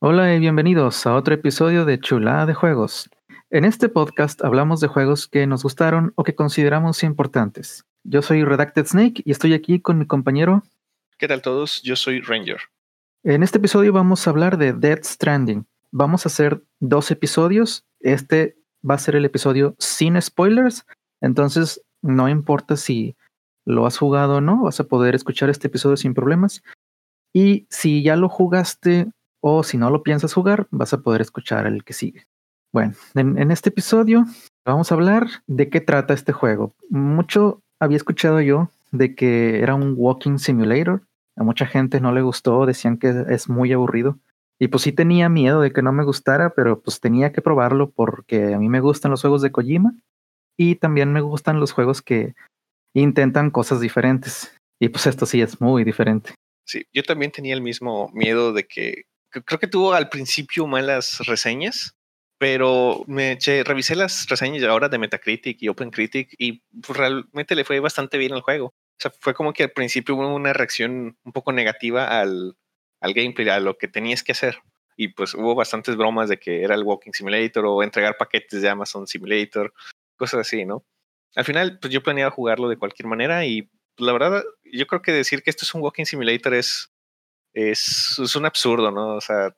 Hola y bienvenidos a otro episodio de Chulada de Juegos. En este podcast hablamos de juegos que nos gustaron o que consideramos importantes. Yo soy Redacted Snake y estoy aquí con mi compañero. ¿Qué tal todos? Yo soy Ranger. En este episodio vamos a hablar de Dead Stranding. Vamos a hacer dos episodios. Este va a ser el episodio sin spoilers. Entonces, no importa si lo has jugado o no, vas a poder escuchar este episodio sin problemas. Y si ya lo jugaste o si no lo piensas jugar, vas a poder escuchar el que sigue. Bueno, en, este episodio vamos a hablar de qué trata este juego. Mucho había escuchado yo de que era un walking simulator. A mucha gente no le gustó, decían que es muy aburrido. Y pues sí tenía miedo de que no me gustara, pero pues tenía que probarlo porque a mí me gustan los juegos de Kojima y también me gustan los juegos que intentan cosas diferentes. Y pues esto sí es muy diferente. Sí, yo también tenía el mismo miedo de que creo que tuvo al principio malas reseñas, pero me eché, revisé las reseñas ahora de Metacritic y OpenCritic y realmente le fue bastante bien al juego. O sea, fue como que al principio hubo una reacción un poco negativa al, al gameplay, a lo que tenías que hacer. Y pues hubo bastantes bromas de que era el Walking Simulator o entregar paquetes de Amazon Simulator, cosas así, ¿no? Al final, pues yo planeaba jugarlo de cualquier manera y pues, la verdad, yo creo que decir que esto es un Walking Simulator es, es, es un absurdo, ¿no? O sea,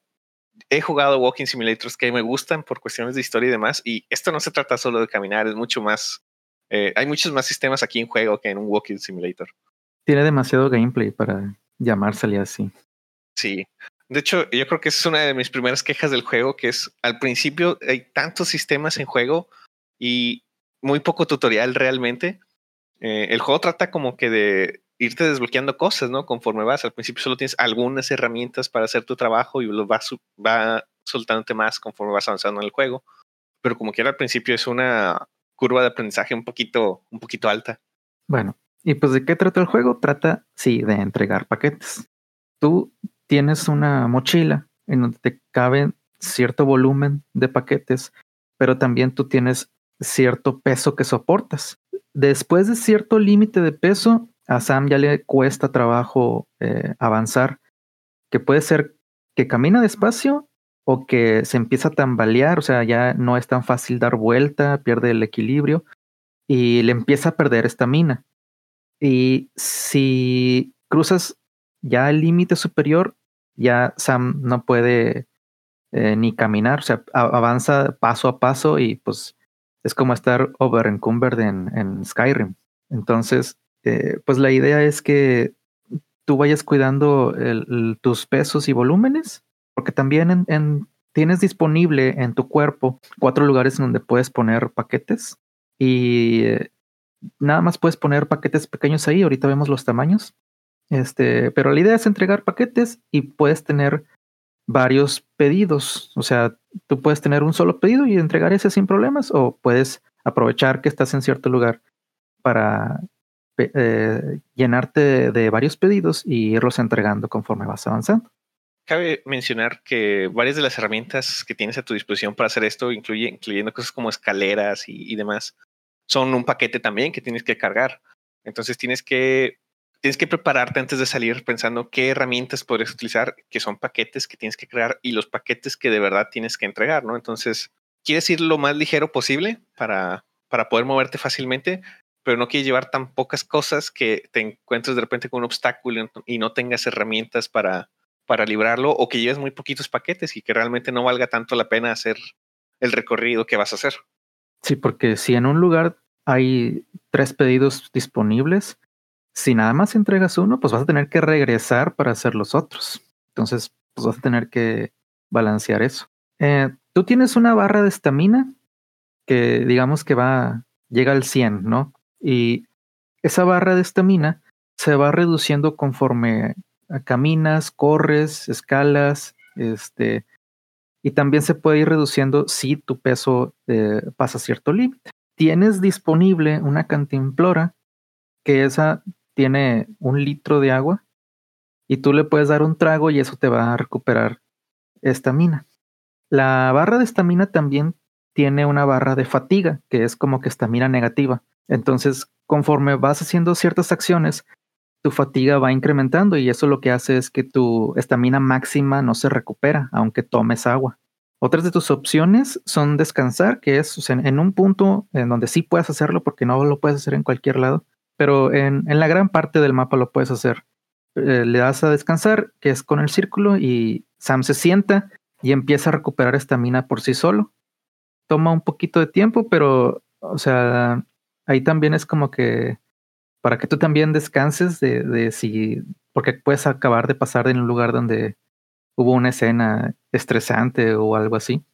he jugado Walking Simulators que me gustan por cuestiones de historia y demás, y esto no se trata solo de caminar, es mucho más, eh, hay muchos más sistemas aquí en juego que en un Walking Simulator. Tiene demasiado gameplay para llamársele así. Sí. De hecho, yo creo que es una de mis primeras quejas del juego, que es al principio hay tantos sistemas en juego y muy poco tutorial realmente. Eh, el juego trata como que de irte desbloqueando cosas, ¿no? Conforme vas. Al principio solo tienes algunas herramientas para hacer tu trabajo y lo va, va soltándote más conforme vas avanzando en el juego. Pero como quiera al principio es una curva de aprendizaje un poquito, un poquito alta. Bueno, ¿y pues de qué trata el juego? Trata, sí, de entregar paquetes. Tú tienes una mochila en donde te cabe cierto volumen de paquetes, pero también tú tienes cierto peso que soportas. Después de cierto límite de peso, a Sam ya le cuesta trabajo eh, avanzar, que puede ser que camina despacio o que se empieza a tambalear, o sea, ya no es tan fácil dar vuelta, pierde el equilibrio y le empieza a perder estamina. Y si cruzas ya el límite superior, ya Sam no puede eh, ni caminar, o sea, avanza paso a paso y pues es como estar over encumbered en, en Skyrim. Entonces, eh, pues la idea es que tú vayas cuidando tus pesos y volúmenes, porque también en, tienes disponible en tu cuerpo cuatro lugares en donde puedes poner paquetes y eh, nada más puedes poner paquetes pequeños ahí, ahorita vemos los tamaños. Este, pero la idea es entregar paquetes y puedes tener varios pedidos. O sea, tú puedes tener un solo pedido y entregar ese sin problemas o puedes aprovechar que estás en cierto lugar para eh, llenarte de, varios pedidos y irlos entregando conforme vas avanzando. Cabe mencionar que varias de las herramientas que tienes a tu disposición para hacer esto, incluye, incluyendo cosas como escaleras y, demás, son un paquete también que tienes que cargar. Entonces tienes que tienes que prepararte antes de salir pensando qué herramientas podrías utilizar, que son paquetes que tienes que crear y los paquetes que de verdad tienes que entregar, ¿no? Entonces, quieres ir lo más ligero posible para, para poder moverte fácilmente, pero no quieres llevar tan pocas cosas que te encuentres de repente con un obstáculo y no tengas herramientas para, para librarlo o que lleves muy poquitos paquetes y que realmente no valga tanto la pena hacer el recorrido que vas a hacer. Sí, porque si en un lugar hay tres pedidos disponibles, si nada más entregas uno, pues vas a tener que regresar para hacer los otros. Entonces, pues vas a tener que balancear eso. Eh, tú tienes una barra de estamina que digamos que va, llega al 100, ¿no? Y esa barra de estamina se va reduciendo conforme caminas, corres, escalas, este, y también se puede ir reduciendo si tu peso eh, pasa cierto límite. Tienes disponible una cantimplora que esa tiene un litro de agua y tú le puedes dar un trago y eso te va a recuperar estamina. La barra de estamina también tiene una barra de fatiga, que es como que estamina negativa. Entonces, conforme vas haciendo ciertas acciones, tu fatiga va incrementando y eso lo que hace es que tu estamina máxima no se recupera, aunque tomes agua. Otras de tus opciones son descansar, que es en, un punto en donde sí puedes hacerlo, porque no lo puedes hacer en cualquier lado, pero en, la gran parte del mapa lo puedes hacer. Eh, le das a descansar, que es con el círculo, y Sam se sienta y empieza a recuperar estamina por sí solo. Toma un poquito de tiempo, pero, o sea, ahí también es como que para que tú también descanses de, de si, porque puedes acabar de pasar en un lugar donde hubo una escena estresante o algo así.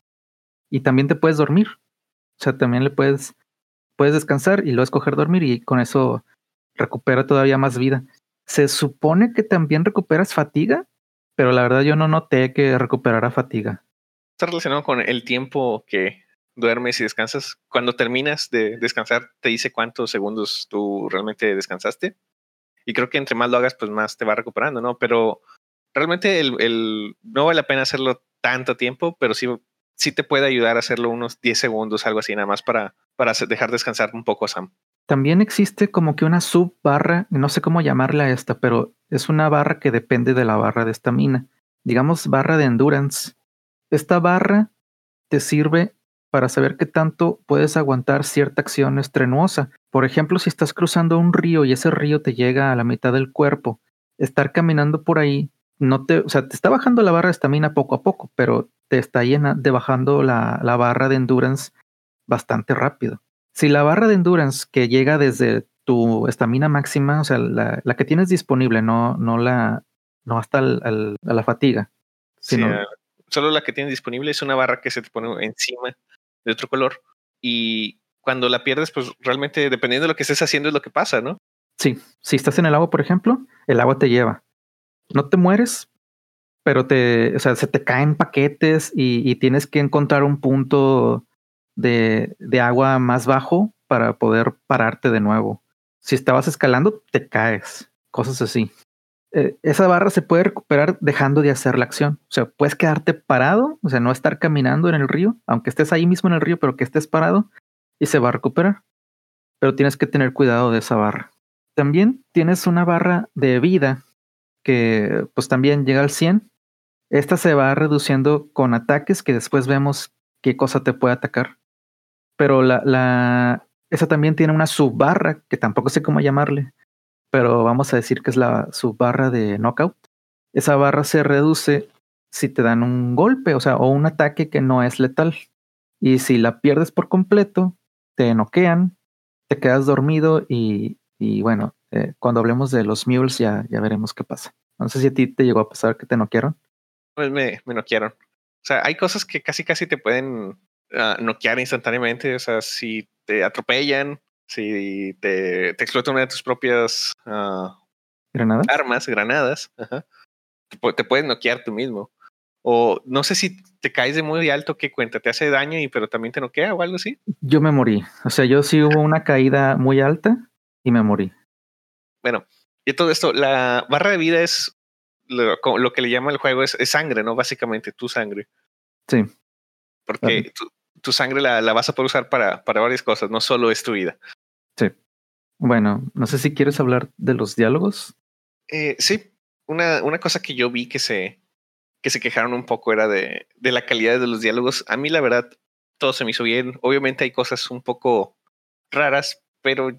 Y también te puedes dormir. O sea, también le puedes, puedes descansar y luego escoger dormir y con eso recupera todavía más vida. Se supone que también recuperas fatiga, pero la verdad yo no noté que recuperara fatiga. Está relacionado con el tiempo que duermes y descansas. Cuando terminas de descansar, te dice cuántos segundos tú realmente descansaste. Y creo que entre más lo hagas, pues más te va recuperando, ¿no? Pero realmente el, no vale la pena hacerlo tanto tiempo, pero sí, sí te puede ayudar a hacerlo unos 10 segundos, algo así, nada más para, para dejar descansar un poco a Sam. También existe como que una sub barra, no sé cómo llamarla esta, pero es una barra que depende de la barra de estamina. Digamos barra de endurance. Esta barra te sirve para saber qué tanto puedes aguantar cierta acción estrenuosa. Por ejemplo, si estás cruzando un río y ese río te llega a la mitad del cuerpo, estar caminando por ahí no te, o sea, te está bajando la barra de estamina poco a poco, pero te está llena de bajando la, la barra de endurance bastante rápido. Si la barra de endurance que llega desde tu estamina máxima, o sea, la, la, que tienes disponible, no, no la, no hasta a la fatiga. Sino, sí, solo la que tienes disponible es una barra que se te pone encima de otro color. Y cuando la pierdes, pues realmente dependiendo de lo que estés haciendo es lo que pasa, ¿no? Sí, si estás en el agua, por ejemplo, el agua te lleva no te mueres, pero te, o sea, se te caen paquetes y, tienes que encontrar un punto de, de, agua más bajo para poder pararte de nuevo. Si estabas escalando, te caes, cosas así. Eh, esa barra se puede recuperar dejando de hacer la acción. O sea, puedes quedarte parado, o sea, no estar caminando en el río, aunque estés ahí mismo en el río, pero que estés parado y se va a recuperar. Pero tienes que tener cuidado de esa barra. También tienes una barra de vida que pues también llega al 100. Esta se va reduciendo con ataques que después vemos qué cosa te puede atacar. Pero la, la, esa también tiene una subbarra, que tampoco sé cómo llamarle, pero vamos a decir que es la subbarra de knockout. Esa barra se reduce si te dan un golpe, o sea, o un ataque que no es letal. Y si la pierdes por completo, te noquean, te quedas dormido y, y bueno, eh, cuando hablemos de los mules ya, ya veremos qué pasa. No sé si a ti te llegó a pasar que te noquearon. Pues me, me noquearon. O sea, hay cosas que casi casi te pueden uh, noquear instantáneamente. O sea, si te atropellan, si te, te explotan una de tus propias uh, ¿Granadas? armas, granadas, te, te puedes noquear tú mismo. O no sé si te caes de muy alto, ¿qué cuenta? ¿Te hace daño y pero también te noquea o algo así? Yo me morí. O sea, yo sí hubo una caída muy alta y me morí. Bueno, y todo esto, la barra de vida es lo, que le llama el juego es, sangre, ¿no? Básicamente, tu sangre. Sí. Porque tu, sangre la, la, vas a poder usar para, para varias cosas, no solo es tu vida. Bueno, no sé si quieres hablar de los diálogos. Eh, sí, una, una cosa que yo vi que se, que se quejaron un poco era de, de la calidad de los diálogos. A mí, la verdad, todo se me hizo bien. Obviamente hay cosas un poco raras, pero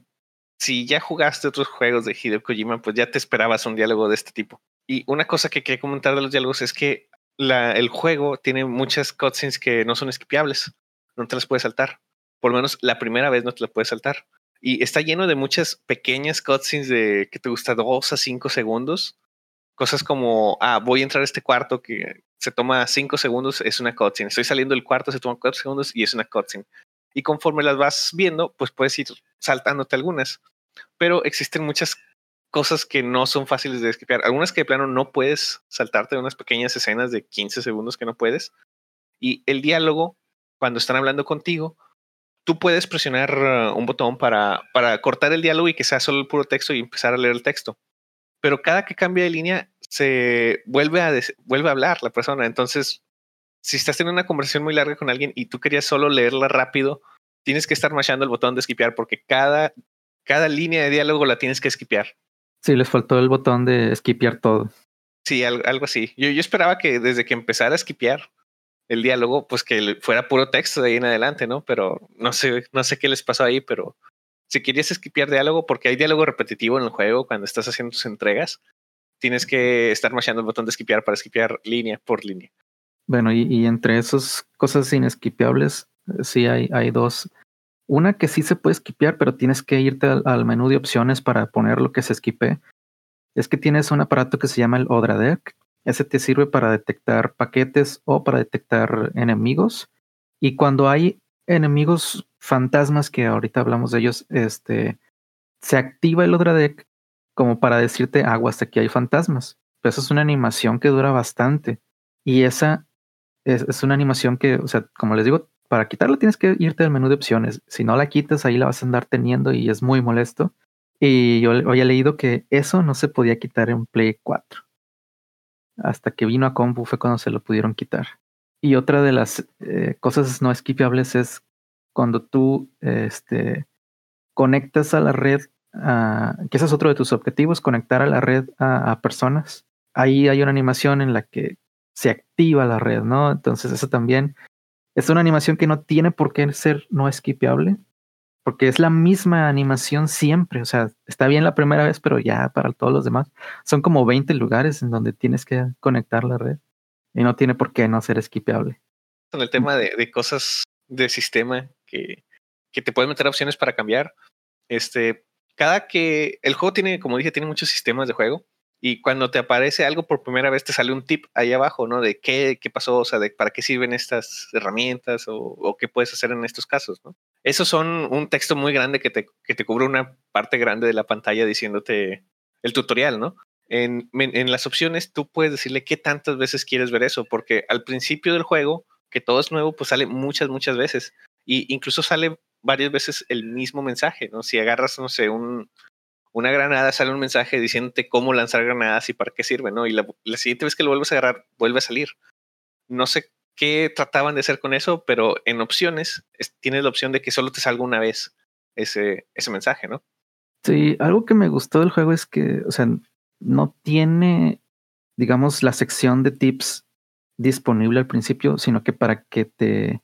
si ya jugaste otros juegos de Hideo Kojima, pues ya te esperabas un diálogo de este tipo. Y una cosa que quería comentar de los diálogos es que la, el juego tiene muchas cutscenes que no son skipiables, no te las puedes saltar. Por lo menos la primera vez no te las puedes saltar. Y está lleno de muchas pequeñas cutscenes de que te gusta dos a cinco segundos. Cosas como, ah, voy a entrar a este cuarto que se toma cinco segundos, es una cutscene. Estoy saliendo del cuarto, se toma cuatro segundos y es una cutscene y conforme las vas viendo, pues puedes ir saltándote algunas. Pero existen muchas cosas que no son fáciles de esquivar. Algunas que de plano no puedes saltarte unas pequeñas escenas de 15 segundos que no puedes. Y el diálogo, cuando están hablando contigo, tú puedes presionar uh, un botón para, para cortar el diálogo y que sea solo el puro texto y empezar a leer el texto. Pero cada que cambia de línea, se vuelve a, vuelve a hablar la persona. Entonces, si estás teniendo una conversación muy larga con alguien y tú querías solo leerla rápido, tienes que estar machando el botón de esquipear porque cada, cada línea de diálogo la tienes que esquipear. Sí, les faltó el botón de skipear todo. Sí, algo, así. Yo, yo esperaba que desde que empezara a skipear el diálogo, pues que fuera puro texto de ahí en adelante, ¿no? Pero no sé, no sé qué les pasó ahí, pero si querías skipear diálogo, porque hay diálogo repetitivo en el juego cuando estás haciendo tus entregas, tienes que estar machando el botón de skipear para skipear línea por línea. Bueno, y, entre esas cosas inesquipeables, eh, sí hay, hay dos. Una que sí se puede skipear, pero tienes que irte al, menú de opciones para poner lo que se esquipe. Es que tienes un aparato que se llama el Odradec. Ese te sirve para detectar paquetes o para detectar enemigos. Y cuando hay enemigos fantasmas, que ahorita hablamos de ellos, este, se activa el Odradec como para decirte, aguas, aquí hay fantasmas. Pero esa es una animación que dura bastante. Y esa es, es, una animación que, o sea, como les digo, para quitarla tienes que irte al menú de opciones. Si no la quitas, ahí la vas a andar teniendo y es muy molesto. Y yo había leído que eso no se podía quitar en Play 4. Hasta que vino a Compu fue cuando se lo pudieron quitar. Y otra de las eh, cosas no esquipeables es cuando tú este, conectas a la red, que ese es otro de tus objetivos, conectar a la red a personas. Ahí hay una animación en la que se activa la red, ¿no? Entonces eso también es una animación que no tiene por qué ser no esquipeable, porque es la misma animación siempre, o sea, está bien la primera vez, pero ya para todos los demás son como 20 lugares en donde tienes que conectar la red y no tiene por qué no ser esquipeable. Con el tema de, cosas de sistema que, que te pueden meter opciones para cambiar, este, cada que el juego tiene, como dije, tiene muchos sistemas de juego y cuando te aparece algo por primera vez, te sale un tip ahí abajo, ¿no? De qué, qué pasó, o sea, de para qué sirven estas herramientas o, qué puedes hacer en estos casos, ¿no? Esos son un texto muy grande que te, que te cubre una parte grande de la pantalla diciéndote el tutorial, ¿no? En, en las opciones tú puedes decirle qué tantas veces quieres ver eso, porque al principio del juego, que todo es nuevo, pues sale muchas, muchas veces. Y incluso sale varias veces el mismo mensaje, ¿no? Si agarras, no sé, un, una granada, sale un mensaje diciéndote cómo lanzar granadas y para qué sirve, ¿no? Y la, siguiente vez que lo vuelves a agarrar, vuelve a salir. No sé qué trataban de hacer con eso, pero en opciones tienes la opción de que solo te salga una vez ese, ese mensaje, ¿no? Sí, algo que me gustó del juego es que, o sea, no tiene, digamos, la sección de tips disponible al principio, sino que para que te,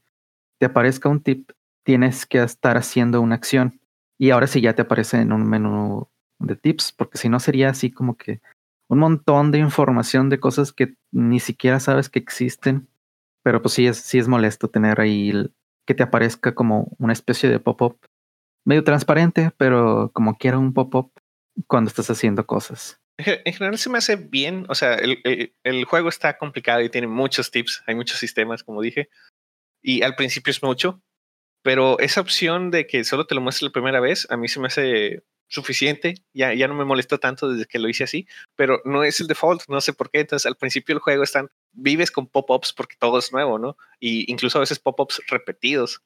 te aparezca un tip, tienes que estar haciendo una acción. Y ahora sí ya te aparece en un menú de tips, porque si no sería así como que un montón de información de cosas que ni siquiera sabes que existen. Pero pues sí es, sí es molesto tener ahí que te aparezca como una especie de pop-up medio transparente, pero como quiera un pop-up cuando estás haciendo cosas. En general se me hace bien, o sea, el, el, juego está complicado y tiene muchos tips, hay muchos sistemas, como dije, y al principio es mucho, pero esa opción de que solo te lo muestre la primera vez, a mí se me hace suficiente, ya, ya no me molestó tanto desde que lo hice así, pero no es el default, no sé por qué. Entonces, al principio del juego están, vives con pop-ups porque todo es nuevo, ¿no? Y incluso a veces pop-ups repetidos.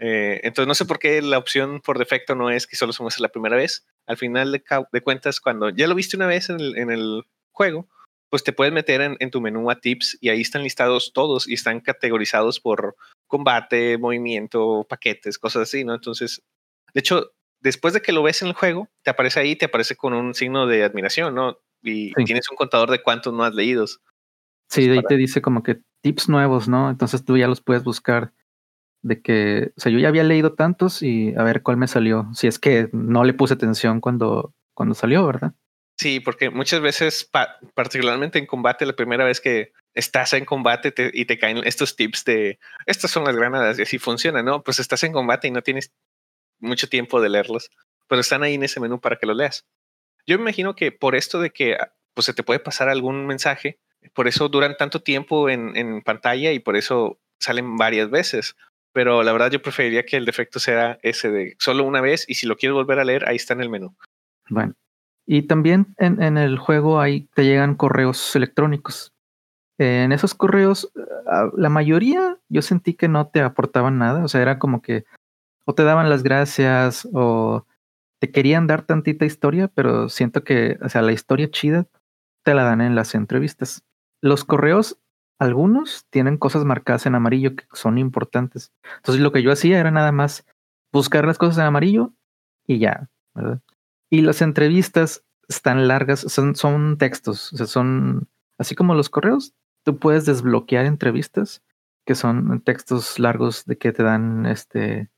Eh, entonces, no sé por qué la opción por defecto no es que solo se muestre la primera vez. Al final de, de cuentas, cuando ya lo viste una vez en el, en el juego, pues te puedes meter en, en, tu menú a tips y ahí están listados todos y están categorizados por combate, movimiento, paquetes, cosas así, ¿no? Entonces, de hecho, después de que lo ves en el juego, te aparece ahí, te aparece con un signo de admiración, ¿no? Y tienes un contador de cuántos no has leído. Sí, de ahí te dice como que tips nuevos, ¿no? Entonces tú ya los puedes buscar de que, o sea, yo ya había leído tantos y a ver cuál me salió. Si es que no le puse atención cuando, cuando salió, ¿verdad? Sí, porque muchas veces, particularmente en combate, la primera vez que estás en combate y te caen estos tips de estas son las granadas y así funciona, ¿no? Pues estás en combate y no tienes mucho tiempo de leerlos, pero están ahí en ese menú para que los leas. Yo me imagino que por esto de que ah, pues, se te puede pasar algún mensaje, por eso duran tanto tiempo en, en pantalla y por eso salen varias veces. Pero la verdad yo preferiría que el defecto sea ese de solo una vez y si lo quieres volver a leer, ahí está en el menú. Bueno, y también en, en el juego ahí te llegan correos electrónicos. En esos correos, ah, la mayoría yo sentí que no te aportaban nada, o sea, era como que o te daban las gracias o te querían dar tantita historia, pero siento que, o sea, la historia chida te la dan en las entrevistas. Los correos, algunos tienen cosas marcadas en amarillo que son importantes. Entonces lo que yo hacía era nada más buscar las cosas en amarillo y ya, ¿verdad? Y las entrevistas están largas, son, son textos, o sea, son así como los correos, tú puedes desbloquear entrevistas que son textos largos de que te dan este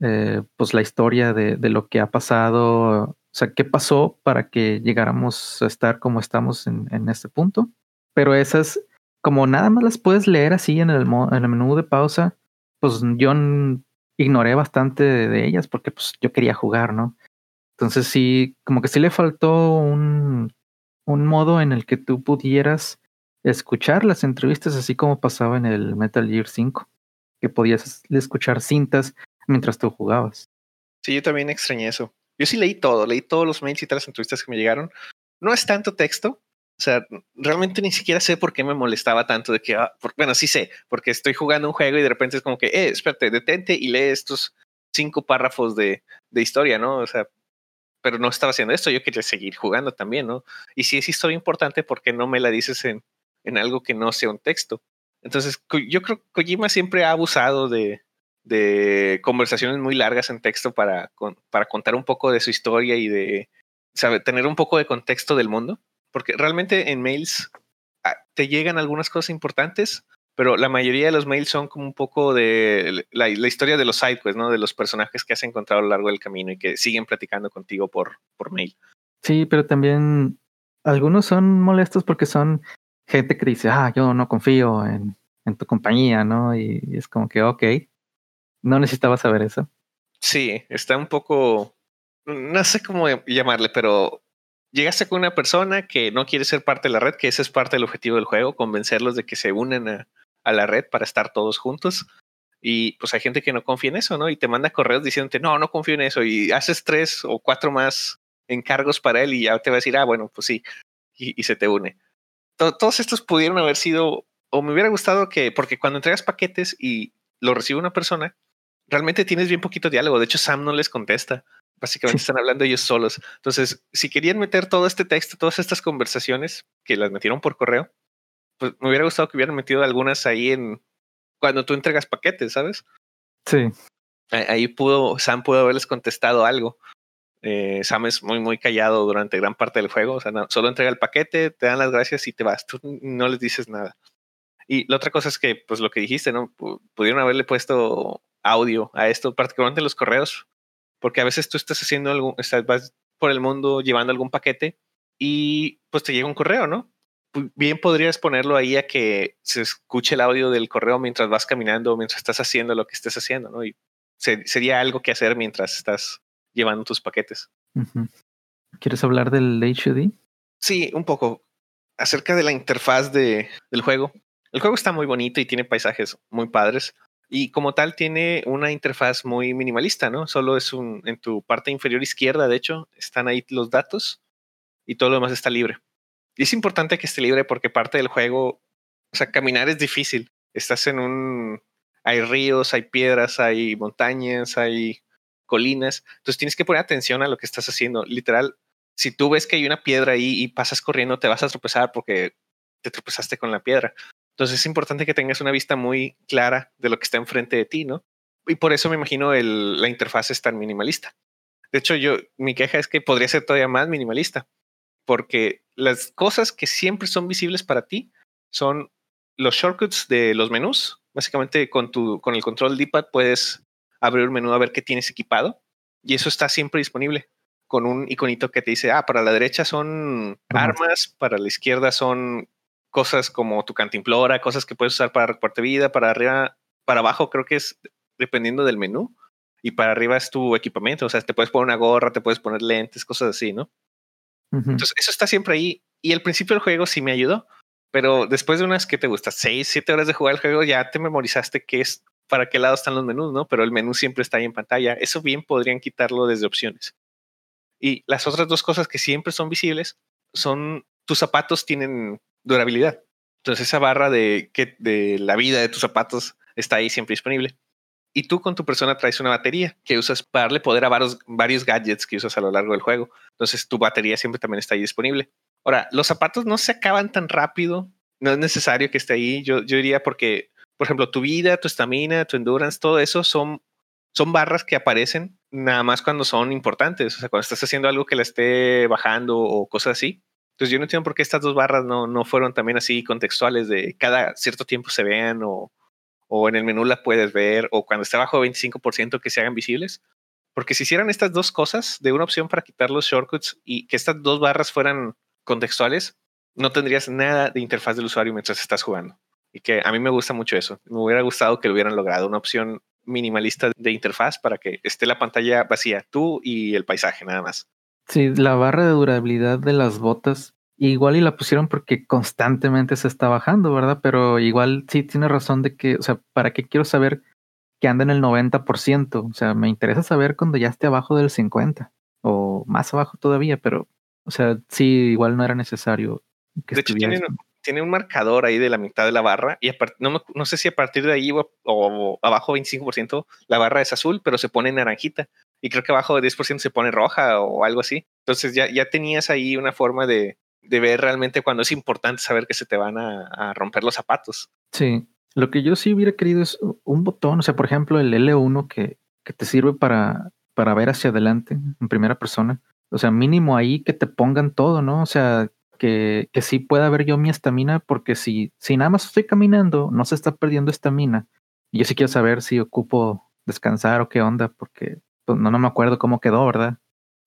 eh, pues la historia de, lo que ha pasado, o sea, qué pasó para que llegáramos a estar como estamos en, en este punto. Pero esas, como nada más las puedes leer así en el, en el menú de pausa, pues yo ignoré bastante de, ellas porque pues yo quería jugar, ¿no? Entonces sí, como que sí le faltó un, un modo en el que tú pudieras escuchar las entrevistas así como pasaba en el Metal Gear 5, que podías escuchar cintas mientras tú jugabas. Sí, yo también extrañé eso. Yo sí leí todo, leí todos los mails y todas las entrevistas que me llegaron. No es tanto texto, o sea, realmente ni siquiera sé por qué me molestaba tanto de que, ah, bueno, sí sé, porque estoy jugando un juego y de repente es como que, eh, espérate, detente y lee estos cinco párrafos de, de historia, ¿no? O sea, pero no estaba haciendo esto, yo quería seguir jugando también, ¿no? Y si es historia importante, ¿por qué no me la dices en, en algo que no sea un texto? Entonces, yo creo que Kojima siempre ha abusado de, de conversaciones muy largas en texto para, para contar un poco de su historia y de sabe, tener un poco de contexto del mundo porque realmente en mails ah, te llegan algunas cosas importantes, pero la mayoría de los mails son como un poco de la, historia de los sidequests, ¿no? De los personajes que has encontrado a lo largo del camino y que siguen platicando contigo por, por mail. Sí, pero también algunos son molestos porque son gente que dice, ah, yo no confío en, en tu compañía, ¿no? Y, y es como que, ok, no necesitaba saber eso. Sí, está un poco, no sé cómo llamarle, pero llegaste con una persona que no quiere ser parte de la red, que ese es parte del objetivo del juego, convencerlos de que se unen a, la red para estar todos juntos. Y pues hay gente que no confía en eso, ¿no? Y te manda correos diciéndote, no, no confío en eso. Y haces tres o cuatro más encargos para él y ya te va a decir, ah, bueno, pues sí. Y, se te une. todos estos pudieron haber sido, o me hubiera gustado que, porque cuando entregas paquetes y lo recibe una persona, realmente tienes bien poquito diálogo. De hecho, Sam no les contesta. Básicamente están hablando ellos solos. Entonces, si querían meter todo este texto, todas estas conversaciones que las metieron por correo, pues me hubiera gustado que hubieran metido algunas ahí en cuando tú entregas paquetes, ¿sabes? Sí. Ahí pudo, Sam pudo haberles contestado algo. Eh, Sam es muy, muy callado durante gran parte del juego. O sea, solo entrega el paquete, te dan las gracias y te vas. Tú no les dices nada. Y la otra cosa es que, pues lo que dijiste, ¿no? pudieron haberle puesto audio a esto, particularmente los correos porque a veces tú estás haciendo algo, estás, vas por el mundo llevando algún paquete y pues te llega un correo, ¿no? Bien podrías ponerlo ahí a que se escuche el audio del correo mientras vas caminando, mientras estás haciendo lo que estés haciendo, ¿no? Y sería algo que hacer mientras estás llevando tus paquetes. ¿Quieres hablar del HUD? Sí, un poco. Acerca de la interfaz de, del juego. El juego está muy bonito y tiene paisajes muy padres. Y como tal tiene una interfaz muy minimalista, ¿no? Solo es un, en tu parte inferior izquierda, de hecho, están ahí los datos y todo lo demás está libre. Y es importante que esté libre porque parte del juego, o sea, caminar es difícil. Estás en un, hay ríos, hay piedras, hay montañas, hay colinas. Entonces tienes que poner atención a lo que estás haciendo. Literal, si tú ves que hay una piedra ahí y pasas corriendo, te vas a tropezar porque te tropezaste con la piedra. Entonces es importante que tengas una vista muy clara de lo que está enfrente de ti, ¿no? Y por eso me imagino el, la interfaz es tan minimalista. De hecho, yo, mi queja es que podría ser todavía más minimalista, porque las cosas que siempre son visibles para ti son los shortcuts de los menús. Básicamente con, tu, con el control D-pad puedes abrir un menú a ver qué tienes equipado y eso está siempre disponible con un iconito que te dice, ah, para la derecha son armas, para la izquierda son cosas como tu cantimplora, cosas que puedes usar para recuarte vida, para arriba, para abajo creo que es dependiendo del menú y para arriba es tu equipamiento, o sea, te puedes poner una gorra, te puedes poner lentes, cosas así, ¿no? Entonces, eso está siempre ahí y al principio del juego sí me ayudó, pero después de unas que te gusta, seis, siete horas de jugar el juego, ya te memorizaste qué es, para qué lado están los menús, ¿no? Pero el menú siempre está ahí en pantalla. Eso bien podrían quitarlo desde opciones. Y las otras dos cosas que siempre son visibles son tus zapatos tienen durabilidad. Entonces esa barra de, que, de la vida de tus zapatos está ahí siempre disponible. Y tú con tu persona traes una batería que usas para darle poder a varios, varios gadgets que usas a lo largo del juego. Entonces tu batería siempre también está ahí disponible. Ahora, los zapatos no se acaban tan rápido. No es necesario que esté ahí. Yo, yo diría porque, por ejemplo, tu vida, tu estamina, tu endurance, todo eso son, son barras que aparecen nada más cuando son importantes, o sea, cuando estás haciendo algo que la esté bajando o cosas así. Entonces yo no entiendo por qué estas dos barras no, no fueron también así contextuales de cada cierto tiempo se vean o, o en el menú la puedes ver o cuando esté bajo 25% que se hagan visibles. Porque si hicieran estas dos cosas de una opción para quitar los shortcuts y que estas dos barras fueran contextuales, no tendrías nada de interfaz del usuario mientras estás jugando. Y que a mí me gusta mucho eso. Me hubiera gustado que lo hubieran logrado, una opción minimalista de interfaz para que esté la pantalla vacía, tú y el paisaje nada más. Sí, la barra de durabilidad de las botas, igual y la pusieron porque constantemente se está bajando, ¿verdad? Pero igual sí tiene razón de que, o sea, ¿para qué quiero saber que anda en el 90%? O sea, me interesa saber cuando ya esté abajo del 50% o más abajo todavía, pero, o sea, sí, igual no era necesario. Que de hecho, tiene, un marcador ahí de la mitad de la barra y no, no, sé si a partir de ahí o, abajo 25% la barra es azul, pero se pone naranjita y creo que abajo de 10% se pone roja o algo así. Entonces ya, ya tenías ahí una forma de, de ver realmente cuando es importante saber que se te van a, romper los zapatos. Sí, lo que yo sí hubiera querido es un botón, o sea, por ejemplo, el L1 que, que te sirve para, para ver hacia adelante en primera persona. O sea, mínimo ahí que te pongan todo, ¿no? O sea, que, que sí pueda ver yo mi estamina, porque si, si nada más estoy caminando, no se está perdiendo estamina. Y yo sí quiero saber si ocupo descansar o qué onda, porque pues, no, no me acuerdo cómo quedó, ¿verdad?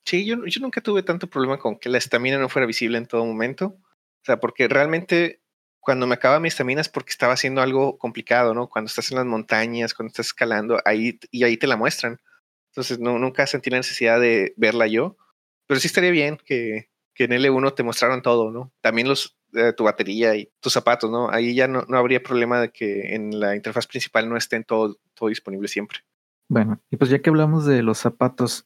Sí, yo, yo nunca tuve tanto problema con que la estamina no fuera visible en todo momento. O sea, porque realmente cuando me acaba mi estamina es porque estaba haciendo algo complicado, ¿no? Cuando estás en las montañas, cuando estás escalando, ahí y ahí te la muestran. Entonces, no, nunca sentí la necesidad de verla yo. Pero sí estaría bien que, que en L1 te mostraran todo, ¿no? También los, tu batería y tus zapatos, ¿no? Ahí ya no, no, habría problema de que en la interfaz principal no estén todo, todo disponible siempre. Bueno, y pues ya que hablamos de los zapatos,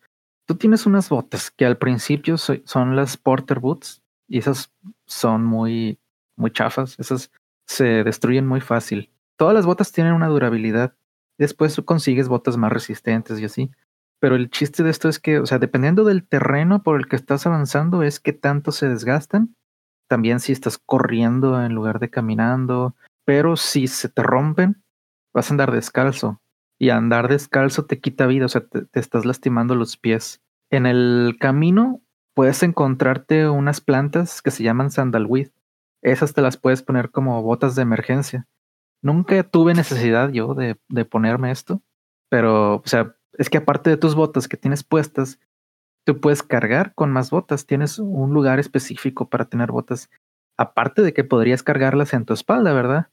Tú tienes unas botas que al principio son las Porter Boots y esas son muy, muy chafas, esas se destruyen muy fácil. Todas las botas tienen una durabilidad. Después tú consigues botas más resistentes y así. Pero el chiste de esto es que, o sea, dependiendo del terreno por el que estás avanzando, es que tanto se desgastan. También si estás corriendo en lugar de caminando. Pero si se te rompen, vas a andar descalzo y andar descalzo te quita vida, o sea, te, estás lastimando los pies. En el camino puedes encontrarte unas plantas que se llaman sandalweed. Esas te las puedes poner como botas de emergencia. Nunca tuve necesidad yo de, de ponerme esto, pero, o sea, es que aparte de tus botas que tienes puestas, tú puedes cargar con más botas. Tienes un lugar específico para tener botas. Aparte de que podrías cargarlas en tu espalda, ¿verdad?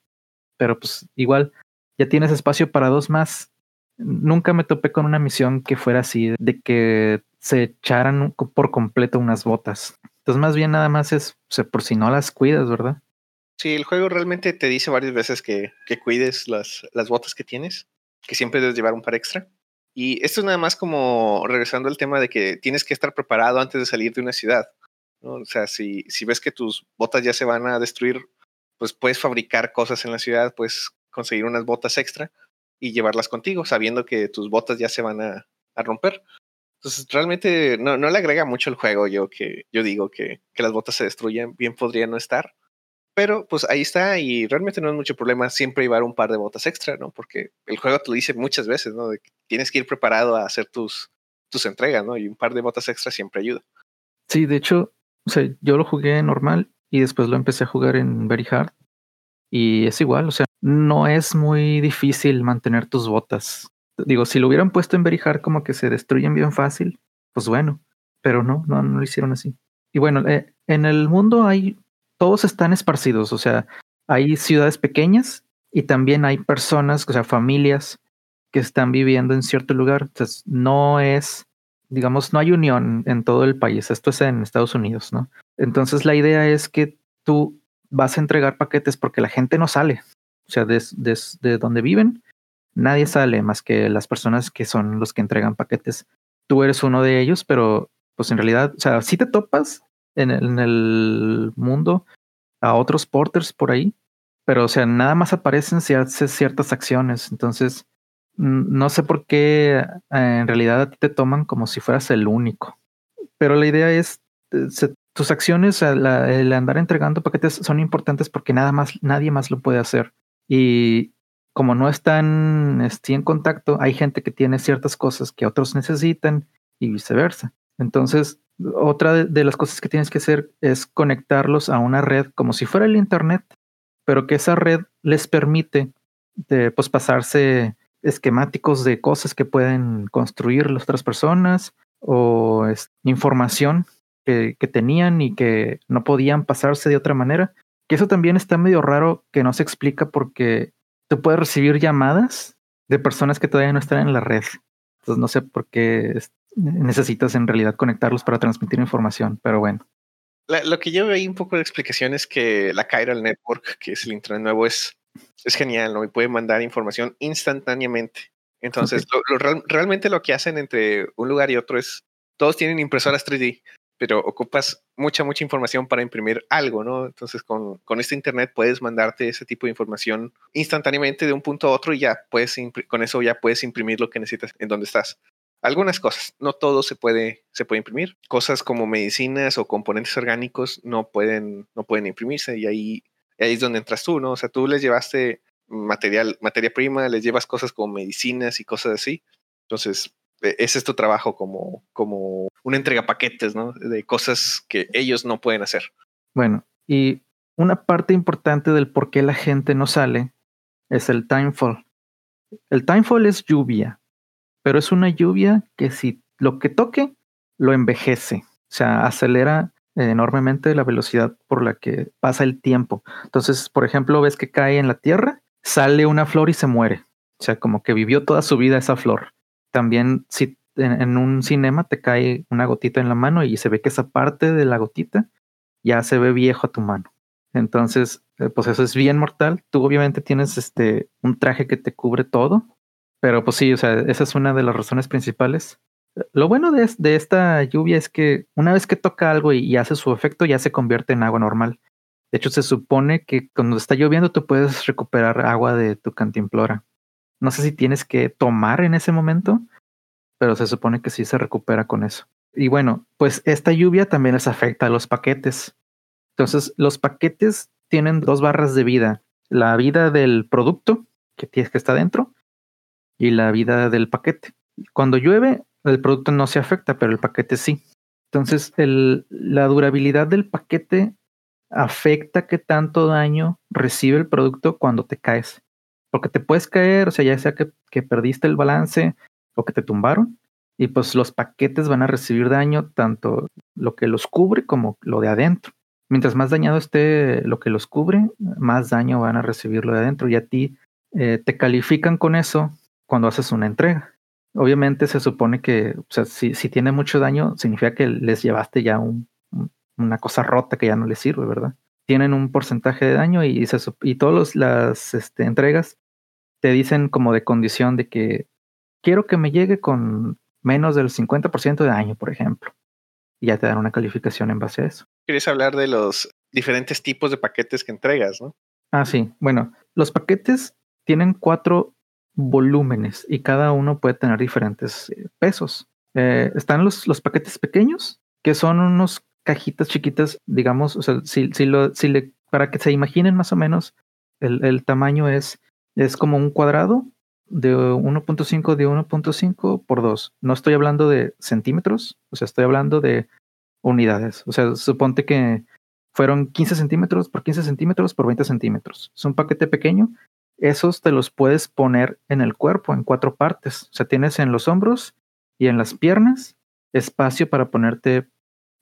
Pero pues igual ya tienes espacio para dos más nunca me topé con una misión que fuera así, de que se echaran por completo unas botas. Entonces, más bien nada más es por si no las cuidas, ¿verdad? Sí, el juego realmente te dice varias veces que, que cuides las, las botas que tienes, que siempre debes llevar un par extra. Y esto es nada más como regresando al tema de que tienes que estar preparado antes de salir de una ciudad. O sea, si, si ves que tus botas ya se van a destruir, pues puedes fabricar cosas en la ciudad, puedes conseguir unas botas extra y llevarlas contigo, sabiendo que tus botas ya se van a, romper. Entonces, realmente no, no, le agrega mucho el juego. Yo que yo digo que, que las botas se destruyen, bien podría no estar. Pero pues ahí está y realmente no es mucho problema siempre llevar un par de botas extra, ¿no? Porque el juego te lo dice muchas veces, ¿no? De que tienes que ir preparado a hacer tus, tus entregas, ¿no? Y un par de botas extra siempre ayuda. Sí, de hecho, o sea, yo lo jugué normal y después lo empecé a jugar en Very Hard. Y es igual, o sea, no es muy difícil mantener tus botas. Digo, si lo hubieran puesto en Hard como que se destruyen bien fácil, pues bueno, pero no, no, no lo hicieron así. Y bueno, eh, en el mundo hay, todos están esparcidos, o sea, hay ciudades pequeñas y también hay personas, o sea, familias que están viviendo en cierto lugar. Entonces, no es, digamos, no hay unión en todo el país. Esto es en Estados Unidos, ¿no? Entonces, la idea es que tú vas a entregar paquetes porque la gente no sale. O sea, desde donde viven, nadie sale más que las personas que son los que entregan paquetes. Tú eres uno de ellos, pero pues en realidad, o sea, si te topas en el, mundo a otros porters por ahí, pero o sea, nada más aparecen si haces ciertas acciones. Entonces, no sé por qué eh, en realidad te toman como si fueras el único. Pero la idea es, eh, tus acciones, el andar entregando paquetes son importantes porque nada más, nadie más lo puede hacer. Y como no están este, en contacto, hay gente que tiene ciertas cosas que otros necesitan y viceversa. Entonces, otra de, las cosas que tienes que hacer es conectarlos a una red como si fuera el Internet, pero que esa red les permite de, pues, pasarse esquemáticos de cosas que pueden construir las otras personas o información que, que, tenían y que no podían pasarse de otra manera. Que eso también está medio raro que no se explica porque tú puedes recibir llamadas de personas que todavía no están en la red. Entonces no sé por qué necesitas en realidad conectarlos para transmitir información, pero bueno. lo que yo veo ahí un poco de explicación es que la Chiral Network, que es el Internet nuevo, es, es genial, ¿no? Y puede mandar información instantáneamente. Entonces, realmente lo que hacen entre un lugar y otro es, todos tienen impresoras 3D, pero ocupas mucha, mucha información para imprimir algo, ¿no? Entonces, con, con este Internet puedes mandarte ese tipo de información instantáneamente de un punto a otro y ya puedes, con eso ya puedes imprimir lo que necesitas en donde estás. Algunas cosas, no todo se puede, se puede imprimir. Cosas como medicinas o componentes orgánicos no pueden, no pueden imprimirse y ahí, ahí es donde entras tú, ¿no? O sea, tú les llevaste material, materia prima, les llevas cosas como medicinas y cosas así. Entonces, e, ese es tu trabajo como, como una entrega paquetes, ¿no? De cosas que ellos no pueden hacer. Bueno, y una parte importante del por qué la gente no sale es el timefall. El timefall es lluvia, pero es una lluvia que si lo que toque lo envejece, o sea, acelera enormemente la velocidad por la que pasa el tiempo. Entonces, por ejemplo, ves que cae en la tierra, sale una flor y se muere. O sea, como que vivió toda su vida esa flor también si en, un cinema te cae una gotita en la mano y se ve que esa parte de la gotita ya se ve viejo a tu mano. Entonces, eh, pues eso es bien mortal. Tú obviamente tienes este un traje que te cubre todo, pero pues sí, o sea, esa es una de las razones principales. Lo bueno de, de esta lluvia es que una vez que toca algo y, hace su efecto, ya se convierte en agua normal. De hecho, se supone que cuando está lloviendo tú puedes recuperar agua de tu cantimplora. No sé si tienes que tomar en ese momento, pero se supone que sí se recupera con eso. Y bueno, pues esta lluvia también les afecta a los paquetes. Entonces, los paquetes tienen dos barras de vida. La vida del producto que tienes que está dentro y la vida del paquete. Cuando llueve, el producto no se afecta, pero el paquete sí. Entonces, el, la durabilidad del paquete afecta qué tanto daño recibe el producto cuando te caes porque te puedes caer, o sea, ya sea que, que perdiste el balance o que te tumbaron, y pues los paquetes van a recibir daño, tanto lo que los cubre como lo de adentro. Mientras más dañado esté lo que los cubre, más daño van a recibir lo de adentro y a ti eh, te califican con eso cuando haces una entrega. Obviamente se supone que, o sea, si, si tiene mucho daño, significa que les llevaste ya un, una cosa rota que ya no les sirve, ¿verdad? tienen un porcentaje de daño y, se, y todas las este, entregas te dicen como de condición de que quiero que me llegue con menos del 50% de daño, por ejemplo. Y ya te dan una calificación en base a eso. Quieres hablar de los diferentes tipos de paquetes que entregas, ¿no? Ah, sí. Bueno, los paquetes tienen cuatro volúmenes y cada uno puede tener diferentes eh, pesos. Eh, están los, los paquetes pequeños, que son unos cajitas chiquitas, digamos, o sea, si, si, lo, si le, para que se imaginen más o menos, el, el tamaño es, es como un cuadrado de 1.5 de 1.5 por 2. No estoy hablando de centímetros, o sea, estoy hablando de unidades. O sea, suponte que fueron 15 centímetros por 15 centímetros por 20 centímetros. Es un paquete pequeño. Esos te los puedes poner en el cuerpo en cuatro partes. O sea, tienes en los hombros y en las piernas espacio para ponerte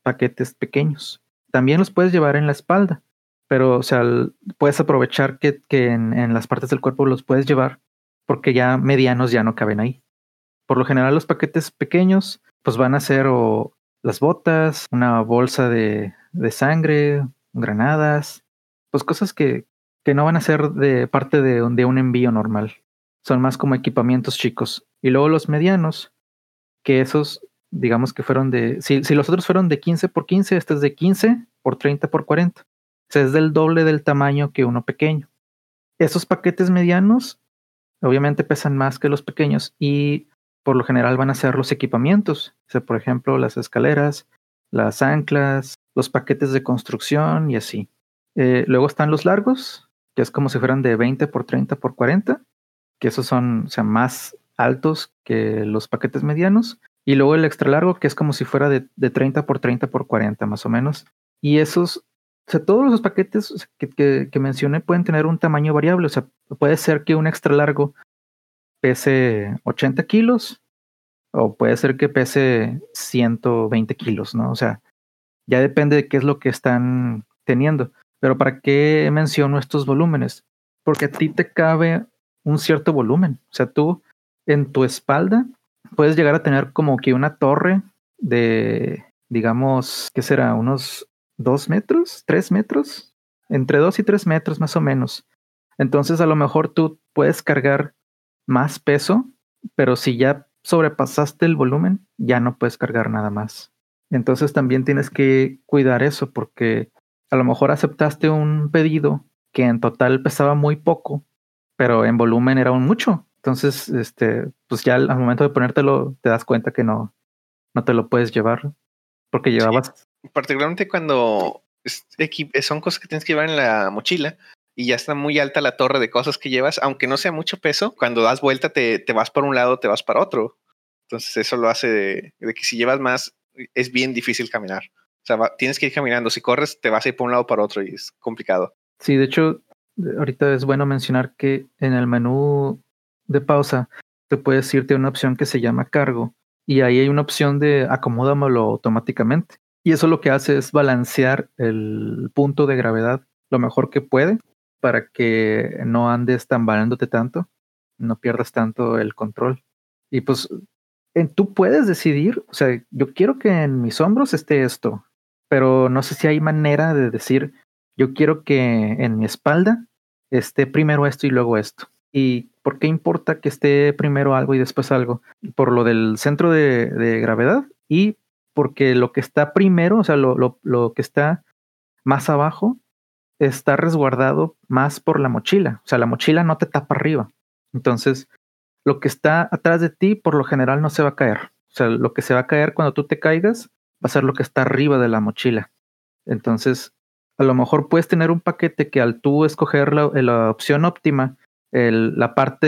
paquetes pequeños. También los puedes llevar en la espalda, pero o sea, puedes aprovechar que, que en, las partes del cuerpo los puedes llevar porque ya medianos ya no caben ahí. Por lo general los paquetes pequeños pues van a ser o las botas, una bolsa de, de sangre, granadas, pues cosas que, que no van a ser de parte de, un envío normal. Son más como equipamientos chicos. Y luego los medianos, que esos digamos que fueron de, si, si los otros fueron de 15 por 15, este es de 15 por 30 por 40. O sea, es del doble del tamaño que uno pequeño. Esos paquetes medianos obviamente pesan más que los pequeños y por lo general van a ser los equipamientos. O sea, por ejemplo, las escaleras, las anclas, los paquetes de construcción y así. Eh, luego están los largos, que es como si fueran de 20 por 30 por 40. que esos son o sea, más altos que los paquetes medianos. Y luego el extra largo, que es como si fuera de, de 30 por 30 por 40 más o menos. Y esos, o sea, todos los paquetes que, que, que mencioné pueden tener un tamaño variable. O sea, puede ser que un extra largo pese 80 kilos o puede ser que pese 120 kilos, ¿no? O sea, ya depende de qué es lo que están teniendo. Pero ¿para qué menciono estos volúmenes? Porque a ti te cabe un cierto volumen. O sea, tú en tu espalda puedes llegar a tener como que una torre de, digamos, ¿qué será? Unos dos metros, tres metros, entre dos y tres metros más o menos. Entonces a lo mejor tú puedes cargar más peso, pero si ya sobrepasaste el volumen, ya no puedes cargar nada más. Entonces también tienes que cuidar eso porque a lo mejor aceptaste un pedido que en total pesaba muy poco, pero en volumen era un mucho. Entonces, este, pues ya al, momento de ponértelo te das cuenta que no, no te lo puedes llevar porque llevabas. particularmente cuando son cosas que tienes que llevar en la mochila y ya está muy alta la torre de cosas que llevas, aunque no sea mucho peso, cuando das vuelta te, te vas por un lado, te vas para otro. Entonces eso lo hace de, de que si llevas más, es bien difícil caminar. O sea, tienes que ir caminando. Si corres, te vas a ir por un lado para otro y es complicado. Sí, de hecho, ahorita es bueno mencionar que en el menú de pausa te puedes irte a una opción que se llama cargo y ahí hay una opción de acomódamelo automáticamente. Y eso lo que hace es balancear el punto de gravedad lo mejor que puede para que no andes tambaleándote tanto, no pierdas tanto el control. Y pues tú puedes decidir, o sea, yo quiero que en mis hombros esté esto, pero no sé si hay manera de decir, yo quiero que en mi espalda esté primero esto y luego esto. ¿Y por qué importa que esté primero algo y después algo? Por lo del centro de, gravedad y porque lo que está primero, o sea, lo, lo, lo que está más abajo, está resguardado más por la mochila. O sea, la mochila no te tapa arriba. Entonces, lo que está atrás de ti por lo general no se va a caer. O sea, lo que se va a caer cuando tú te caigas va a ser lo que está arriba de la mochila. Entonces, a lo mejor puedes tener un paquete que al tú escoger la, opción óptima, la parte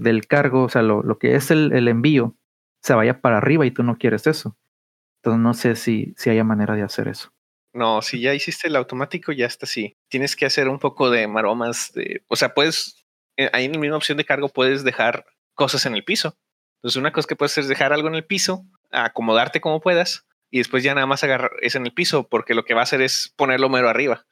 del cargo, o sea, lo, que es el, envío, se vaya para arriba y tú no quieres eso. Entonces, no sé si, si haya manera de hacer eso. No, si ya hiciste el automático, ya está así. Tienes que hacer un poco de maromas de, o sea, puedes, eh, ahí en la misma opción de cargo puedes dejar cosas en el piso. Entonces, una cosa que puedes hacer es dejar algo en el piso, acomodarte como puedas, y después ya nada más agarrar es en el piso, porque lo que va a hacer es ponerlo mero arriba.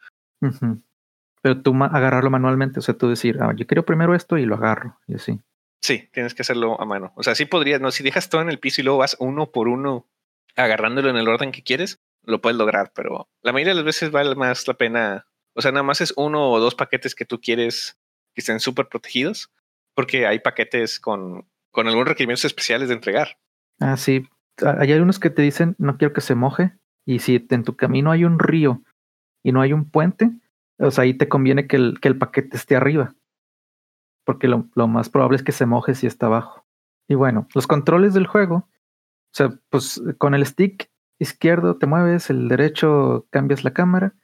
Pero tú agarrarlo manualmente, o sea, tú decir, ah, yo quiero primero esto y lo agarro, y así. Sí, tienes que hacerlo a mano. O sea, sí podrías, no, si dejas todo en el piso y luego vas uno por uno agarrándolo en el orden que quieres, lo puedes lograr, pero la mayoría de las veces vale más la pena, o sea, nada más es uno o dos paquetes que tú quieres que estén súper protegidos, porque hay paquetes con, con algunos requerimientos especiales de entregar. Ah, sí. Hay algunos que te dicen, no quiero que se moje, y si en tu camino hay un río y no hay un puente, o sea, ahí te conviene que el, que el paquete esté arriba, porque lo, lo más probable es que se moje si está abajo. Y bueno, los controles del juego, o sea, pues con el stick izquierdo te mueves, el derecho cambias la cámara,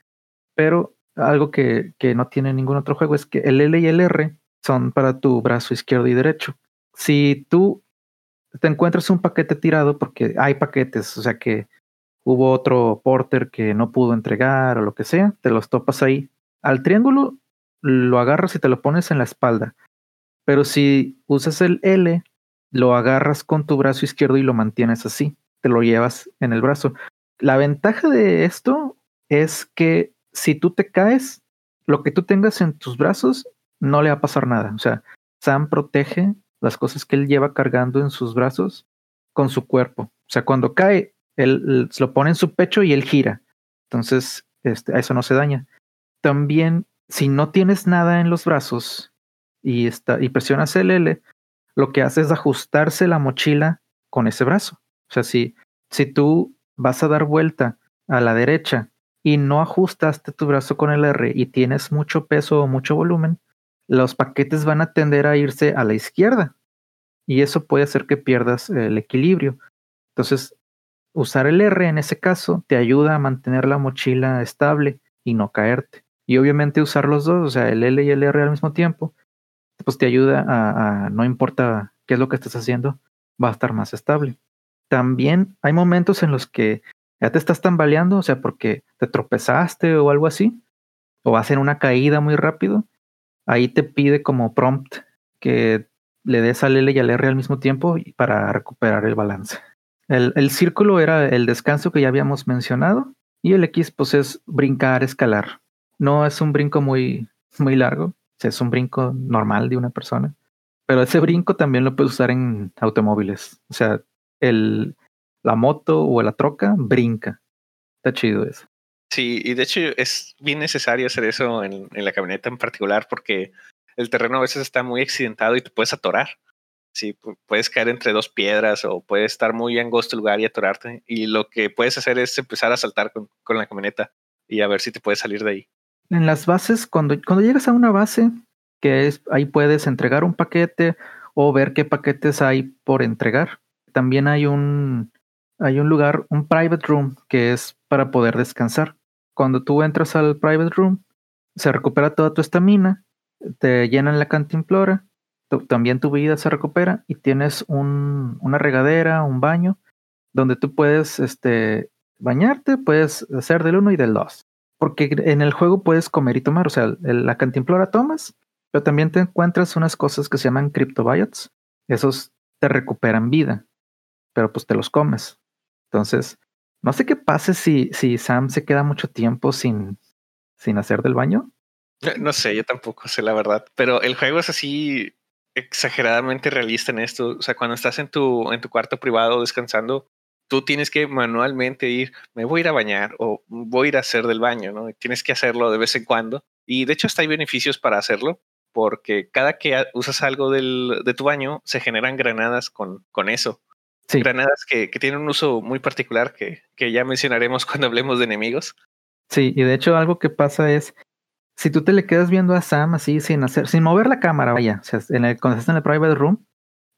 pero algo que, que, no tiene ningún otro juego es que el L y el R son para tu brazo izquierdo y derecho. Si tú te encuentras un paquete tirado, porque hay paquetes, o sea que hubo otro porter que no pudo entregar o lo que sea, te los topas ahí. Al triángulo lo agarras y te lo pones en la espalda. Pero si usas el L, lo agarras con tu brazo izquierdo y lo mantienes así te lo llevas en el brazo. La ventaja de esto es que si tú te caes, lo que tú tengas en tus brazos no le va a pasar nada. O sea, Sam protege las cosas que él lleva cargando en sus brazos con su cuerpo. O sea, cuando cae, él, lo pone en su pecho y él gira. Entonces, este, eso no se daña. También, si no tienes nada en los brazos y, está, y presionas el L, lo que hace es ajustarse la mochila con ese brazo. O sea, si, si tú vas a dar vuelta a la derecha y no ajustaste tu brazo con el R y tienes mucho peso o mucho volumen, los paquetes van a tender a irse a la izquierda y eso puede hacer que pierdas el equilibrio. Entonces, usar el R en ese caso te ayuda a mantener la mochila estable y no caerte. Y obviamente usar los dos, o sea, el L y el R al mismo tiempo, pues te ayuda a, no importa qué es lo que estés haciendo, va a estar más estable. También hay momentos en los que ya te estás tambaleando, o sea, porque te tropezaste o algo así, o vas en una caída muy rápido, ahí te pide como prompt que le des al L y al R al mismo tiempo para recuperar el balance. El, el, círculo era el descanso que ya habíamos mencionado y el X pues es brincar, escalar. No es un brinco muy, muy largo, es un brinco normal de una persona, pero ese brinco también lo puedes usar en automóviles. O sea, el, la moto o la troca brinca. Está chido eso. Sí, y de hecho es bien necesario hacer eso en, la camioneta en particular porque el terreno a veces está muy accidentado y te puedes atorar. Sí, puedes caer entre dos piedras o puedes estar muy angosto el lugar y atorarte. Y lo que puedes hacer es empezar a saltar con, con, la camioneta y a ver si te puedes salir de ahí. En las bases, cuando, cuando llegas a una base, que es ahí puedes entregar un paquete o ver qué paquetes hay por entregar. También hay un, hay un lugar, un private room, que es para poder descansar. Cuando tú entras al private room, se recupera toda tu estamina, te llenan la cantimplora, también tu vida se recupera y tienes un, una regadera, un baño, donde tú puedes este, bañarte, puedes hacer del uno y del dos. Porque en el juego puedes comer y tomar, o sea, la cantimplora tomas, pero también te encuentras unas cosas que se llaman cryptobiotes. Esos te recuperan vida, pero pues te los comes. Entonces, no sé qué pase si, si Sam se queda mucho tiempo sin, sin hacer del baño. No sé, yo tampoco sé la verdad, pero el juego es así exageradamente realista en esto. O sea, cuando estás en tu, en tu cuarto privado descansando, tú tienes que manualmente ir, me voy a ir a bañar o voy a ir a hacer del baño, ¿no? tienes que hacerlo de vez en cuando. Y de hecho hasta hay beneficios para hacerlo, porque cada que usas algo del, de tu baño, se generan granadas con, con eso. Sí. Granadas que, que, tienen un uso muy particular que, que ya mencionaremos cuando hablemos de enemigos. Sí, y de hecho algo que pasa es, si tú te le quedas viendo a Sam así sin hacer, sin mover la cámara, vaya, o sea, en el, cuando estás en el private room,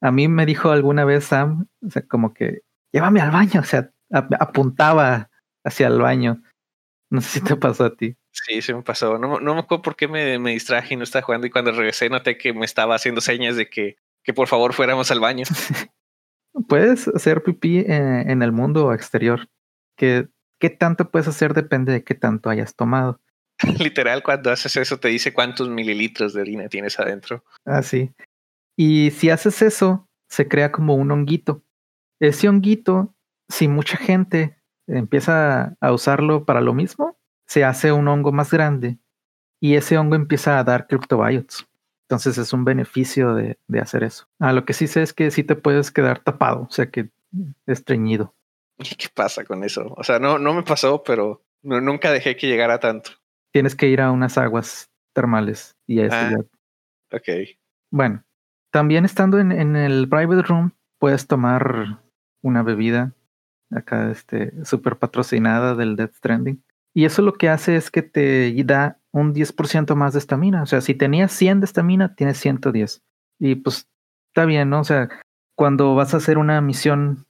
a mí me dijo alguna vez Sam, o sea, como que, llévame al baño, o sea, apuntaba hacia el baño. No sé si te pasó a ti. Sí, se me pasó. No, no me acuerdo por qué me, me, distraje y no estaba jugando. Y cuando regresé, noté que me estaba haciendo señas de que, que por favor fuéramos al baño. puedes hacer pipí en, en el mundo exterior. Que qué tanto puedes hacer depende de qué tanto hayas tomado. Literal, cuando haces eso, te dice cuántos mililitros de orina tienes adentro. Ah, sí. Y si haces eso, se crea como un honguito. Ese honguito, si mucha gente empieza a usarlo para lo mismo, se hace un hongo más grande y ese hongo empieza a dar cryptobiotes. Entonces es un beneficio de, de hacer eso. Ah, lo que sí sé es que sí te puedes quedar tapado, o sea que estreñido. ¿Y qué pasa con eso? O sea, no, no me pasó, pero no, nunca dejé que llegara tanto. Tienes que ir a unas aguas termales y eso ah, ya. Ok. Bueno, también estando en, en el private room, puedes tomar una bebida acá, este, súper patrocinada del Death Stranding. Y eso lo que hace es que te da un 10% más de estamina. O sea, si tenías 100 de estamina, tienes 110. Y pues está bien, ¿no? O sea, cuando vas a hacer una misión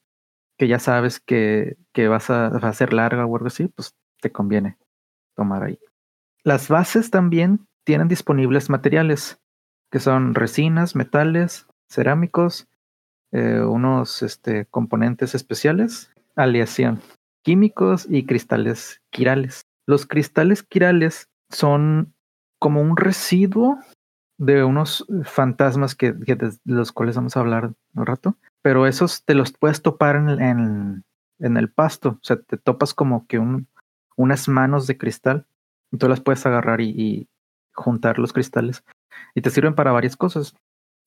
que ya sabes que, que vas a, ser larga o algo así, pues te conviene tomar ahí. Las bases también tienen disponibles materiales, que son resinas, metales, cerámicos, eh, unos este, componentes especiales, aleación químicos y cristales quirales. Los cristales quirales son como un residuo de unos fantasmas que, de los cuales vamos a hablar un rato, pero esos te los puedes topar en, en, el pasto, o sea, te topas como que un, unas manos de cristal, y tú las puedes agarrar y, y, juntar los cristales, y te sirven para varias cosas.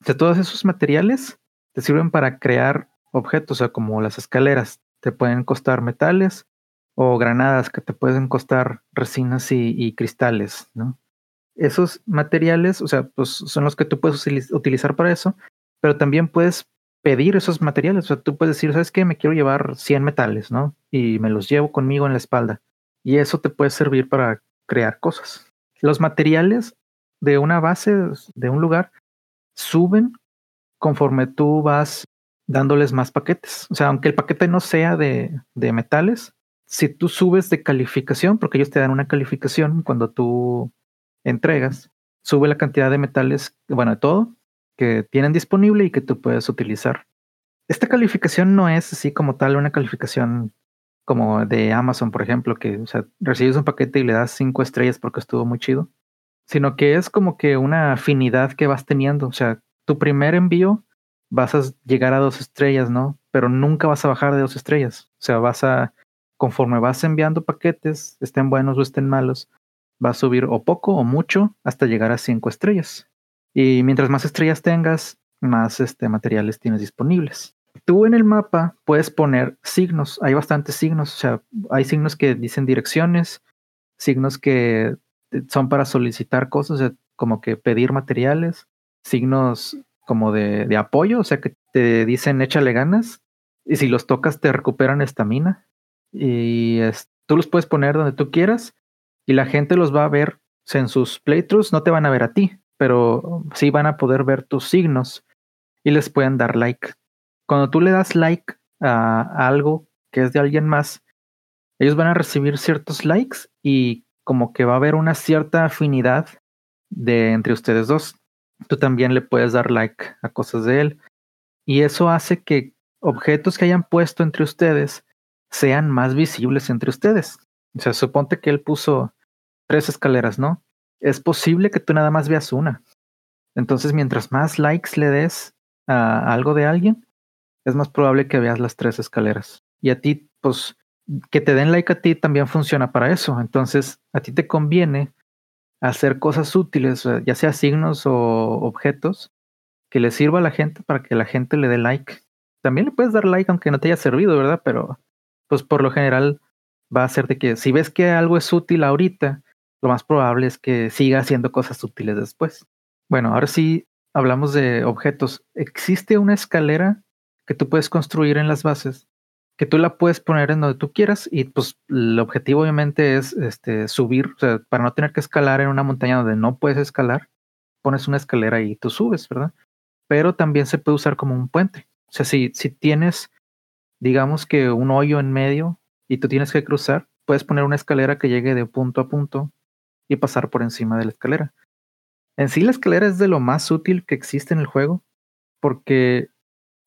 De todos esos materiales, te sirven para crear objetos, o sea, como las escaleras, te pueden costar metales o granadas que te pueden costar resinas y, cristales, ¿no? Esos materiales, o sea, pues son los que tú puedes utilizar para eso, pero también puedes pedir esos materiales, o sea, tú puedes decir, ¿sabes qué? Me quiero llevar 100 metales, ¿no? Y me los llevo conmigo en la espalda. Y eso te puede servir para crear cosas. Los materiales de una base, de un lugar, suben conforme tú vas dándoles más paquetes. O sea, aunque el paquete no sea de, de metales, si tú subes de calificación, porque ellos te dan una calificación cuando tú entregas, sube la cantidad de metales, bueno, de todo que tienen disponible y que tú puedes utilizar. Esta calificación no es así como tal una calificación como de Amazon, por ejemplo, que recibes un paquete y le das cinco estrellas porque estuvo muy chido, sino que es como que una afinidad que vas teniendo. O sea, tu primer envío vas a llegar a dos estrellas, ¿no? Pero nunca vas a bajar de dos estrellas. O sea, vas a, conforme vas enviando paquetes, estén buenos o estén malos, va a subir o poco o mucho hasta llegar a cinco estrellas. Y mientras más estrellas tengas, más este, materiales tienes disponibles. Tú en el mapa puedes poner signos, hay bastantes signos, o sea, hay signos que dicen direcciones, signos que son para solicitar cosas, como que pedir materiales, signos como de, de, apoyo, o sea, que te dicen échale ganas, y si los tocas te recuperan estamina, y tú los puedes poner donde tú quieras, y la gente los va a ver en sus playthroughs, no te van a ver a ti, pero sí van a poder ver tus signos y les pueden dar like. Cuando tú le das like a, algo que es de alguien más, ellos van a recibir ciertos likes y como que va a haber una cierta afinidad de entre ustedes dos. Tú también le puedes dar like a cosas de él. Y eso hace que objetos que hayan puesto entre ustedes sean más visibles entre ustedes. O sea, suponte que él puso tres escaleras, ¿no? Es posible que tú nada más veas una. Entonces, mientras más likes le des a algo de alguien, es más probable que veas las tres escaleras. Y a ti, pues, que te den like a ti también funciona para eso. Entonces, a ti te conviene hacer cosas útiles, ya sea signos o objetos, que le sirva a la gente para que la gente le dé like. También le puedes dar like aunque no te haya servido, ¿verdad? Pero, pues, por lo general va a ser de que si ves que algo es útil ahorita, lo más probable es que siga haciendo cosas útiles después. Bueno, ahora sí hablamos de objetos. Existe una escalera que tú puedes construir en las bases, que tú la puedes poner en donde tú quieras y pues el objetivo obviamente es este, subir, o sea, para no tener que escalar en una montaña donde no puedes escalar, pones una escalera y tú subes, ¿verdad? Pero también se puede usar como un puente. O sea, si, si tienes, digamos que un hoyo en medio y tú tienes que cruzar, puedes poner una escalera que llegue de punto a punto y pasar por encima de la escalera. En sí la escalera es de lo más útil que existe en el juego, porque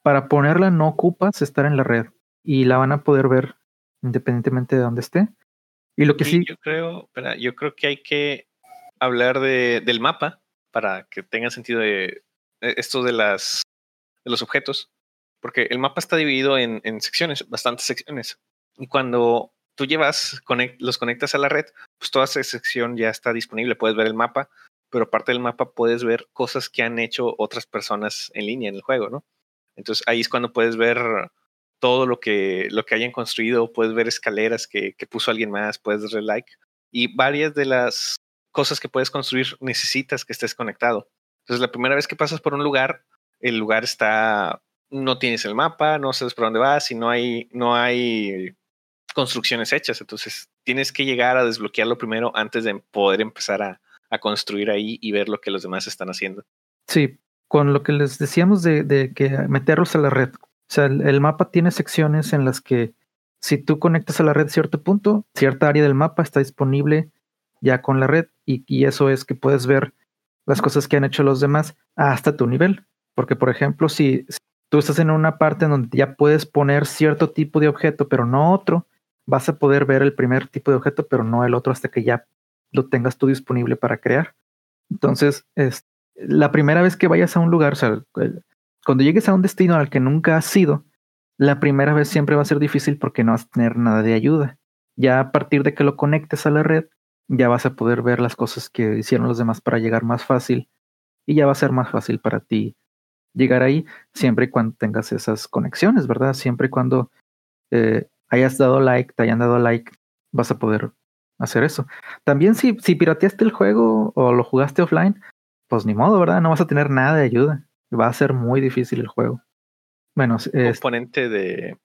para ponerla no ocupas estar en la red y la van a poder ver independientemente de dónde esté. Y lo que sí, yo creo, espera, yo creo que hay que hablar de, del mapa para que tenga sentido de e, esto de las de los objetos, porque el mapa está dividido en, secciones, bastantes secciones. Y cuando tú llevas, los conectas a la red, pues toda esa sección ya está disponible, puedes ver el mapa, pero parte del mapa puedes ver cosas que han hecho otras personas en línea en el juego, ¿no? Entonces ahí es cuando puedes ver todo lo que, lo que hayan construido, puedes ver escaleras que, que puso alguien más, puedes darle like. Y varias de las cosas que puedes construir necesitas que estés conectado. Entonces la primera vez que pasas por un lugar, el lugar está, no tienes el mapa, no sabes por dónde vas y no hay, no hay construcciones hechas. Entonces tienes que llegar a desbloquearlo primero antes de poder empezar a, construir ahí y ver lo que los demás están haciendo. Sí, con lo que les decíamos de, que meterlos a la red. O sea, el, mapa tiene secciones en las que si tú conectas a la red cierto punto, cierta área del mapa está disponible ya con la red y, y eso es que puedes ver las cosas que han hecho los demás hasta tu nivel. Porque, por ejemplo, si tú estás en una parte donde ya puedes poner cierto tipo de objeto, pero no otro, vas a poder ver el primer tipo de objeto, pero no el otro hasta que ya lo tengas tú disponible para crear. Entonces, es, la primera vez que vayas a un lugar, o sea, cuando llegues a un destino al que nunca has ido, la primera vez siempre va a ser difícil porque no vas a tener nada de ayuda. Ya a partir de que lo conectes a la red, ya vas a poder ver las cosas que hicieron los demás para llegar más fácil y ya va a ser más fácil para ti llegar ahí siempre y cuando tengas esas conexiones, ¿verdad? Siempre y cuando eh, hayas dado like, te hayan dado like, vas a poder hacer eso. También si, si pirateaste el juego o lo jugaste offline, pues ni modo, ¿verdad? No vas a tener nada de ayuda. Va a ser muy difícil el juego. Bueno, es componente de.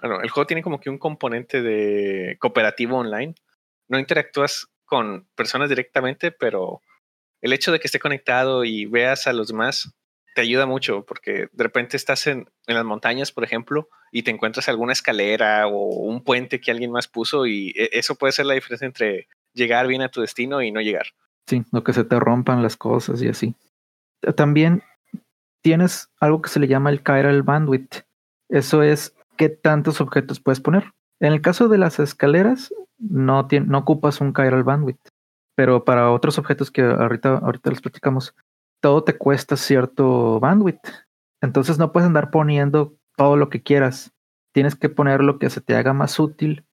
Bueno, el juego tiene como que un componente de cooperativo online. No interactúas con personas directamente, pero el hecho de que esté conectado y veas a los demás te ayuda mucho porque de repente estás en, las montañas, por ejemplo, y te encuentras alguna escalera o un puente que alguien más puso y e, eso puede ser la diferencia entre llegar bien a tu destino y no llegar. Sí, lo que se te rompan las cosas y así. También tienes algo que se le llama el chiral bandwidth. Eso es qué tantos objetos puedes poner. En el caso de las escaleras, no, ocupas un chiral bandwidth, pero para otros objetos que ahorita, ahorita les platicamos, todo te cuesta cierto bandwidth. Entonces no puedes andar poniendo todo lo que quieras. Tienes que poner lo que se te haga más útil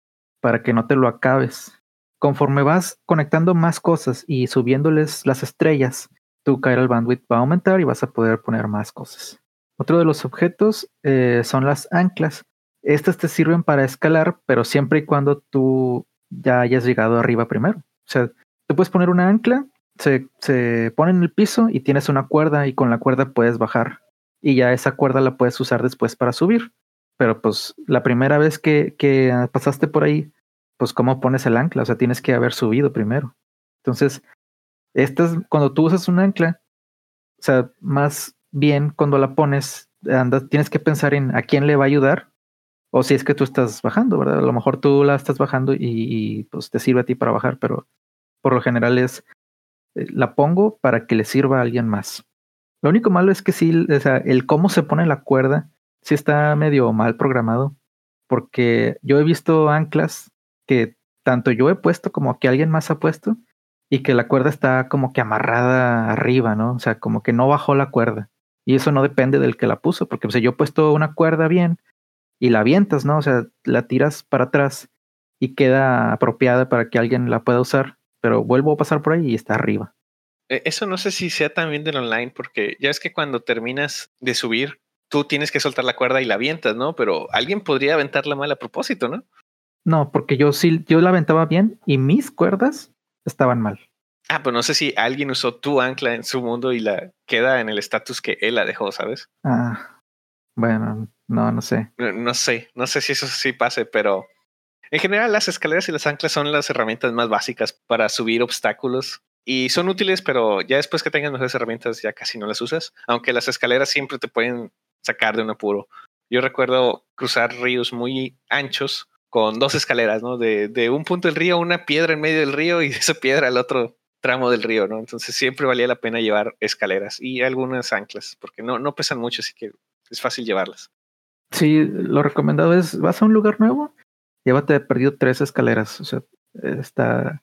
para que no te lo acabes. Conforme vas conectando más cosas y subiéndoles las estrellas, tu chiral bandwidth va a aumentar y vas a poder poner más cosas. Otro de los objetos eh, son las anclas. Estas te sirven para escalar, pero siempre y cuando tú ya hayas llegado arriba primero. O sea, tú puedes poner una ancla, se, se pone en el piso y tienes una cuerda y con la cuerda puedes bajar. Y ya esa cuerda la puedes usar después para subir. Pero pues la primera vez que, que pasaste por ahí, pues cómo pones el ancla, o sea, tienes que haber subido primero. Entonces, estas, cuando tú usas un ancla, o sea, más bien cuando la pones, andas, tienes que pensar en a quién le va a ayudar, o si es que tú estás bajando, ¿verdad? A lo mejor tú la estás bajando y, pues te sirve a ti para bajar, pero por lo general es, la pongo para que le sirva a alguien más. Lo único malo es que sí, o sea, el cómo se pone la cuerda, sí está medio mal programado, porque yo he visto anclas que tanto yo he puesto como que alguien más ha puesto y que la cuerda está como que amarrada arriba, ¿no? O sea, como que no bajó la cuerda. Y eso no depende del que la puso, porque si yo he puesto una cuerda bien y la avientas, ¿no? O sea, la tiras para atrás y queda apropiada para que alguien la pueda usar, pero vuelvo a pasar por ahí y está arriba. E, eso no sé si sea también del online, porque ya es que cuando terminas de subir, tú tienes que soltar la cuerda y la avientas, ¿no? Pero alguien podría aventarla mal a propósito, ¿no? No, porque yo sí, yo la aventaba bien y mis cuerdas estaban mal. Ah, pues no sé si alguien usó tu ancla en su mundo y la queda en el estatus que él la dejó, ¿sabes? Ah, bueno, no, no sé. No, sé, no sé si eso sí pase, pero en general las escaleras y las anclas son las herramientas más básicas para subir obstáculos y son útiles, pero ya después que tengas esas herramientas ya casi no las usas, aunque las escaleras siempre te pueden sacar de un apuro. Yo recuerdo cruzar ríos muy anchos con dos escaleras, ¿no? De, de, un punto del río, una piedra en medio del río y de esa piedra al otro tramo del río, ¿no? Entonces siempre valía la pena llevar escaleras y algunas anclas, porque no, no pesan mucho, así que es fácil llevarlas. Sí, lo recomendado es, vas a un lugar nuevo, llévate perdido tres escaleras, o sea, está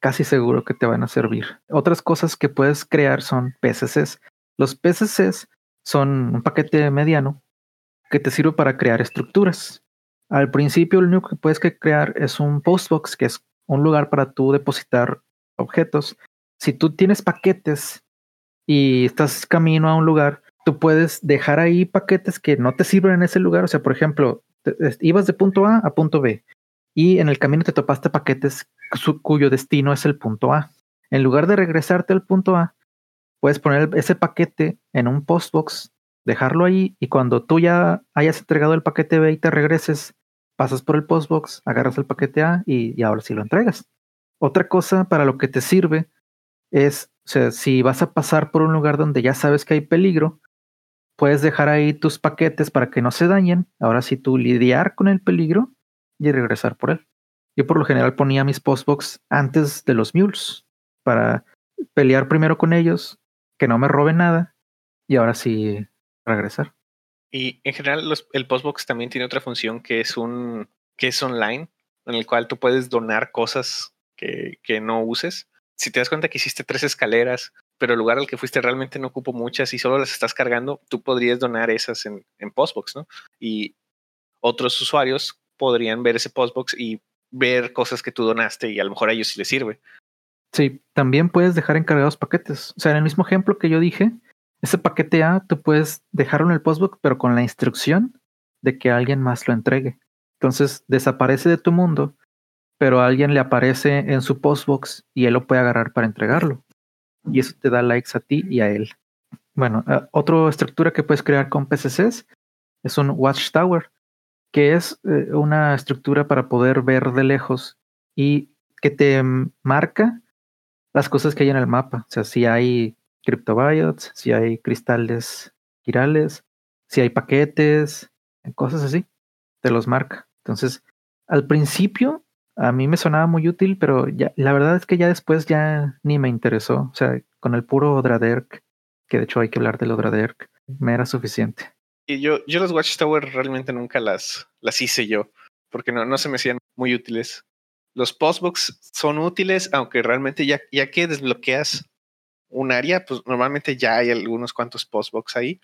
casi seguro que te van a servir. Otras cosas que puedes crear son PCCs. Los PCCs son un paquete mediano que te sirve para crear estructuras. Al principio lo único que puedes crear es un postbox, que es un lugar para tú depositar objetos. Si tú tienes paquetes y estás camino a un lugar, tú puedes dejar ahí paquetes que no te sirven en ese lugar. O sea, por ejemplo, ibas de punto A a punto B y en el camino te topaste paquetes cuyo destino es el punto A. En lugar de regresarte al punto A, puedes poner ese paquete en un postbox dejarlo ahí y cuando tú ya hayas entregado el paquete B y te regreses, pasas por el postbox, agarras el paquete A y, ahora sí lo entregas. Otra cosa para lo que te sirve es, si vas a pasar por un lugar donde ya sabes que hay peligro, puedes dejar ahí tus paquetes para que no se dañen. Ahora sí tú lidiar con el peligro y regresar por él. Yo por lo general ponía mis postbox antes de los mules para pelear primero con ellos, que no me roben nada y ahora sí regresar. Y en general el Postbox también tiene otra función que es un que es online, en el cual tú puedes donar cosas que, que no uses. Si te das cuenta que hiciste tres escaleras, pero el lugar al que fuiste realmente no ocupo muchas y solo las estás cargando, tú podrías donar esas en, en Postbox, ¿no? Y otros usuarios podrían ver ese Postbox y ver cosas que tú donaste y a lo mejor a ellos sí les sirve. Sí, también puedes dejar encargados paquetes. O sea, en el mismo ejemplo que yo dije, ese paquete A tú puedes dejarlo en el postbox, pero con la instrucción de que alguien más lo entregue. Entonces desaparece de tu mundo, pero alguien le aparece en su postbox y él lo puede agarrar para entregarlo. Y eso te da likes a ti y a él. Bueno, eh, otra estructura que puedes crear con PCCs es un Watchtower, que es eh, una estructura para poder ver de lejos y que te marca las cosas que hay en el mapa. O sea, si hay cryptobiots, si hay cristales girales, si hay paquetes, cosas así, te los marca. Entonces, al principio a mí me sonaba muy útil, pero ya, la verdad es que ya después ya ni me interesó. O sea, con el puro Draderk, que de hecho hay que hablar del Draderk, me era suficiente. Y yo, yo los Watchtower realmente nunca las, las hice yo, porque no, no se me hacían muy útiles. Los postbox son útiles, aunque realmente ya, ya que desbloqueas un área, pues normalmente ya hay algunos cuantos postbox ahí.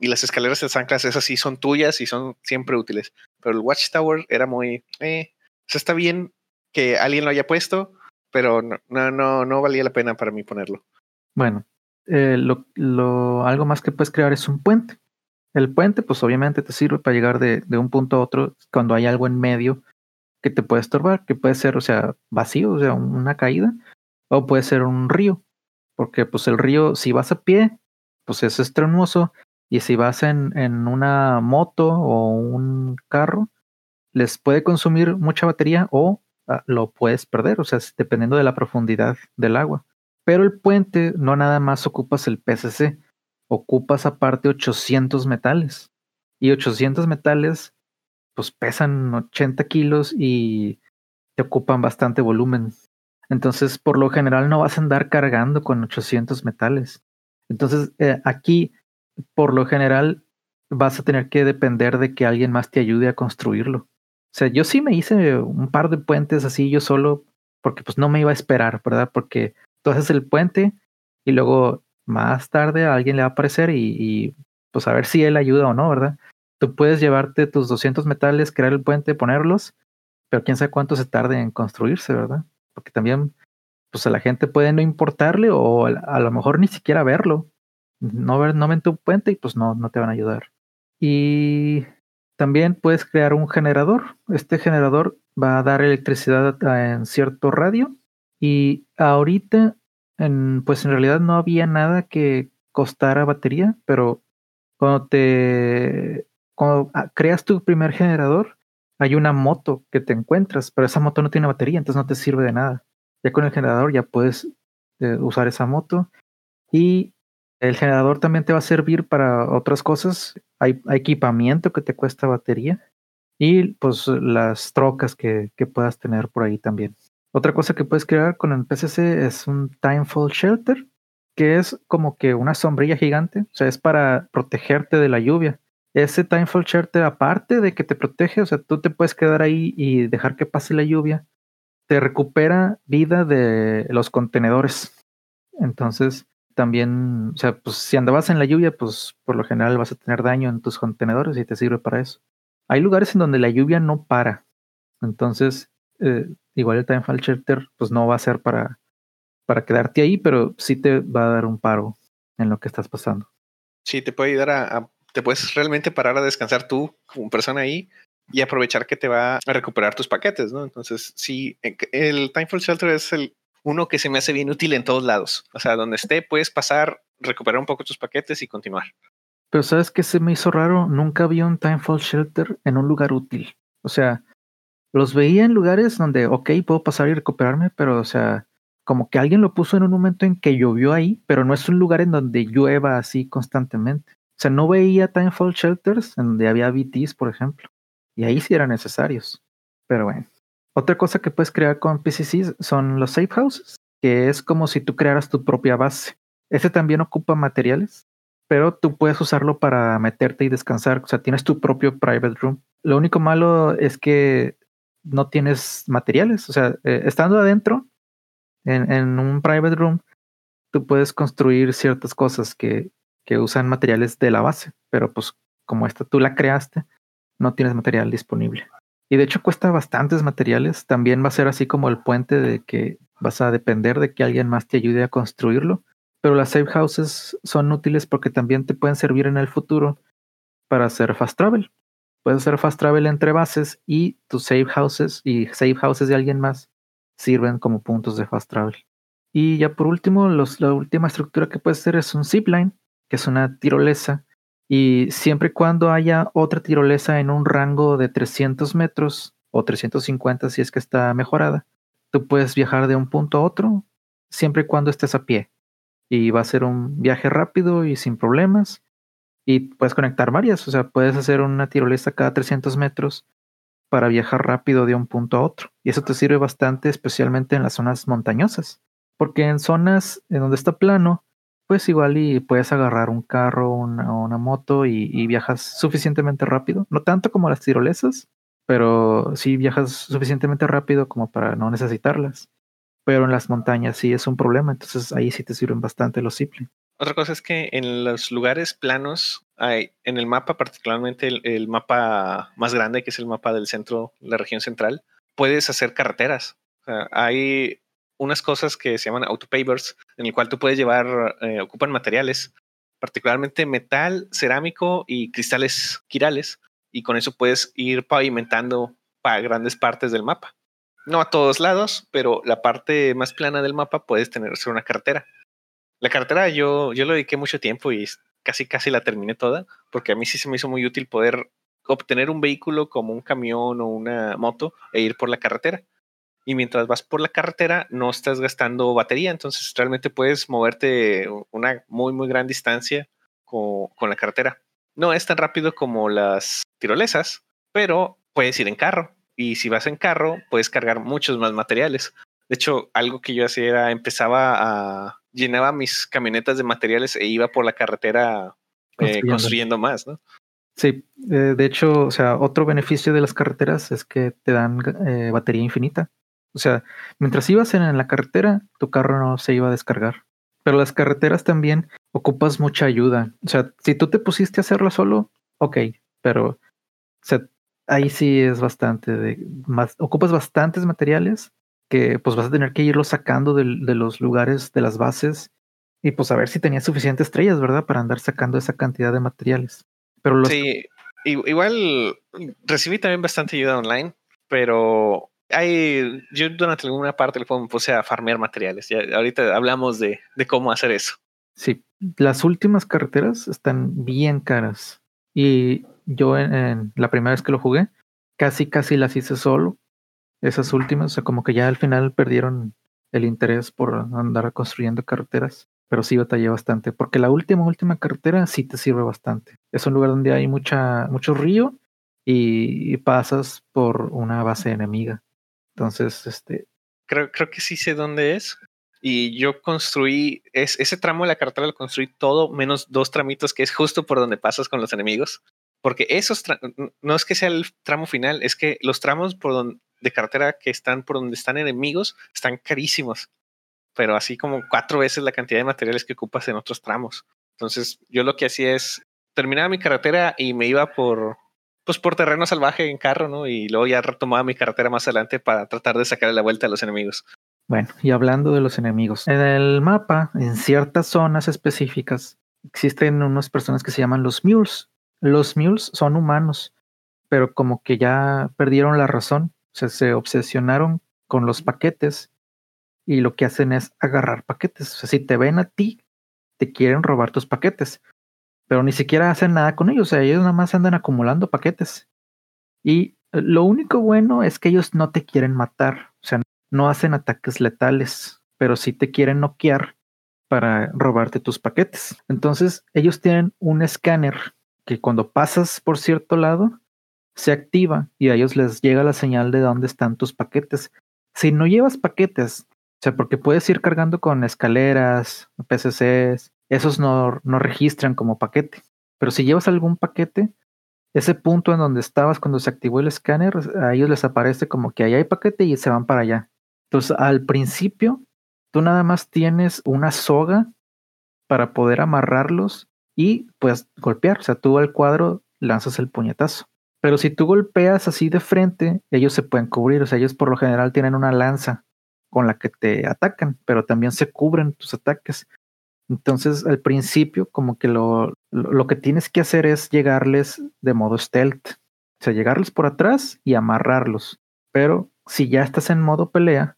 Y las escaleras de anclas, esas sí son tuyas y son siempre útiles. Pero el Watchtower era muy, eh, sea, está bien que alguien lo haya puesto, pero no, no, no, valía la pena para mí ponerlo. Bueno, eh, lo, lo, algo más que puedes crear es un puente. El puente, pues obviamente te sirve para llegar de, un punto a otro cuando hay algo en medio que te puede estorbar, que puede ser, o sea, vacío, o sea, una caída, o puede ser un río, porque pues el río, si vas a pie, pues es estrenuoso, y si vas en, en una moto o un carro, les puede consumir mucha batería o ah, lo puedes perder, o sea, dependiendo de la profundidad del agua. Pero el puente no nada más ocupas el PCC, ocupas aparte 800 metales. Y 800 metales, pues pesan 80 kilos y te ocupan bastante volumen. Entonces, por lo general, no vas a andar cargando con 800 metales. Entonces, eh, aquí, por lo general, vas a tener que depender de que alguien más te ayude a construirlo. O sea, yo sí me hice un par de puentes así yo solo, porque pues no me iba a esperar, ¿verdad? Porque tú haces el puente y luego más tarde a alguien le va a aparecer y, pues a ver si él ayuda o no, ¿verdad? Tú puedes llevarte tus 200 metales, crear el puente, ponerlos, pero quién sabe cuánto se tarde en construirse, ¿verdad? Porque también, pues a la gente puede no importarle o a lo mejor ni siquiera verlo. No, ver, no ven tu puente y pues no, no te van a ayudar. Y también puedes crear un generador. Este generador va a dar electricidad en cierto radio y ahorita, pues en realidad no había nada que costara batería, pero cuando te ah, creas tu primer generador, hay una moto que te encuentras, pero esa moto no tiene batería, entonces no te sirve de nada. Ya con el generador ya puedes eh, usar esa moto y el generador también te va a servir para otras cosas. Hay, equipamiento que te cuesta batería y pues las trocas que, que, puedas tener por ahí también. Otra cosa que puedes crear con el PCC es un Timefall Shelter, que es como que una sombrilla gigante, o sea, es para protegerte de la lluvia. Ese Timefall Shelter, aparte de que te protege, o sea, tú te puedes quedar ahí y dejar que pase la lluvia, te recupera vida de los contenedores. Entonces, también, o sea, pues si andabas en la lluvia, pues por lo general vas a tener daño en tus contenedores y te sirve para eso. Hay lugares en donde la lluvia no para. Entonces, eh, igual el Timefall Shelter, pues no va a ser para, para quedarte ahí, pero sí te va a dar un paro en lo que estás pasando. Sí, te puede ayudar a, te puedes realmente parar a descansar tú como persona ahí y aprovechar que te va a recuperar tus paquetes, ¿no? Entonces, sí, el Timefall Shelter es el, uno que se me hace bien útil en todos lados. O sea, donde esté, puedes pasar, recuperar un poco tus paquetes y continuar. Pero ¿sabes qué se me hizo raro? Nunca vi un Timefall Shelter en un lugar útil. O sea, los veía en lugares donde, ok, puedo pasar y recuperarme, pero, o sea, como que alguien lo puso en un momento en que llovió ahí, pero no es un lugar en donde llueva así constantemente. O sea, no veía Timefall Shelters en donde había BTs, por ejemplo. Y ahí sí eran necesarios. Pero bueno. Otra cosa que puedes crear con PCCs son los safe houses, que es como si tú crearas tu propia base. Ese también ocupa materiales, pero tú puedes usarlo para meterte y descansar. O sea, tienes tu propio private room. Lo único malo es que no tienes materiales. O sea, eh, estando adentro, en, en, un private room, tú puedes construir ciertas cosas que, que usan materiales de la base, pero pues como esta tú la creaste, no tienes material disponible. Y de hecho cuesta bastantes materiales. También va a ser así como el puente de que vas a depender de que alguien más te ayude a construirlo. Pero las safe houses son útiles porque también te pueden servir en el futuro para hacer fast travel. Puedes hacer fast travel entre bases y tus safe houses y safe houses de alguien más sirven como puntos de fast travel. Y ya por último, la última estructura que puedes hacer es un zipline, que es una tirolesa y siempre y cuando haya otra tirolesa en un rango de 300 metros o 350 si es que está mejorada, tú puedes viajar de un punto a otro siempre y cuando estés a pie. Y va a ser un viaje rápido y sin problemas. Y puedes conectar varias, o sea, puedes hacer una tirolesa cada 300 metros para viajar rápido de un punto a otro. Y eso te sirve bastante, especialmente en las zonas montañosas. Porque en zonas en donde está plano, pues igual y puedes agarrar un carro o una, moto y, viajas suficientemente rápido. No tanto como las tirolesas, pero sí viajas suficientemente rápido como para no necesitarlas. Pero en las montañas sí es un problema, entonces ahí sí te sirven bastante los zipline. Otra cosa es que en los lugares planos, hay, en el mapa, particularmente el, mapa más grande, que es el mapa del centro, la región central, puedes hacer carreteras. hay unas cosas que se llaman autopavers, en el cual tú puedes llevar, eh, ocupan materiales, particularmente metal, cerámico y cristales quirales, y con eso puedes ir pavimentando para grandes partes del mapa. No a todos lados, pero la parte más plana del mapa puedes tener una carretera. La carretera yo, yo lo dediqué mucho tiempo y casi casi la terminé toda, porque a mí sí se me hizo muy útil poder obtener un vehículo como un camión o una moto e ir por la carretera. Y mientras vas por la carretera no estás gastando batería, entonces realmente puedes moverte una muy, muy gran distancia con, con la carretera. No es tan rápido como las tirolesas, pero puedes ir en carro. Y si vas en carro, puedes cargar muchos más materiales. De hecho, algo que yo hacía era empezaba a llenaba mis camionetas de materiales e iba por la carretera eh, construyendo. más, ¿no? Sí, eh, de hecho, o sea, otro beneficio de las carreteras es que te dan eh, batería infinita. O sea, mientras ibas en, la carretera, tu carro no se iba a descargar. Pero las carreteras también ocupas mucha ayuda. O sea, si tú te pusiste a hacerlo solo, ok, pero ahí sí es bastante de más, ocupas bastantes materiales que pues vas a tener que irlo sacando de, los lugares, de las bases, y pues a ver si tenías suficientes estrellas, ¿verdad? Para andar sacando esa cantidad de materiales. Pero Sí, igual recibí también bastante ayuda online, pero hay, yo durante alguna parte me puse a farmear materiales. Ya, ahorita hablamos de, de cómo hacer eso. Sí, las últimas carreteras están bien caras. Y yo en, la primera vez que lo jugué, casi casi las hice solo esas últimas, o sea, como que ya al final perdieron el interés por andar construyendo carreteras, pero sí batallé bastante, porque la última, última carretera sí te sirve bastante. Es un lugar donde hay mucha, mucho río y, pasas por una base enemiga. Entonces, este... Creo, creo que sí sé dónde es. Y yo construí, es, ese tramo de la carretera lo construí todo, menos dos tramitos que es justo por donde pasas con los enemigos. Porque esos, no es que sea el tramo final, es que los tramos por donde, de carretera que están por donde están enemigos están carísimos, pero así como cuatro veces la cantidad de materiales que ocupas en otros tramos. Entonces, yo lo que hacía es terminaba mi carretera y me iba por pues por terreno salvaje en carro, ¿no? Y luego ya retomaba mi carretera más adelante para tratar de sacarle la vuelta a los enemigos. Bueno, y hablando de los enemigos, en el mapa, en ciertas zonas específicas, existen unas personas que se llaman los mules. Los mules son humanos, pero como que ya perdieron la razón se obsesionaron con los paquetes y lo que hacen es agarrar paquetes. O sea, si te ven a ti, te quieren robar tus paquetes, pero ni siquiera hacen nada con ellos. O sea, ellos nada más andan acumulando paquetes. Y lo único bueno es que ellos no te quieren matar. O sea, no hacen ataques letales, pero sí te quieren noquear para robarte tus paquetes. Entonces, ellos tienen un escáner que cuando pasas por cierto lado, se activa y a ellos les llega la señal de dónde están tus paquetes. Si no llevas paquetes, o sea, porque puedes ir cargando con escaleras, PCCs, esos no, no registran como paquete. Pero si llevas algún paquete, ese punto en donde estabas cuando se activó el escáner, a ellos les aparece como que ahí hay paquete y se van para allá. Entonces, al principio, tú nada más tienes una soga para poder amarrarlos y pues golpear. O sea, tú al cuadro lanzas el puñetazo. Pero si tú golpeas así de frente, ellos se pueden cubrir. O sea, ellos por lo general tienen una lanza con la que te atacan, pero también se cubren tus ataques. Entonces, al principio, como que lo, lo, que tienes que hacer es llegarles de modo stealth. O sea, llegarles por atrás y amarrarlos. Pero si ya estás en modo pelea,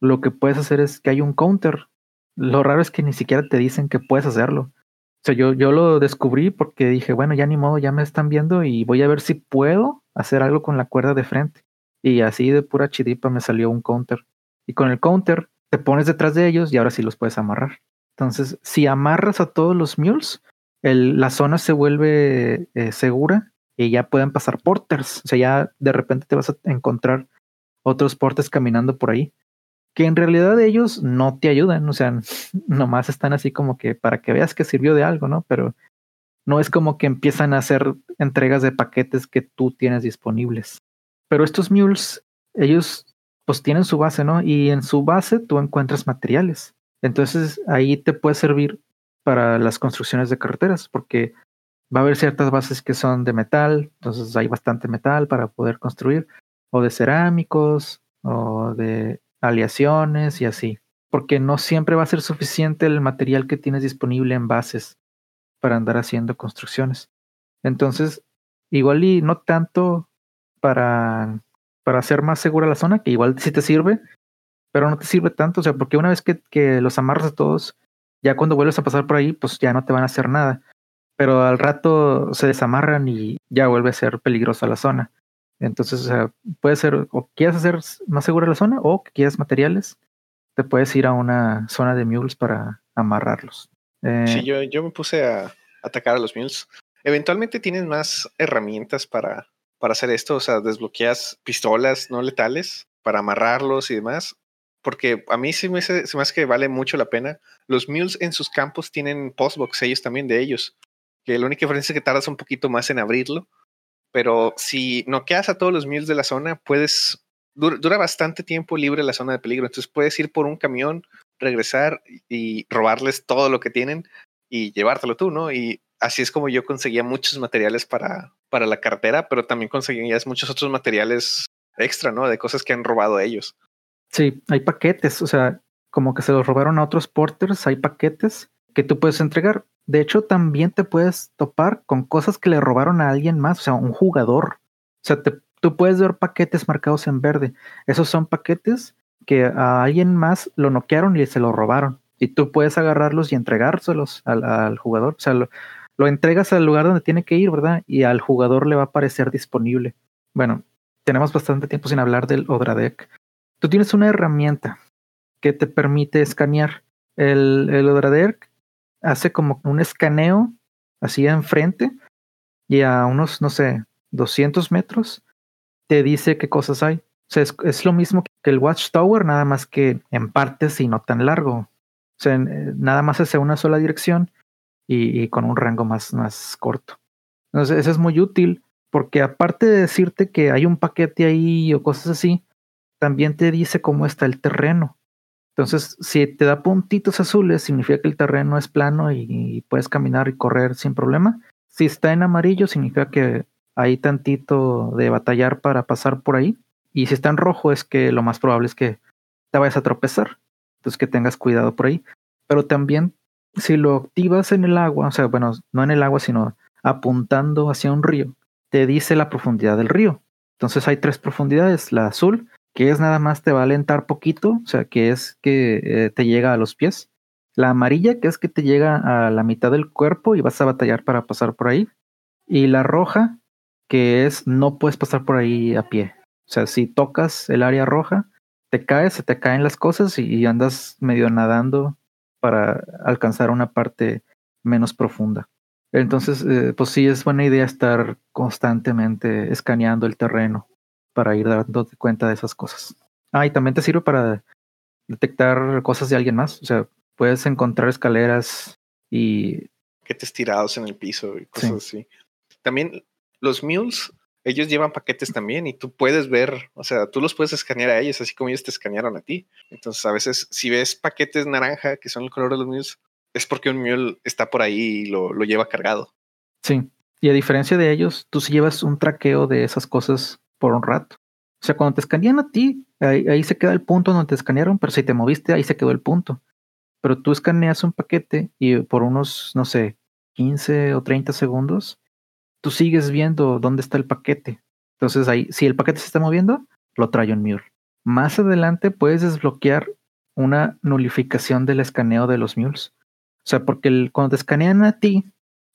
lo que puedes hacer es que hay un counter. Lo raro es que ni siquiera te dicen que puedes hacerlo. O sea, yo, yo lo descubrí porque dije, bueno, ya ni modo, ya me están viendo y voy a ver si puedo hacer algo con la cuerda de frente. Y así de pura chidipa me salió un counter. Y con el counter te pones detrás de ellos y ahora sí los puedes amarrar. Entonces, si amarras a todos los mules, la zona se vuelve eh, segura y ya pueden pasar porters. O sea, ya de repente te vas a encontrar otros portes caminando por ahí, que en realidad ellos no te ayudan, o sea, nomás están así como que para que veas que sirvió de algo, ¿no? Pero no es como que empiezan a hacer entregas de paquetes que tú tienes disponibles. Pero estos mules, ellos pues tienen su base, ¿no? Y en su base tú encuentras materiales. Entonces ahí te puede servir para las construcciones de carreteras, porque va a haber ciertas bases que son de metal, entonces hay bastante metal para poder construir, o de cerámicos, o de aleaciones y así, porque no siempre va a ser suficiente el material que tienes disponible en bases para andar haciendo construcciones. Entonces, igual y no tanto para, para hacer más segura la zona, que igual sí te sirve, pero no te sirve tanto, o sea, porque una vez que, que los amarras a todos, ya cuando vuelves a pasar por ahí, pues ya no te van a hacer nada. Pero al rato se desamarran y ya vuelve a ser peligrosa la zona. Entonces, o sea, puede ser, o quieres hacer más segura la zona, o que quieres materiales, te puedes ir a una zona de mules para amarrarlos. Eh, sí, yo, yo me puse a atacar a los mules. Eventualmente tienes más herramientas para, para hacer esto, o sea, desbloqueas pistolas no letales para amarrarlos y demás porque a mí sí me hace, se me hace que vale mucho la pena. Los mules en sus campos tienen postbox, ellos también de ellos, que la única diferencia es que tardas un poquito más en abrirlo, pero si no quedas a todos los mules de la zona, puedes, dura, bastante tiempo libre la zona de peligro, entonces puedes ir por un camión, regresar y robarles todo lo que tienen y llevártelo tú, ¿no? Y así es como yo conseguía muchos materiales para, para la cartera, pero también conseguías muchos otros materiales extra, ¿no? De cosas que han robado ellos. Sí, hay paquetes, o sea, como que se los robaron a otros porters, hay paquetes que tú puedes entregar. De hecho, también te puedes topar con cosas que le robaron a alguien más, o sea, un jugador. O sea, tú puedes ver paquetes marcados en verde. Esos son paquetes que a alguien más lo noquearon y se lo robaron. Y tú puedes agarrarlos y entregárselos al, jugador. O sea, lo, lo, entregas al lugar donde tiene que ir, ¿verdad? Y al jugador le va a parecer disponible. Bueno, tenemos bastante tiempo sin hablar del Odradek. Tú tienes una herramienta que te permite escanear. El, el hace como un escaneo así enfrente y a unos, no sé, 200 metros te dice qué cosas hay. O sea, es, lo mismo que el Watchtower, nada más que en partes y no tan largo. O sea, eh, nada más hacia una sola dirección y, y, con un rango más, más corto. Entonces, eso es muy útil porque aparte de decirte que hay un paquete ahí o cosas así, también te dice cómo está el terreno. Entonces, si te da puntitos azules, significa que el terreno es plano y, puedes caminar y correr sin problema. Si está en amarillo, significa que hay tantito de batallar para pasar por ahí. Y si está en rojo, es que lo más probable es que te vayas a tropezar. Entonces, que tengas cuidado por ahí. Pero también, si lo activas en el agua, o sea, bueno, no en el agua, sino apuntando hacia un río, te dice la profundidad del río. Entonces, hay tres profundidades: la azul, que es nada más te va a alentar poquito, o sea, que es que eh, te llega a los pies. La amarilla, que es que te llega a la mitad del cuerpo y vas a batallar para pasar por ahí. Y la roja, que es no puedes pasar por ahí a pie. O sea, si tocas el área roja, te caes, se te caen las cosas y, andas medio nadando para alcanzar una parte menos profunda. Entonces, eh, pues sí, es buena idea estar constantemente escaneando el terreno para ir dándote cuenta de esas cosas. Ah, y también te sirve para detectar cosas de alguien más. O sea, puedes encontrar escaleras y... Paquetes tirados en el piso y cosas así. También los mules, ellos llevan paquetes también y tú puedes ver, o sea, tú los puedes escanear a ellos, así como ellos te escanearon a ti. Entonces, a veces, si ves paquetes naranja, que son el color de los mules, es porque un mule está por ahí y lo, lo lleva cargado. Sí. Y a diferencia de ellos, tú si llevas un traqueo de esas cosas por un rato. O sea, cuando te escanean a ti, ahí, se queda el punto donde te escanearon, pero si te moviste, ahí se quedó el punto. Pero tú escaneas un paquete y por unos, no sé, 15 o 30 segundos, tú sigues viendo dónde está el paquete. Entonces ahí, si el paquete se está moviendo, lo trae un mule. Más adelante puedes desbloquear una nulificación del escaneo de los mules. O sea, porque cuando te escanean a ti,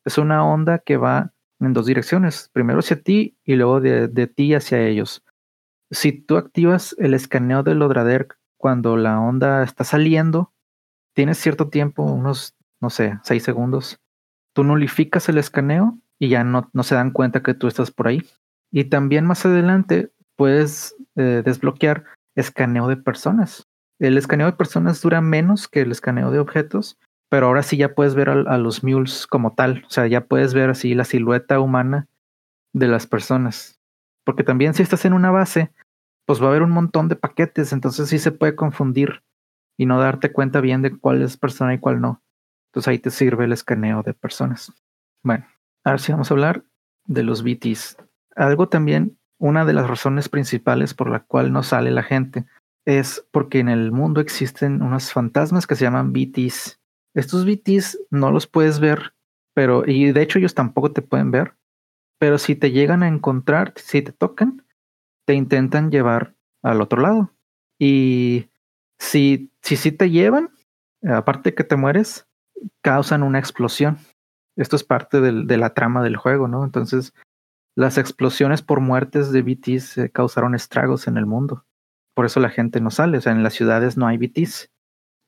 es una onda que va en dos direcciones, primero hacia ti y luego de, ti hacia ellos. Si tú activas el escaneo del Odrader cuando la onda está saliendo, tienes cierto tiempo, unos, no sé, seis segundos, tú nulificas el escaneo y ya no, no se dan cuenta que tú estás por ahí. Y también más adelante puedes eh, desbloquear escaneo de personas. El escaneo de personas dura menos que el escaneo de objetos, pero ahora sí ya puedes ver a, los mules como tal. O sea, ya puedes ver así la silueta humana de las personas. Porque también si estás en una base, pues va a haber un montón de paquetes, entonces sí se puede confundir y no darte cuenta bien de cuál es persona y cuál no. Entonces ahí te sirve el escaneo de personas. Bueno, ahora sí vamos a hablar de los BTs. Algo también, una de las razones principales por la cual no sale la gente es porque en el mundo existen unos fantasmas que se llaman BTs. Estos BTs no los puedes ver, pero, y de hecho ellos tampoco te pueden ver, pero si te llegan a encontrar, si te tocan, te intentan llevar al otro lado. Y si, si, si te llevan, aparte que te mueres, causan una explosión. Esto es parte de la trama del juego, ¿no? Entonces, las explosiones por muertes de BTs causaron estragos en el mundo por eso la gente no sale, o sea, en las ciudades no hay BTs.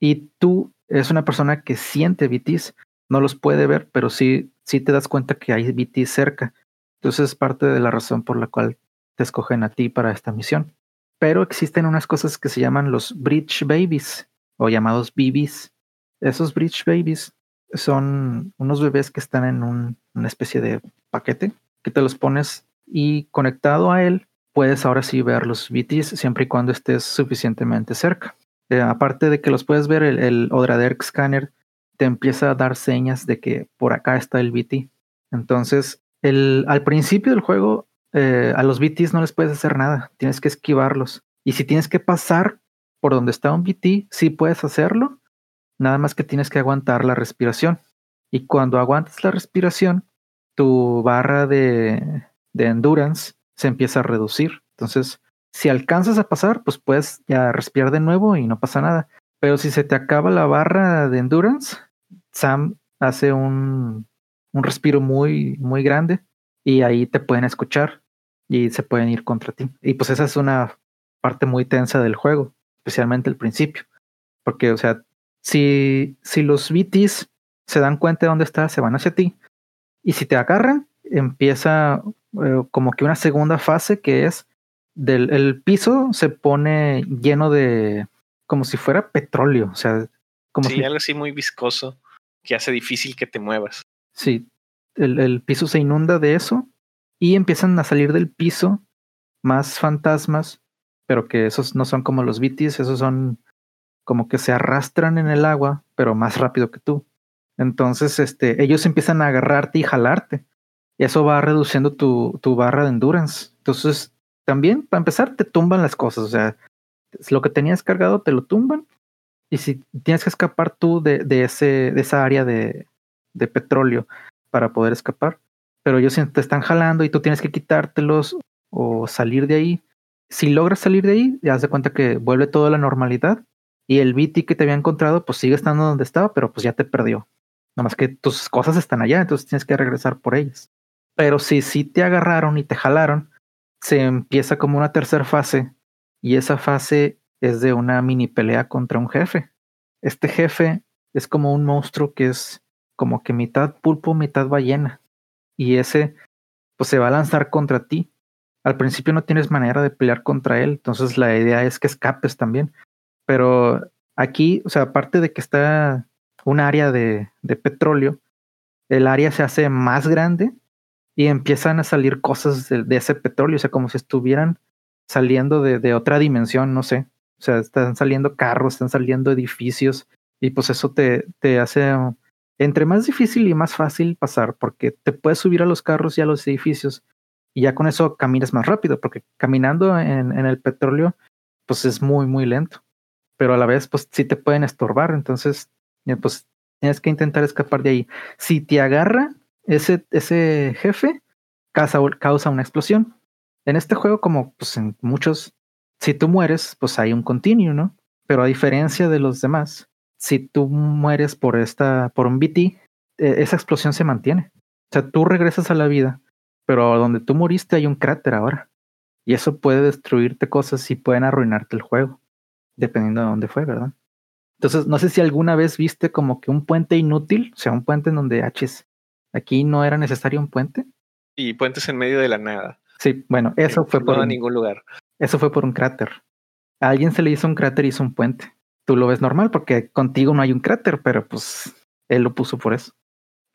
Y tú es una persona que siente BTs, no los puede ver, pero sí, sí te das cuenta que hay BTs cerca. Entonces es parte de la razón por la cual te escogen a ti para esta misión. Pero existen unas cosas que se llaman los Bridge Babies o llamados BBs. Esos Bridge Babies son unos bebés que están en una especie de paquete que te los pones y conectado a él puedes ahora sí ver los BTs siempre y cuando estés suficientemente cerca. Eh, aparte de que los puedes ver, el, el Scanner te empieza a dar señas de que por acá está el BT. Entonces, al principio del juego, eh, a los BTs no les puedes hacer nada, tienes que esquivarlos. Y si tienes que pasar por donde está un BT, sí puedes hacerlo, nada más que tienes que aguantar la respiración. Y cuando aguantas la respiración, tu barra de endurance se empieza a reducir. Entonces, si alcanzas a pasar, pues puedes ya respirar de nuevo y no pasa nada. Pero si se te acaba la barra de endurance, Sam hace un, un respiro muy, muy grande y ahí te pueden escuchar y se pueden ir contra ti. Y pues esa es una parte muy tensa del juego, especialmente el principio. Porque, o sea, si, si los BTs se dan cuenta de dónde estás, se van hacia ti. Y si te agarran, empieza eh, como que una segunda fase que es del el piso se pone lleno de como si fuera petróleo, o sea, como sí, algo así muy viscoso que hace difícil que te muevas. Sí, el, el piso se inunda de eso y empiezan a salir del piso más fantasmas, pero que esos no son como los bitis, esos son como que se arrastran en el agua, pero más rápido que tú. Entonces, este, ellos empiezan a agarrarte y jalarte. Y eso va reduciendo tu, tu barra de endurance. Entonces, también, para empezar, te tumban las cosas. O sea, lo que tenías cargado te lo tumban. Y si tienes que escapar tú de, de, ese, de esa área de, de petróleo para poder escapar, pero ellos te están jalando y tú tienes que quitártelos o salir de ahí. Si logras salir de ahí, ya das de cuenta que vuelve todo a la normalidad y el BT que te había encontrado, pues sigue estando donde estaba, pero pues ya te perdió. Nada más que tus cosas están allá, entonces tienes que regresar por ellas. Pero si sí te agarraron y te jalaron, se empieza como una tercera fase y esa fase es de una mini pelea contra un jefe. Este jefe es como un monstruo que es como que mitad pulpo, mitad ballena. Y ese pues se va a lanzar contra ti. Al principio no tienes manera de pelear contra él, entonces la idea es que escapes también. Pero aquí, o sea, aparte de que está un área de, de petróleo, el área se hace más grande y empiezan a salir cosas de, ese petróleo, o sea, como si estuvieran saliendo de, otra dimensión, no sé. O sea, están saliendo carros, están saliendo edificios y pues eso te, te hace entre más difícil y más fácil pasar porque te puedes subir a los carros y a los edificios y ya con eso caminas más rápido porque caminando en, en el petróleo pues es muy, muy lento. Pero a la vez pues sí te pueden estorbar, entonces pues tienes que intentar escapar de ahí. Si te agarra, ese, ese jefe causa, causa una explosión. En este juego, como pues en muchos, si tú mueres, pues hay un continuo, ¿no? Pero a diferencia de los demás, si tú mueres por esta, por un BT, e, esa explosión se mantiene. O sea, tú regresas a la vida, pero donde tú moriste hay un cráter ahora. Y eso puede destruirte cosas y pueden arruinarte el juego, dependiendo de dónde fue, ¿verdad? Entonces, no sé si alguna vez viste como que un puente inútil, o sea, un puente en donde H Aquí no era necesario un puente. Y puentes en medio de la nada. Sí, bueno, eso fue por no a ningún lugar. Eso fue por un cráter. A alguien se le hizo un cráter y hizo un puente. Tú lo ves normal porque contigo no hay un cráter, pero pues él lo puso por eso.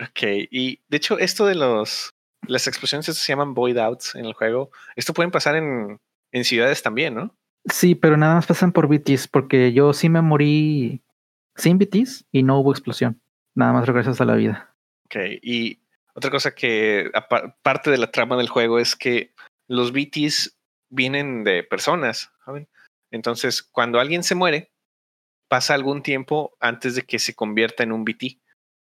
Ok, y de hecho esto de los las explosiones se llaman void outs en el juego. Esto pueden pasar en, en ciudades también, ¿no? Sí, pero nada más pasan por BTs porque yo sí me morí sin BTs y no hubo explosión. Nada más regresas a la vida. Ok, y otra cosa que parte de la trama del juego es que los BTs vienen de personas. Entonces, cuando alguien se muere, pasa algún tiempo antes de que se convierta en un BT.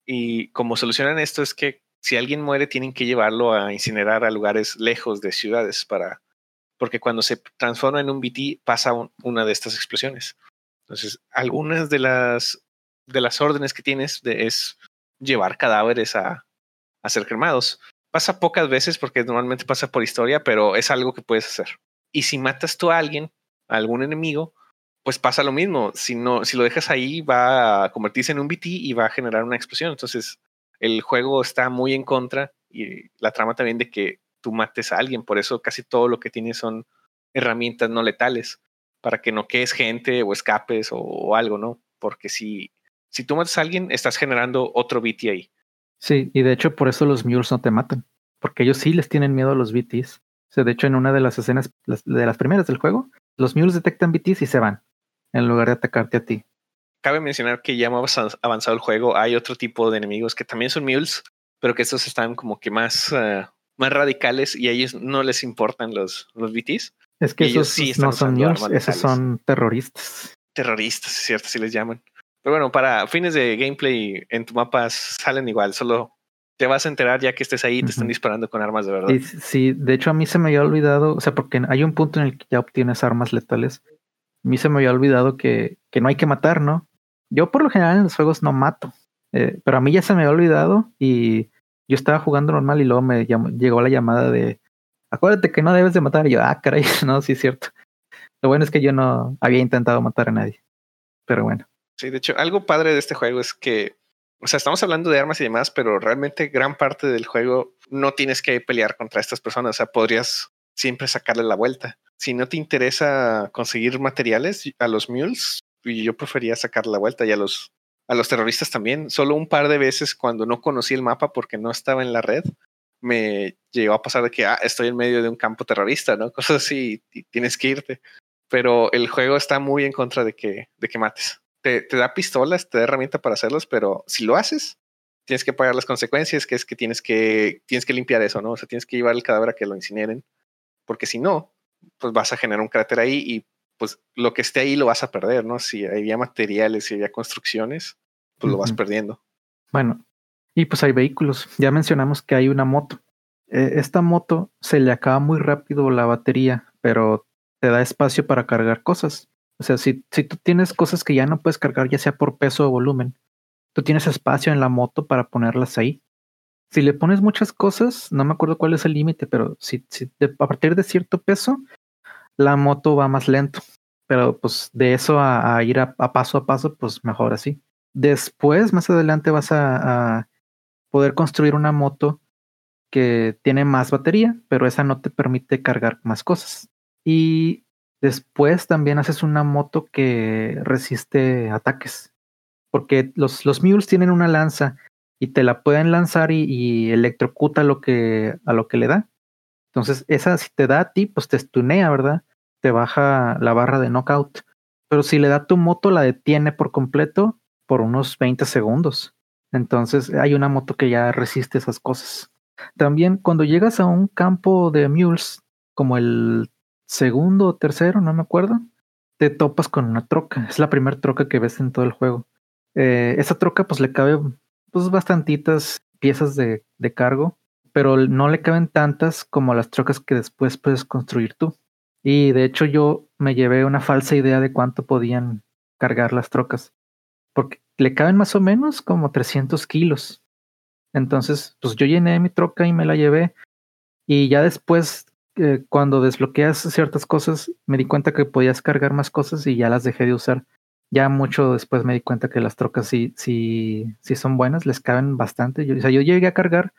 Y como solucionan esto es que si alguien muere, tienen que llevarlo a incinerar a lugares lejos de ciudades para. Porque cuando se transforma en un BT, pasa una de estas explosiones. Entonces, algunas de las, de las órdenes que tienes es llevar cadáveres a, a ser cremados. Pasa pocas veces porque normalmente pasa por historia, pero es algo que puedes hacer. Y si matas tú a alguien, a algún enemigo, pues pasa lo mismo. Si no, si lo dejas ahí, va a convertirse en un BT y va a generar una explosión. Entonces, el juego está muy en contra y la trama también de que tú mates a alguien. Por eso casi todo lo que tienes son herramientas no letales para que no quedes gente o escapes o, algo, ¿no? Porque si, si tú matas a alguien, estás generando otro BT ahí. Sí, y de hecho por eso los mules no te matan, porque ellos sí les tienen miedo a los BTs de hecho, en una de las escenas de las primeras del juego, los mules detectan BTs y se van, en lugar de atacarte a ti. Cabe mencionar que ya más avanzado el juego, hay otro tipo de enemigos que también son mules, pero que estos están como que más, eh, más radicales y a ellos no les importan los, los BTs. Es que esos sí no son mules, esos son terroristas. Terroristas, es cierto, si les llaman. Pero bueno, para fines de gameplay en tu mapa salen igual, solo te vas a enterar ya que estés ahí y te están disparando con armas de verdad. Sí, de hecho a mí se me había olvidado, o sea, porque hay un punto en el que ya obtienes armas letales. A mí se me había olvidado que, que no hay que matar, ¿no? Yo por lo general en los juegos no mato, eh, pero a mí ya se me había olvidado y yo estaba jugando normal y luego me llegó la llamada de, acuérdate que no debes de matar. Y yo, ah, caray, no, sí es cierto. Lo bueno es que yo no había intentado matar a nadie, pero bueno. Sí, de hecho, algo padre de este juego es que o sea, estamos hablando de armas y demás, pero realmente gran parte del juego no tienes que pelear contra estas personas. O sea, podrías siempre sacarle la vuelta. Si no te interesa conseguir materiales a los mules, yo prefería sacarle la vuelta y a los, a los terroristas también. Solo un par de veces cuando no conocí el mapa porque no estaba en la red, me llegó a pasar de que ah, estoy en medio de un campo terrorista, ¿no? Cosas así, y tienes que irte. Pero el juego está muy en contra de que, de que mates te, da pistolas, te da herramienta para hacerlos, pero si lo haces, tienes que pagar las consecuencias, que es que tienes que, tienes que limpiar eso, ¿no? O sea, tienes que llevar el cadáver a que lo incineren, porque si no, pues vas a generar un cráter ahí y pues lo que esté ahí lo vas a perder, ¿no? Si había materiales, si había construcciones, pues lo vas perdiendo. Bueno, y pues hay vehículos. Ya mencionamos que hay una moto. E, esta moto se le acaba muy rápido la batería, pero te da espacio para cargar cosas. O sea, si, si tú tienes cosas que ya no puedes cargar, ya sea por peso o volumen, tú tienes espacio en la moto para ponerlas ahí. Si le pones muchas cosas, no me acuerdo cuál es el límite, pero si, si a partir de cierto peso, la moto va más lento. Pero pues de eso a, ir a, paso a paso, pues mejor así. Después, más adelante, vas a, a poder construir una moto que tiene más batería, pero esa no te permite cargar más cosas. Y Después también haces una moto que resiste ataques. Porque los, los mules tienen una lanza y te la pueden lanzar y, electrocuta lo que, a lo que le da. Entonces, esa si te da a ti, pues te estunea, ¿verdad? Te baja la barra de knockout. Pero si le da a tu moto, la detiene por completo por unos 20 segundos. Entonces, hay una moto que ya resiste esas cosas. También cuando llegas a un campo de mules, como el segundo o tercero, no me acuerdo, te topas con una troca. Es la primera troca que ves en todo el juego. Eh, esa troca pues le cabe pues bastantitas piezas de, de, cargo, pero no le caben tantas como las trocas que después puedes construir tú. Y de hecho yo me llevé una falsa idea de cuánto podían cargar las trocas, porque le caben más o menos como 300 kilos. Entonces, pues yo llené mi troca y me la llevé. Y ya después cuando desbloqueas ciertas cosas, me di cuenta que podías cargar más cosas y ya las dejé de usar. Ya mucho después me di cuenta que las trocas sí, sí, sí son buenas, les caben bastante. O sea, yo llegué a cargar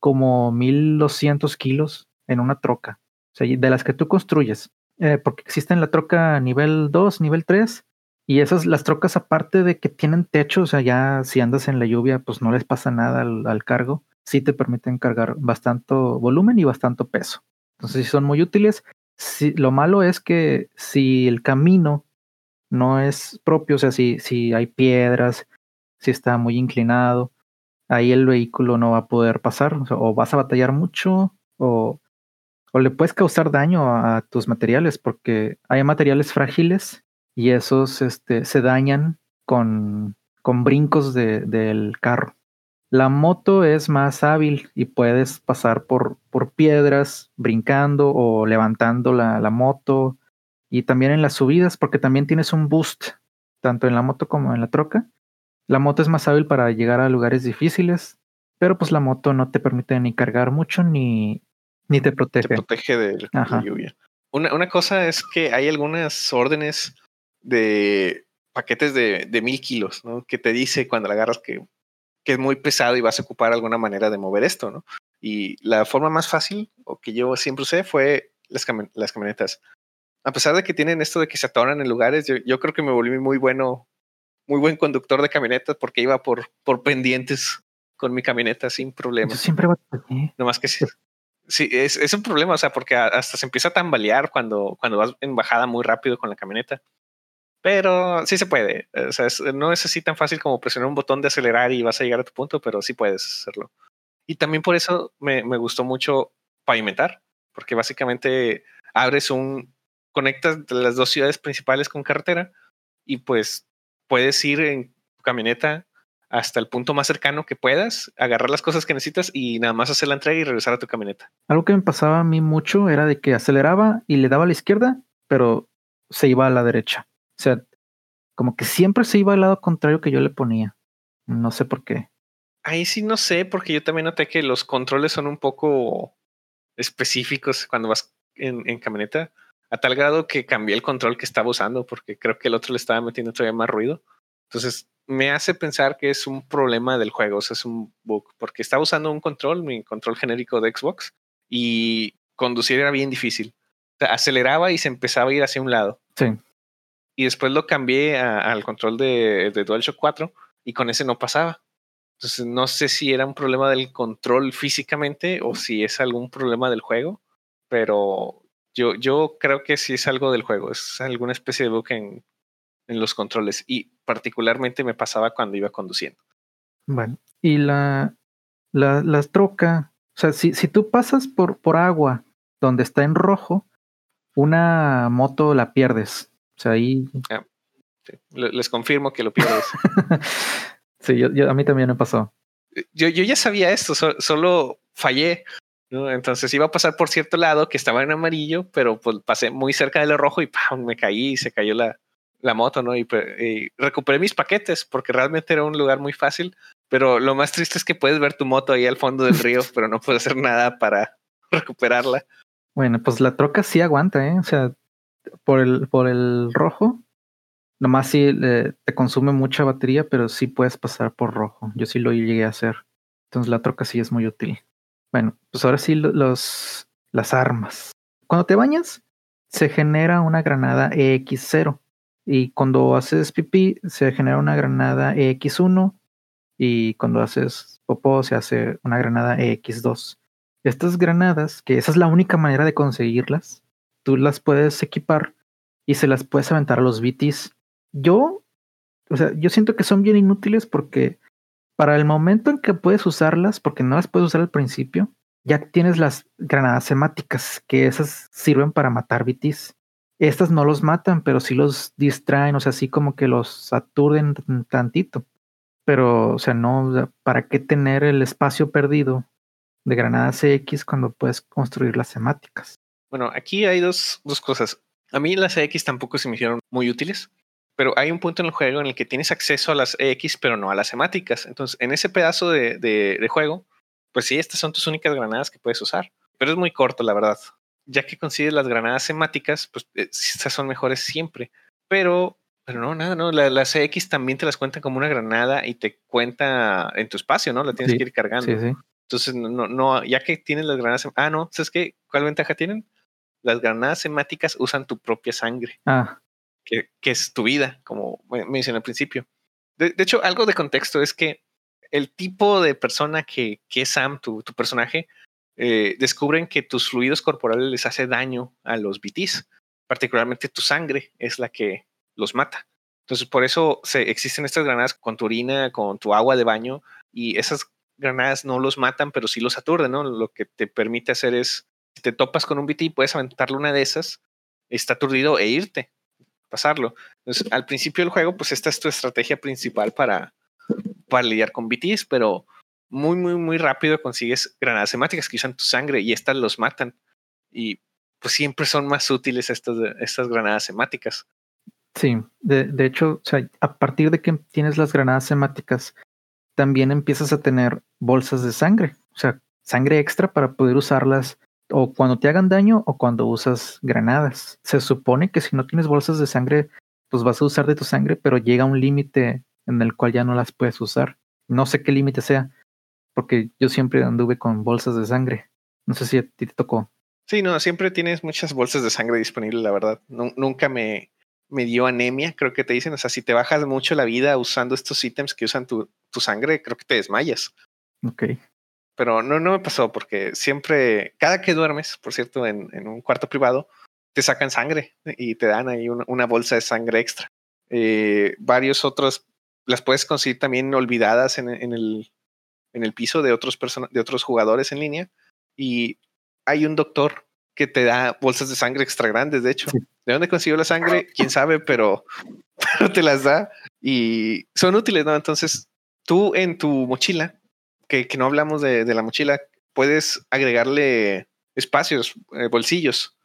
como 1200 kilos en una troca. o sea, de las que tú construyes, eh, porque existen la troca nivel 2, nivel 3, y esas, las trocas aparte de que tienen techo, o sea, ya si andas en la lluvia, pues no les pasa nada al, cargo, sí te permiten cargar bastante volumen y bastante peso. Entonces sí son muy útiles. Si, lo malo es que si el camino no es propio, o sea, si, si hay piedras, si está muy inclinado, ahí el vehículo no va a poder pasar, o, vas a batallar mucho, o, o, le puedes causar daño a, tus materiales, porque hay materiales frágiles y esos este, se dañan con, con brincos de, del carro. La moto es más hábil y puedes pasar por, por piedras brincando o levantando la, la moto y también en las subidas porque también tienes un boost tanto en la moto como en la troca la moto es más hábil para llegar a lugares difíciles, pero pues la moto no te permite ni cargar mucho ni, ni te protege. Te protege de la lluvia. Una, una, cosa es que hay algunas órdenes de paquetes de, de mil kilos, ¿no? Que te dice cuando la agarras que, que es muy pesado y vas a ocupar alguna manera de mover esto, ¿no? Y la forma más fácil, o que yo siempre usé, fue las, las camionetas. A pesar de que tienen esto de que se atoran en lugares, yo, yo creo que me volví muy bueno muy buen conductor de camionetas porque iba por, por pendientes con mi camioneta sin problema. Yo siempre va No más que sí. Sí, es, es, un problema, o sea, porque hasta se empieza a tambalear cuando, cuando vas en bajada muy rápido con la camioneta. Pero sí se puede. O sea, no es así tan fácil como presionar un botón de acelerar y vas a llegar a tu punto, pero sí puedes hacerlo. Y también por eso me, me gustó mucho pavimentar, porque básicamente abres un, conectas las dos ciudades principales con carretera y pues puedes ir en tu camioneta hasta el punto más cercano que puedas, agarrar las cosas que necesitas y nada más hacer la entrega y regresar a tu camioneta. Algo que me pasaba a mí mucho era de que aceleraba y le daba a la izquierda, pero se iba a la derecha. O sea, como que siempre se iba al lado contrario que yo le ponía. No sé por qué. Ahí sí no sé, porque yo también noté que los controles son un poco específicos cuando vas en, en camioneta a tal grado que cambié el control que estaba usando porque creo que el otro le estaba metiendo todavía más ruido. Entonces me hace pensar que es un problema del juego, o sea, es un bug, porque estaba usando un control, mi control genérico de Xbox, y conducir era bien difícil. aceleraba y se empezaba a ir hacia un lado. Sí. Y después lo cambié al control de, DualShock 4 y con ese no pasaba. Entonces no sé si era un problema del control físicamente o si es algún problema del juego, pero yo, yo creo que sí es algo del juego, es alguna especie de bug en, en los controles y particularmente me pasaba cuando iba conduciendo. Bueno, y la, la, la troca, o sea, si, si tú pasas por, por agua donde está en rojo, una moto la pierdes. O sea, ahí. Ah, les confirmo que lo pierdes. sí, yo, a mí también me pasó. Yo, yo ya sabía esto, solo fallé entonces iba a pasar por cierto lado que estaba en amarillo, pero pues pasé muy cerca de lo rojo y me caí y se cayó la, la moto, ¿no? Y, recuperé mis paquetes porque realmente era un lugar muy fácil, pero lo más triste es que puedes ver tu moto ahí al fondo del río, pero no puedes hacer nada para recuperarla. Bueno, pues la troca sí aguanta, ¿eh? O sea, por el, por el rojo, nomás sí te consume mucha batería, pero sí puedes pasar por rojo. Yo sí lo llegué a hacer. Entonces la troca sí es muy útil. Bueno, pues ahora sí los, las armas. Cuando te bañas, se genera una granada EX0. Y cuando haces pipí, se genera una granada EX1. Y cuando haces popó, se hace una granada EX2. Estas granadas, que esa es la única manera de conseguirlas, tú las puedes equipar y se las puedes aventar a los BTs. Yo, o sea, yo siento que son bien inútiles porque para el momento en que puedes usarlas, porque no las puedes usar al principio, ya tienes las granadas semáticas, que esas sirven para matar BTs. Estas no los matan, pero sí los distraen, o sea, así como que los aturden tantito. Pero, o sea, no, ¿para qué tener el espacio perdido de granadas X cuando puedes construir las semáticas? Bueno, aquí hay dos, dos cosas. A mí las X tampoco se me hicieron muy útiles pero hay un punto en el juego en el que tienes acceso a las X, pero no a las semáticas. Entonces, en ese pedazo de, de, juego, pues sí, estas son tus únicas granadas que puedes usar, pero es muy corto, la verdad. Ya que consigues las granadas semáticas, pues eh, estas son mejores siempre. Pero, pero no, nada, no. las X también te las cuentan como una granada y te cuenta en tu espacio, ¿no? La tienes que ir cargando. Sí, sí. Entonces, no, no, ya que tienes las granadas. Ah, no, ¿sabes qué? ¿Cuál ventaja tienen? Las granadas semáticas usan tu propia sangre. Ah. Que, es tu vida, como mencioné al principio. De, hecho, algo de contexto es que el tipo de persona que, que es Sam, tu, tu personaje, eh, descubren que tus fluidos corporales les hace daño a los BTs. Particularmente tu sangre es la que los mata. Entonces, por eso se, existen estas granadas con tu orina, con tu agua de baño, y esas granadas no los matan, pero sí los aturden, ¿no? Lo que te permite hacer es, si te topas con un BT, puedes aventarle una de esas, está aturdido e irte, pasarlo. Entonces, al principio del juego, pues esta es tu estrategia principal para, para lidiar con BTs, pero muy, muy, muy rápido consigues granadas semáticas que usan tu sangre y estas los matan. Y pues siempre son más útiles estas, estas granadas semáticas. Sí, de, de hecho, o sea, a partir de que tienes las granadas semáticas, también empiezas a tener bolsas de sangre, o sea, sangre extra para poder usarlas o cuando te hagan daño o cuando usas granadas. Se supone que si no tienes bolsas de sangre, pues vas a usar de tu sangre, pero llega un límite en el cual ya no las puedes usar. No sé qué límite sea, porque yo siempre anduve con bolsas de sangre. No sé si a ti te tocó. Sí, no, siempre tienes muchas bolsas de sangre disponibles, la verdad. nunca me, me dio anemia, creo que te dicen. O sea, si te bajas mucho la vida usando estos ítems que usan tu, tu sangre, creo que te desmayas. Ok. Pero no, no me pasó porque siempre, cada que duermes, por cierto, en, en un cuarto privado, te sacan sangre y te dan ahí una, bolsa de sangre extra. Eh, varios otros las puedes conseguir también olvidadas en, en, el, en el piso de otros, de otros jugadores en línea. Y hay un doctor que te da bolsas de sangre extra grandes, de hecho. ¿De dónde consiguió la sangre? Quién sabe, pero, pero te las da y son útiles, ¿no? Entonces, tú en tu mochila, que, que no hablamos de, de, la mochila, puedes agregarle espacios, eh, bolsillos.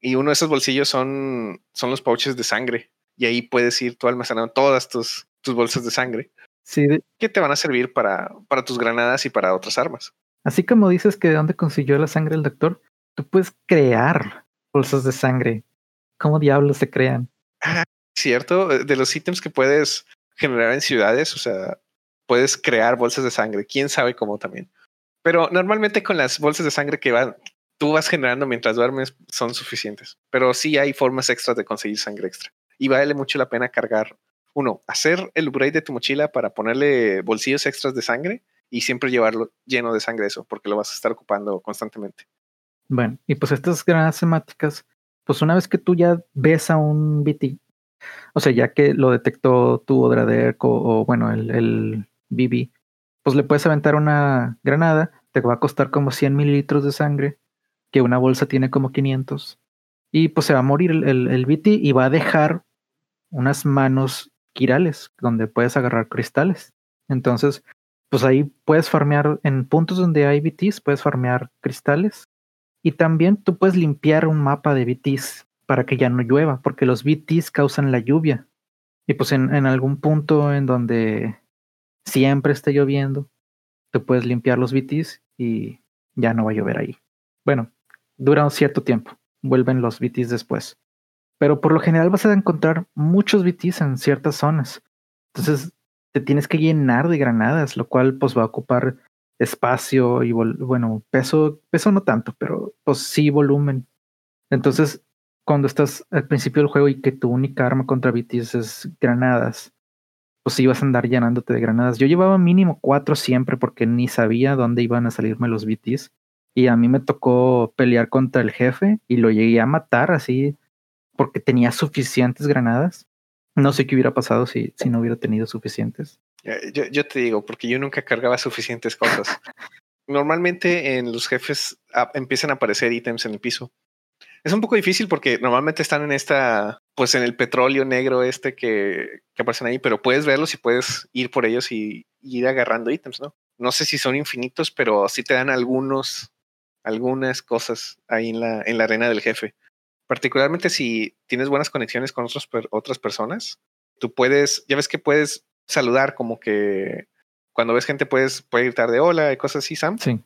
Y uno de esos bolsillos son, son los pouches de sangre. Y ahí puedes ir tú almacenando todas tus, tus bolsas de sangre. Sí. Que te van a servir para, para tus granadas y para otras armas. Así como dices que de dónde consiguió la sangre el doctor, tú puedes crear bolsas de sangre. ¿Cómo diablos se crean? Ah, cierto. De los ítems que puedes generar en ciudades, o sea, puedes crear bolsas de sangre. Quién sabe cómo también. Pero normalmente con las bolsas de sangre que van, tú vas generando mientras duermes son suficientes. Pero sí hay formas extras de conseguir sangre extra. Y vale mucho la pena cargar, uno, hacer el upgrade de tu mochila para ponerle bolsillos extras de sangre y siempre llevarlo lleno de sangre eso, porque lo vas a estar ocupando constantemente. Bueno, y pues estas granadas semáticas, pues una vez que tú ya ves a un BT, o sea, ya que lo detectó tu Odraderk o, bueno, el, el BB, pues le puedes aventar una granada, te va a costar como 100 mililitros de sangre, que una bolsa tiene como 500, y pues se va a morir el, el, BT y va a dejar unas manos quirales donde puedes agarrar cristales. Entonces, pues ahí puedes farmear en puntos donde hay BTs, puedes farmear cristales y también tú puedes limpiar un mapa de BTs para que ya no llueva, porque los BTs causan la lluvia. Y pues en, algún punto en donde siempre esté lloviendo, tú puedes limpiar los BTs y ya no va a llover ahí. Bueno, dura un cierto tiempo, vuelven los BTs después. Pero por lo general vas a encontrar muchos BTs en ciertas zonas. Entonces te tienes que llenar de granadas, lo cual pues va a ocupar espacio y bueno, peso, peso no tanto, pero pues sí volumen. Entonces, cuando estás al principio del juego y que tu única arma contra BTs es granadas, pues vas a andar llenándote de granadas. Yo llevaba mínimo cuatro siempre porque ni sabía dónde iban a salirme los BTs. Y a mí me tocó pelear contra el jefe y lo llegué a matar así porque tenía suficientes granadas. No sé qué hubiera pasado si, si no hubiera tenido suficientes. Yo, yo, te digo, porque yo nunca cargaba suficientes cosas. normalmente en los jefes empiezan a aparecer ítems en el piso. Es un poco difícil porque normalmente están en esta, pues en el petróleo negro este que, que aparecen ahí, pero puedes verlos y puedes ir por ellos y, y, ir agarrando ítems, ¿no? No sé si son infinitos, pero sí te dan algunos, algunas cosas ahí en la, en la arena del jefe. Particularmente si tienes buenas conexiones con otros, otras personas, tú puedes, ya ves que puedes saludar, como que cuando ves gente puedes puede gritar de hola y cosas así, Sam. Sí.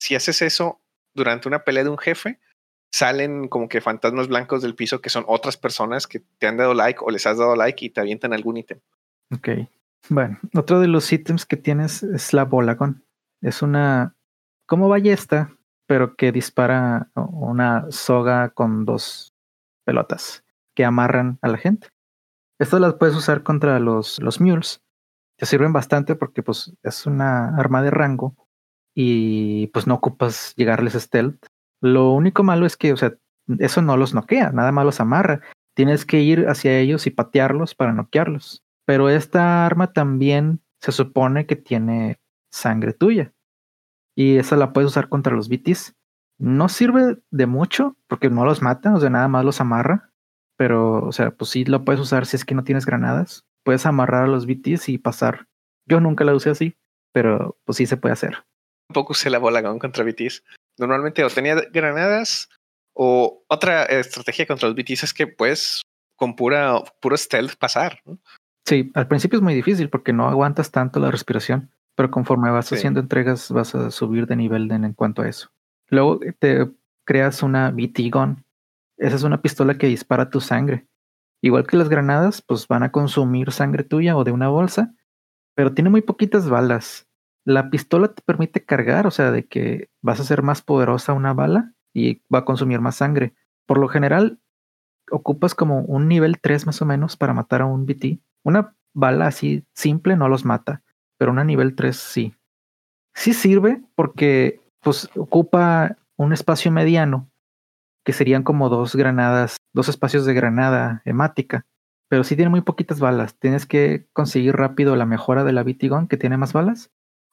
Si haces eso durante una pelea de un jefe, salen como que fantasmas blancos del piso que son otras personas que te han dado like o les has dado like y te avientan algún ítem. Ok. Bueno, otro de los ítems que tienes es la Bolagon. Es una como ballesta, pero que dispara una soga con dos pelotas que amarran a la gente. Estas las puedes usar contra los, los mules. Te sirven bastante porque pues es una arma de rango y pues no ocupas llegarles stealth. Lo único malo es que, o sea, eso no los noquea, nada más los amarra. Tienes que ir hacia ellos y patearlos para noquearlos. Pero esta arma también se supone que tiene sangre tuya. Y esa la puedes usar contra los BTs. No sirve de mucho porque no los mata, o sea, nada más los amarra. Pero, o sea, pues sí lo puedes usar si es que no tienes granadas. Puedes amarrar a los BTs y pasar. Yo nunca la usé así, pero pues sí se puede hacer. Un poco usé la bola contra BTs. Normalmente o tenía granadas o otra estrategia contra los BTs es que puedes con pura, puro stealth pasar. Sí, al principio es muy difícil porque no aguantas tanto la respiración, pero conforme vas haciendo entregas vas a subir de nivel en, cuanto a eso. Luego te creas una BT Gun. Esa es una pistola que dispara tu sangre. Igual que las granadas, pues van a consumir sangre tuya o de una bolsa, pero tiene muy poquitas balas. La pistola te permite cargar, o sea, de que vas a ser más poderosa una bala y va a consumir más sangre. Por lo general, ocupas como un nivel 3 más o menos para matar a un BT. Una bala así simple no los mata, pero una nivel 3 sí. Sí sirve porque pues ocupa un espacio mediano, que serían como dos granadas, dos espacios de granada hemática, pero sí tiene muy poquitas balas. Tienes que conseguir rápido la mejora de la Gun que tiene más balas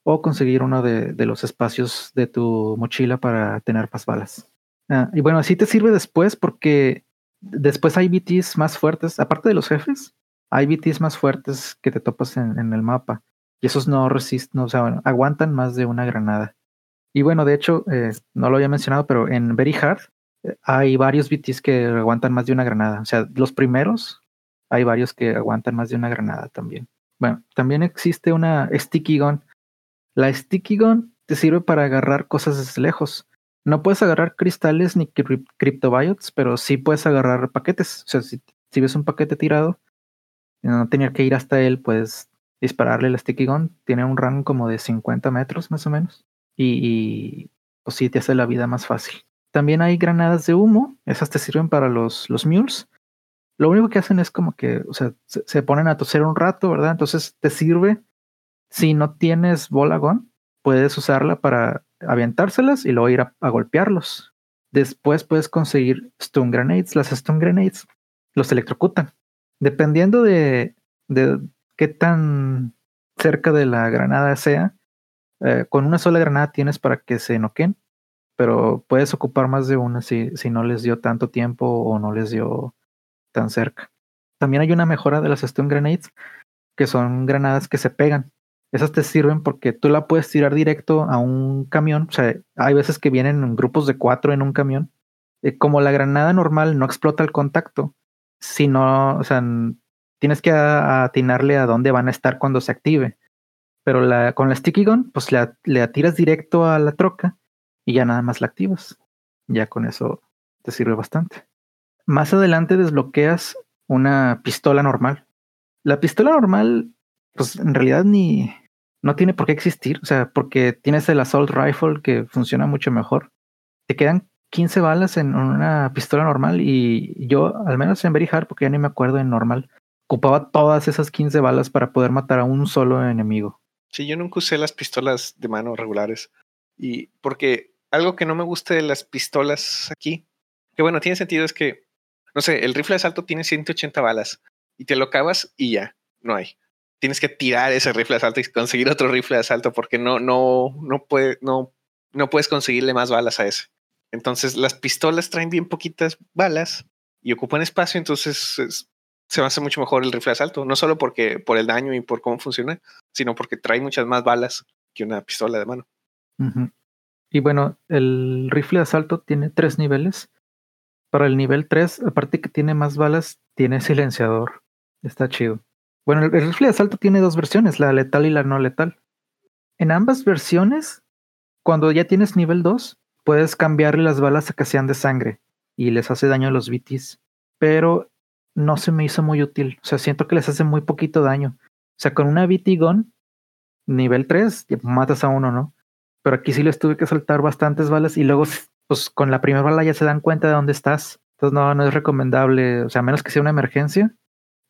o conseguir uno de, los espacios de tu mochila para tener más balas. Ah, y bueno, así te sirve después porque después hay BTs más fuertes, aparte de los jefes, hay BTs más fuertes que te topas en, el mapa. Y esos no resisten, o sea, aguantan más de una granada. Y bueno, de hecho, eh, no lo había mencionado, pero en Very Hard eh, hay varios BTs que aguantan más de una granada. O sea, los primeros, hay varios que aguantan más de una granada también. Bueno, también existe una Sticky Gun. La Sticky Gun te sirve para agarrar cosas desde lejos. No puedes agarrar cristales ni cryptobiotes, pero sí puedes agarrar paquetes. O sea, si, ves un paquete tirado, no tener que ir hasta él, puedes dispararle la sticky gun. Tiene un rango como de 50 metros más o menos. Y, pues sí, te hace la vida más fácil. También hay granadas de humo. Esas te sirven para los, los mules. Lo único que hacen es como que, o sea, se, ponen a toser un rato, ¿verdad? Entonces te sirve. Si no tienes bola gun, puedes usarla para aventárselas y luego ir a golpearlos. Después puedes conseguir stun grenades. Las stun grenades los electrocutan. Dependiendo de, de qué tan cerca de la granada sea, eh, con una sola granada tienes para que se noquen, pero puedes ocupar más de una si, si no les dio tanto tiempo o no les dio tan cerca. También hay una mejora de las stun grenades, que son granadas que se pegan. Esas te sirven porque tú la puedes tirar directo a un camión. O sea, hay veces que vienen en grupos de cuatro en un camión. Eh, como la granada normal no explota el contacto, si no, o sea, tienes que atinarle a dónde van a estar cuando se active. Pero con la sticky gun, pues la, le atiras directo a la troca y ya nada más la activas. Ya con eso te sirve bastante. Más adelante desbloqueas una pistola normal. La pistola normal, pues en realidad ni no tiene por qué existir, o sea, porque tienes el assault rifle que funciona mucho mejor. Te quedan 15 balas en una pistola normal y yo, al menos en Very Hard, porque ya ni me acuerdo en normal, ocupaba todas esas 15 balas para poder matar a un solo enemigo. Sí, yo nunca usé las pistolas de mano regulares. Y porque algo que no me gusta de las pistolas aquí, que bueno, tiene sentido es que, no sé, el rifle de asalto tiene 180 balas y te lo acabas y ya, no hay. Tienes que tirar ese rifle de asalto y conseguir otro rifle de asalto porque no, no, no, puede, no, no puedes conseguirle más balas a ese. Entonces las pistolas traen bien poquitas balas y ocupan espacio, entonces se va a hacer mucho mejor el rifle de asalto, no solo porque por el daño y por cómo funciona, sino porque trae muchas más balas que una pistola de mano. Y bueno, el rifle de asalto tiene tres niveles. Para el nivel 3, aparte que tiene más balas, tiene silenciador. Está chido. Bueno, el rifle de asalto tiene dos versiones, la letal y la no letal. En ambas versiones, cuando ya tienes nivel 2, puedes cambiarle las balas a que sean de sangre y les hace daño a los BTs. Pero no se me hizo muy útil. O sea, siento que les hace muy poquito daño. O sea, con una BT Gun, nivel 3, matas a uno, ¿no? pero aquí sí les tuve que soltar bastantes balas y luego, pues con la primera bala ya se dan cuenta de dónde estás. Entonces no, no es recomendable, o sea, a menos que sea una emergencia,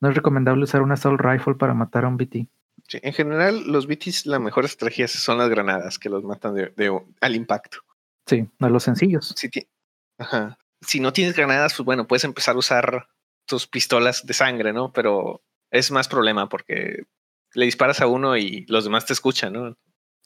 no es recomendable usar una assault rifle para matar a un BT. Sí, en general, los BTs, la mejor estrategia son las granadas que los matan de, al impacto. Sí, a los sencillos. Si, Ajá. si no tienes granadas, pues bueno, puedes empezar a usar tus pistolas de sangre, ¿no? Pero es más problema porque le disparas a uno y los demás te escuchan, ¿no?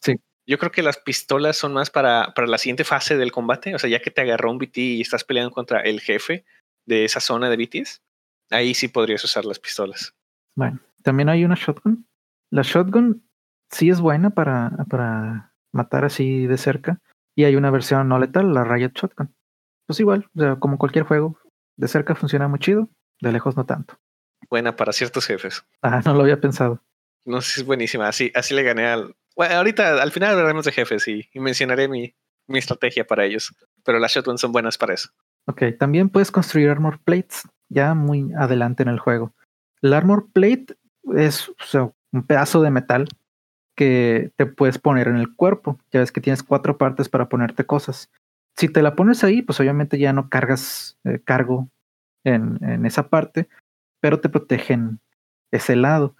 Sí. Yo creo que las pistolas son más para, para la siguiente fase del combate. O sea, ya que te agarró un BT y estás peleando contra el jefe de esa zona de BTs, ahí sí podrías usar las pistolas. Bueno, también hay una shotgun. La shotgun sí es buena para, para matar así de cerca. Y hay una versión no letal, la Riot Shotgun. Pues igual, o sea, como cualquier juego, de cerca funciona muy chido, de lejos no tanto. Buena para ciertos jefes. Ah, no lo había pensado. No sé, es buenísima. Así, así le gané al. Bueno, ahorita al final hablaremos de jefes y, mencionaré mi, mi estrategia para ellos. Pero las shotguns son buenas para eso. Ok, también puedes construir armor plates ya muy adelante en el juego. El armor plate es un pedazo de metal que te puedes poner en el cuerpo. Ya ves que tienes cuatro partes para ponerte cosas. Si te la pones ahí, pues obviamente ya no cargas eh, cargo en, en, esa parte, pero te protegen ese lado.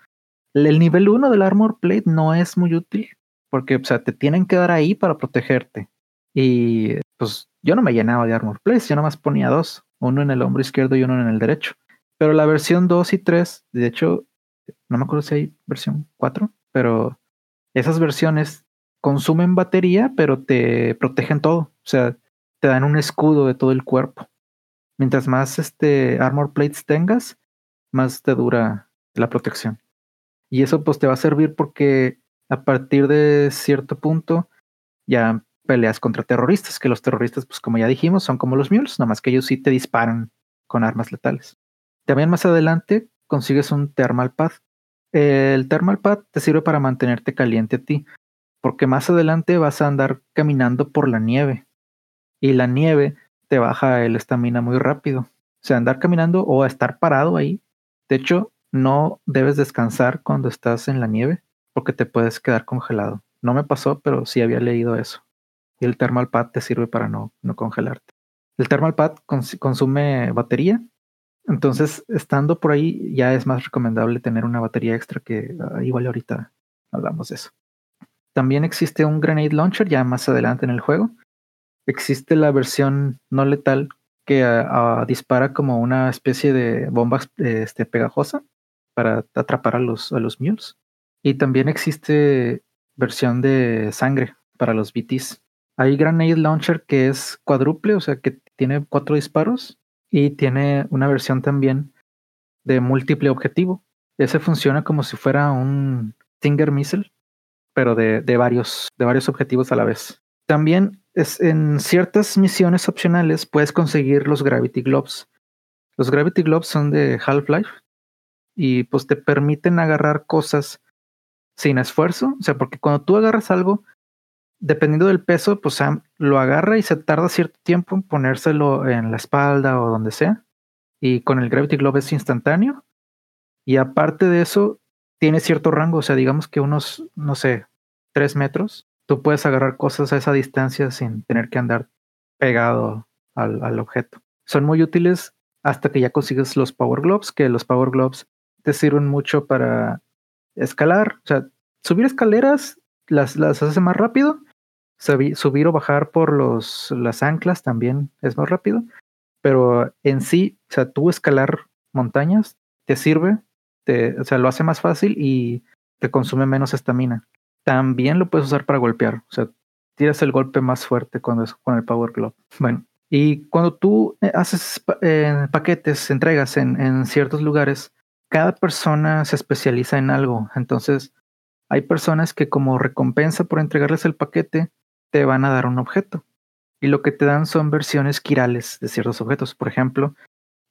El nivel 1 del armor plate no es muy útil porque o sea, te tienen que dar ahí para protegerte. Y pues yo no me llenaba de armor plates, yo nomás ponía dos, uno en el hombro izquierdo y uno en el derecho. Pero la versión 2 y 3, de hecho, no me acuerdo si hay versión 4, pero esas versiones consumen batería, pero te protegen todo. O sea, te dan un escudo de todo el cuerpo. Mientras más este armor plates tengas, más te dura la protección. Y eso pues te va a servir porque a partir de cierto punto ya peleas contra terroristas, que los terroristas, pues como ya dijimos, son como los mules, más que ellos sí te disparan con armas letales. También más adelante consigues un thermal pad, el thermal pad te sirve para mantenerte caliente a ti, porque más adelante vas a andar caminando por la nieve y la nieve te baja el estamina muy rápido. O sea, andar caminando o estar parado ahí. De hecho, no debes descansar cuando estás en la nieve porque te puedes quedar congelado. No me pasó, pero sí había leído eso. Y el thermal pad te sirve para no, no congelarte. El thermal pad consume batería entonces, estando por ahí, ya es más recomendable tener una batería extra que ah, igual ahorita hablamos de eso. También existe un grenade launcher ya más adelante en el juego. Existe la versión no letal que ah, ah, dispara como una especie de bomba este, pegajosa para atrapar a los, a los mules. Y también existe versión de sangre para los BTs. Hay Grenade Launcher que es cuádruple, o sea que tiene cuatro disparos y tiene una versión también de múltiple objetivo. Ese funciona como si fuera un Stinger Missile, pero de, de, varios, de varios objetivos a la vez. También es, en ciertas misiones opcionales puedes conseguir los Gravity Globes. Los Gravity Globes son de Half-Life y pues te permiten agarrar cosas sin esfuerzo. O sea, porque cuando tú agarras algo, dependiendo del peso, pues lo agarra y se tarda cierto tiempo en ponérselo en la espalda o donde sea. Y con el Gravity Glove es instantáneo. Y aparte de eso, tiene cierto rango, o sea, digamos que unos, no sé, tres metros. Tú puedes agarrar cosas a esa distancia sin tener que andar pegado al, al objeto. Son muy útiles hasta que ya consigues los Power Globes, que los Power Globes te sirven mucho para escalar, o sea, subir escaleras las, las hace más rápido subir o bajar por los, las anclas también es más rápido, pero en sí, o sea, tú escalar montañas te sirve, te, o sea, lo hace más fácil y te consume menos estamina. También lo puedes usar para golpear, o sea, tiras el golpe más fuerte cuando es con el Power Glove. Bueno, y cuando tú eh, haces eh, paquetes, entregas en, en ciertos lugares, cada persona se especializa en algo. Entonces, hay personas que como recompensa por entregarles el paquete, te van a dar un objeto. Y lo que te dan son versiones quirales de ciertos objetos. Por ejemplo,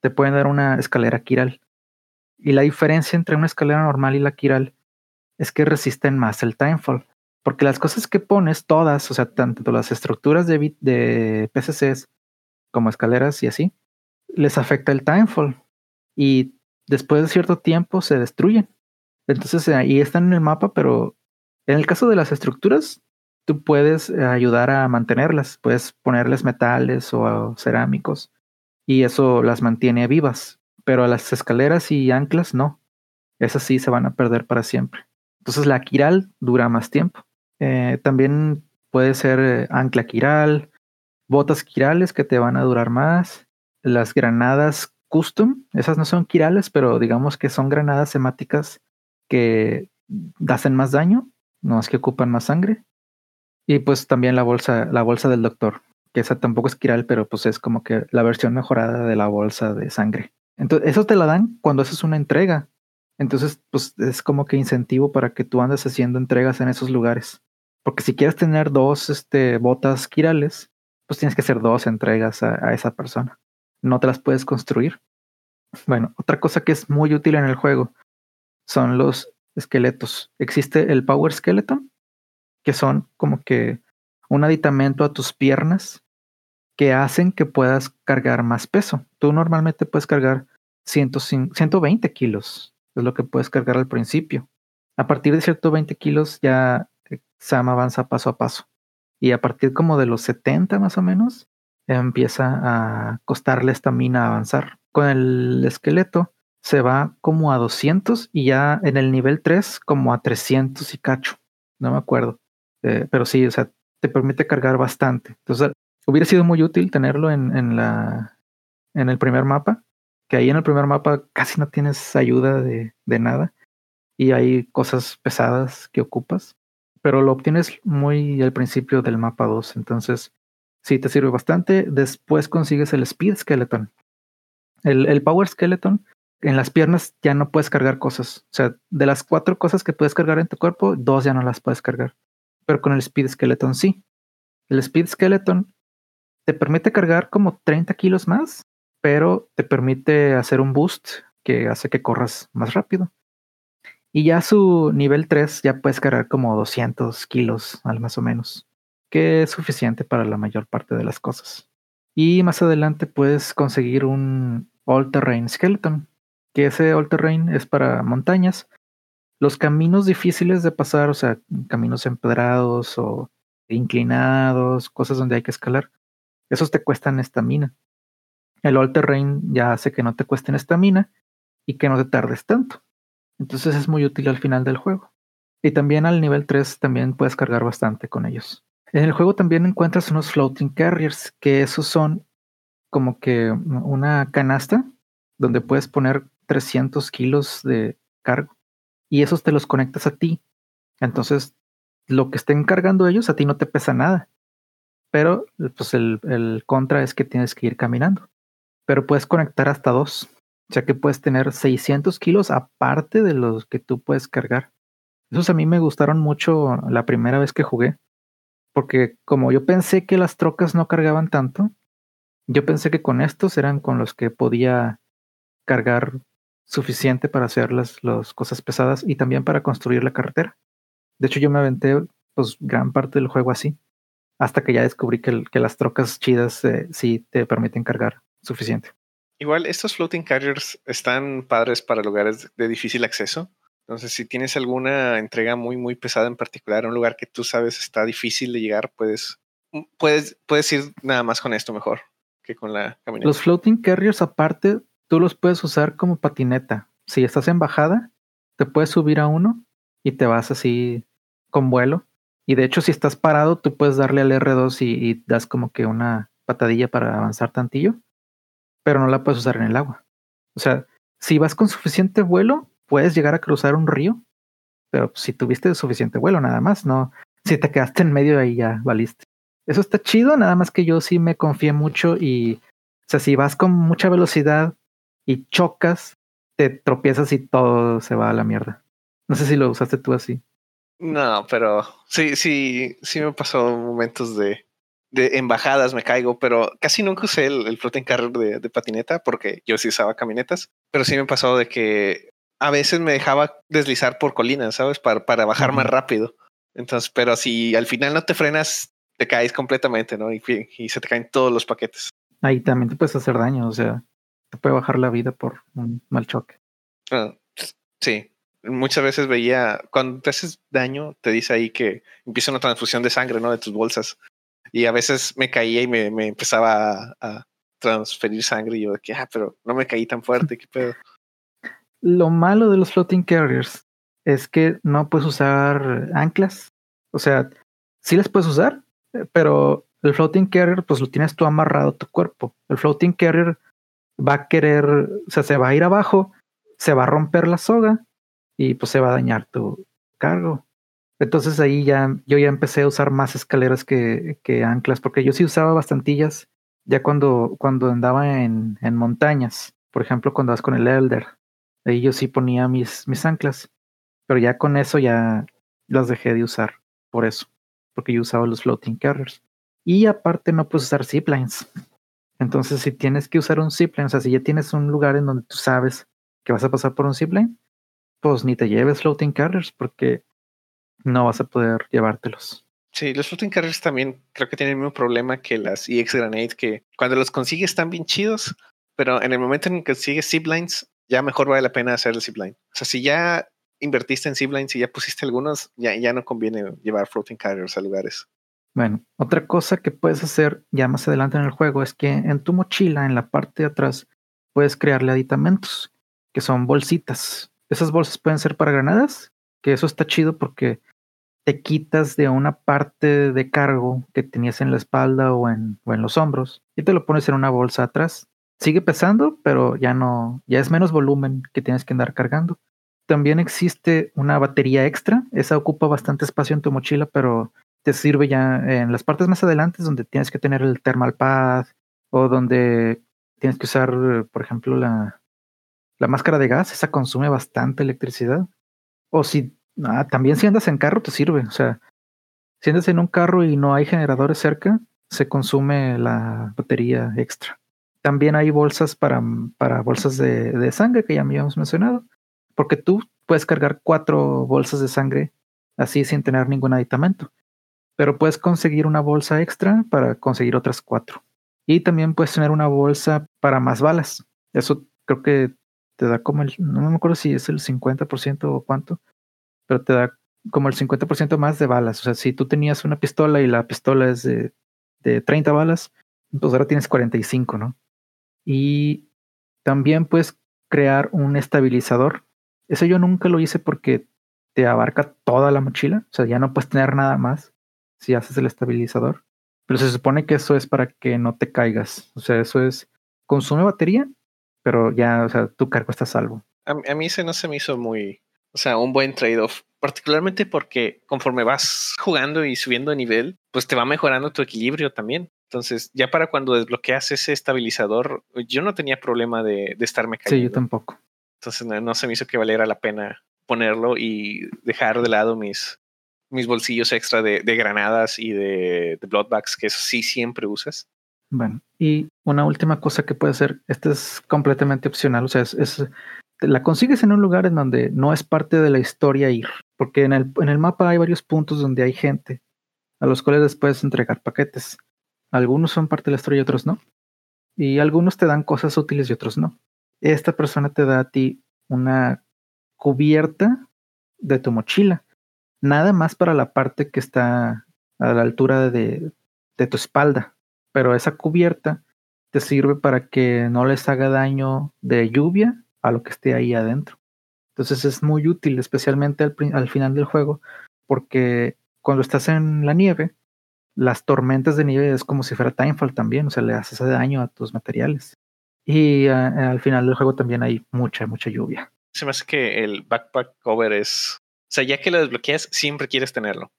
te pueden dar una escalera quiral. Y la diferencia entre una escalera normal y la quiral es que resisten más el timefall. Porque las cosas que pones, todas, o sea, tanto las estructuras de, de PCCs como escaleras y así, les afecta el timefall. Y después de cierto tiempo se destruyen. Entonces ahí están en el mapa, pero en el caso de las estructuras, tú puedes eh, ayudar a mantenerlas, puedes ponerles metales o cerámicos y eso las mantiene vivas, pero a las escaleras y anclas no, esas sí se van a perder para siempre. Entonces la quiral dura más tiempo. Eh, también puede ser eh, ancla quiral, botas quirales que te van a durar más, las granadas custom, esas no son quirales, pero digamos que son granadas temáticas que hacen más daño, no es que ocupan más sangre. Y pues también la bolsa, la bolsa del doctor, que esa tampoco es quiral, pero pues es como que la versión mejorada de la bolsa de sangre. Entonces, eso te la dan cuando haces una entrega. Entonces, pues es como que incentivo para que tú andes haciendo entregas en esos lugares. Porque si quieres tener dos este, botas quirales, pues tienes que hacer dos entregas a, esa persona. No te las puedes construir. Bueno, otra cosa que es muy útil en el juego son los esqueletos. Existe el Power Skeleton, que son como que un aditamento a tus piernas que hacen que puedas cargar más peso. Tú normalmente puedes cargar 120 kilos, es lo que puedes cargar al principio. A partir de 120 kilos ya Sam avanza paso a paso y a partir como de los 70 más o menos empieza a costarle estamina avanzar. Con el esqueleto se va como a 200 y ya en el nivel 3 como a 300 y cacho. No me acuerdo. Eh, pero sí, o sea, te permite cargar bastante. Entonces, hubiera sido muy útil tenerlo en, en, la, en el primer mapa, que ahí en el primer mapa casi no tienes ayuda de, de nada y hay cosas pesadas que ocupas pero lo obtienes muy al principio del mapa 2, entonces sí te sirve bastante. Después consigues el Speed Skeleton. El, el, Power Skeleton, en las piernas ya no puedes cargar cosas. O sea, de las cuatro cosas que puedes cargar en tu cuerpo, dos ya no las puedes cargar. Pero con el Speed Skeleton sí. El Speed Skeleton te permite cargar como 30 kilos más, pero te permite hacer un boost que hace que corras más rápido. Y ya su nivel 3 ya puedes cargar como 200 kilos al más o menos, que es suficiente para la mayor parte de las cosas. Y más adelante puedes conseguir un All Terrain Skeleton, que ese All Terrain es para montañas. Los caminos difíciles de pasar, o sea, caminos empedrados o inclinados, cosas donde hay que escalar, esos te cuestan estamina. El All Terrain ya hace que no te cuesten estamina y que no te tardes tanto. Entonces es muy útil al final del juego. Y también al nivel 3 también puedes cargar bastante con ellos. En el juego también encuentras unos floating carriers, que esos son como que una canasta donde puedes poner 300 kilos de cargo y esos te los conectas a ti. Entonces, lo que estén cargando ellos a ti no te pesa nada. Pero pues el, el contra es que tienes que ir caminando. Pero puedes conectar hasta dos. O sea que puedes tener 600 kilos aparte de los que tú puedes cargar. Esos a mí me gustaron mucho la primera vez que jugué. Porque como yo pensé que las trocas no cargaban tanto, yo pensé que con estos eran con los que podía cargar suficiente para hacer las, cosas pesadas y también para construir la carretera. De hecho, yo me aventé pues gran parte del juego así, hasta que ya descubrí que, que las trocas chidas eh, sí te permiten cargar suficiente. Igual, estos floating carriers están padres para lugares de difícil acceso. Entonces, si tienes alguna entrega muy, muy pesada en particular, un lugar que tú sabes está difícil de llegar, puedes, puedes, puedes ir nada más con esto mejor que con la camioneta. Los floating carriers, aparte, tú los puedes usar como patineta. Si estás en bajada, te puedes subir a uno y te vas así con vuelo. Y de hecho, si estás parado, tú puedes darle al R2 y, das como que una patadilla para avanzar tantillo pero no la puedes usar en el agua. O sea, si vas con suficiente vuelo, puedes llegar a cruzar un río, pero si tuviste suficiente vuelo nada más, no. Si te quedaste en medio ahí ya valiste. Eso está chido, nada más que yo sí me confié mucho y, o sea, si vas con mucha velocidad y chocas, te tropiezas y todo se va a la mierda. No sé si lo usaste tú así. No, pero sí, sí, sí me pasó momentos de de embajadas me caigo, pero casi nunca usé el, el floating carrier de, patineta porque yo sí usaba camionetas, pero sí me pasó de que a veces me dejaba deslizar por colinas, ¿sabes? Para, para bajar más rápido. Entonces, pero si al final no te frenas, te caes completamente, ¿no? Y, y, se te caen todos los paquetes. Ahí también te puedes hacer daño, o sea, te puede bajar la vida por un mal choque. Ah, sí, muchas veces veía, cuando te haces daño, te dice ahí que empieza una transfusión de sangre, ¿no? De tus bolsas. Y a veces me caía y me, me empezaba a, transferir sangre y yo de que, ah, pero no me caí tan fuerte, qué pedo. Lo malo de los floating carriers es que no puedes usar anclas. O sea, sí las puedes usar, pero el floating carrier, pues lo tienes tú amarrado a tu cuerpo. El floating carrier va a querer, o sea, se va a ir abajo, se va a romper la soga y pues se va a dañar tu cargo. Entonces ahí ya yo ya empecé a usar más escaleras que, que anclas, porque yo sí usaba bastantillas ya cuando, cuando andaba en, en montañas, por ejemplo, cuando vas con el Elder, ahí yo sí ponía mis, mis anclas, pero ya con eso ya las dejé de usar, por eso, porque yo usaba los floating carriers. Y aparte no puedes usar ziplines. Entonces, si tienes que usar un zipline, o sea, si ya tienes un lugar en donde tú sabes que vas a pasar por un zipline, pues ni te lleves floating carriers porque no vas a poder llevártelos. Sí, los floating carriers también creo que tienen el mismo problema que las EX Grenade, que cuando los consigues están bien chidos, pero en el momento en que consigues ziplines, ya mejor vale la pena hacer el zipline. O sea, si ya invertiste en ziplines y ya pusiste algunos, ya, ya no conviene llevar floating carriers a lugares. Bueno, otra cosa que puedes hacer ya más adelante en el juego es que en tu mochila, en la parte de atrás, puedes crearle aditamentos, que son bolsitas. Esas bolsas pueden ser para granadas, que eso está chido porque te quitas de una parte de cargo que tenías en la espalda o en, o en los hombros y te lo pones en una bolsa atrás. Sigue pesando, pero ya no, ya es menos volumen que tienes que andar cargando. También existe una batería extra, esa ocupa bastante espacio en tu mochila, pero te sirve ya en las partes más adelante donde tienes que tener el thermal pad o donde tienes que usar, por ejemplo, la, la máscara de gas, esa consume bastante electricidad. O si ah, también si andas en carro te sirve, o sea, si andas en un carro y no hay generadores cerca, se consume la batería extra. También hay bolsas para, para bolsas de, de sangre que ya habíamos mencionado, porque tú puedes cargar cuatro bolsas de sangre así sin tener ningún aditamento pero puedes conseguir una bolsa extra para conseguir otras cuatro. Y también puedes tener una bolsa para más balas. Eso creo que te da como el, no me acuerdo si es el 50% o cuánto, pero te da como el 50% más de balas. O sea, si tú tenías una pistola y la pistola es de, de 30 balas, pues ahora tienes 45, ¿no? Y también puedes crear un estabilizador. Eso yo nunca lo hice porque te abarca toda la mochila. O sea, ya no puedes tener nada más si haces el estabilizador. Pero se supone que eso es para que no te caigas. O sea, eso es, consume batería, pero ya, o sea, tu cargo está salvo. A, a mí ese no se me hizo muy, o sea, un buen trade-off, particularmente porque conforme vas jugando y subiendo de nivel, pues te va mejorando tu equilibrio también. Entonces, ya para cuando desbloqueas ese estabilizador, yo no tenía problema de, de estarme cayendo. Sí, yo tampoco. Entonces, no, no se me hizo que valiera la pena ponerlo y dejar de lado mis, mis bolsillos extra de, de granadas y de, de bloodbags, que eso sí siempre usas. Bueno, y una última cosa que puede ser, esta es completamente opcional, o sea, es, es, la consigues en un lugar en donde no es parte de la historia ir, porque en el, en el mapa hay varios puntos donde hay gente a los cuales les puedes entregar paquetes. Algunos son parte de la historia y otros no. Y algunos te dan cosas útiles y otros no. Esta persona te da a ti una cubierta de tu mochila nada más para la parte que está a la altura de, de tu espalda, pero esa cubierta te sirve para que no les haga daño de lluvia a lo que esté ahí adentro. Entonces es muy útil, especialmente al, al, final del juego, porque cuando estás en la nieve, las tormentas de nieve es como si fuera Timefall también, o sea, le haces daño a tus materiales. Y uh, al final del juego también hay mucha, mucha lluvia. Se me hace que el backpack cover es o sea, ya que lo desbloqueas, siempre quieres tenerlo.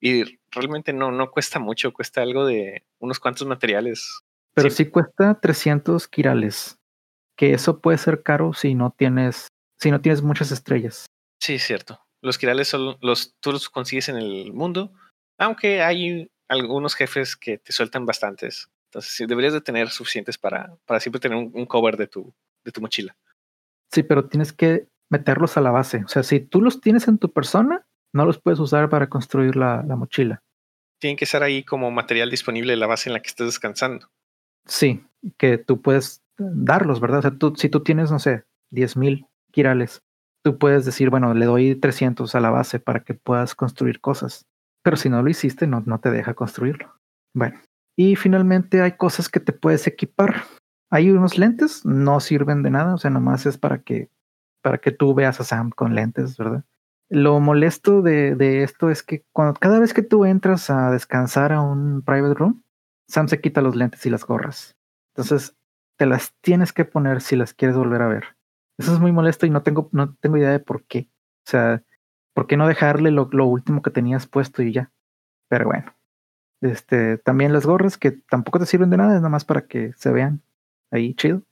Y realmente no, no cuesta mucho, cuesta algo de unos cuantos materiales. Pero sí, sí cuesta 300 quirales, que eso puede ser caro si no tienes, si no tienes muchas estrellas. Sí, es cierto. Los quirales son los, tú los consigues en el mundo, aunque hay algunos jefes que te sueltan bastantes. Entonces, sí, deberías de tener suficientes para, para siempre tener un, un cover de tu, de tu mochila. Sí, pero tienes que meterlos a la base. O sea, si tú los tienes en tu persona, no los puedes usar para construir la, la mochila. Tienen que estar ahí como material disponible en la base en la que estés descansando. Sí, que tú puedes darlos, ¿verdad? O sea, tú, si tú tienes, no sé, 10.000 quirales tú puedes decir, bueno, le doy 300 a la base para que puedas construir cosas. Pero si no lo hiciste, no, no te deja construirlo. Bueno, y finalmente hay cosas que te puedes equipar. Hay unos lentes, no sirven de nada, o sea, nomás es para que, para que tú veas a Sam con lentes, ¿verdad? Lo molesto de, de esto es que cuando, cada vez que tú entras a descansar a un private room, Sam se quita los lentes y las gorras. Entonces, te las tienes que poner si las quieres volver a ver. Eso es muy molesto y no tengo, no tengo idea de por qué. O sea, ¿por qué no dejarle lo, lo último que tenías puesto y ya? Pero bueno. Este, también las gorras que tampoco te sirven de nada, es nada más para que se vean ahí chido.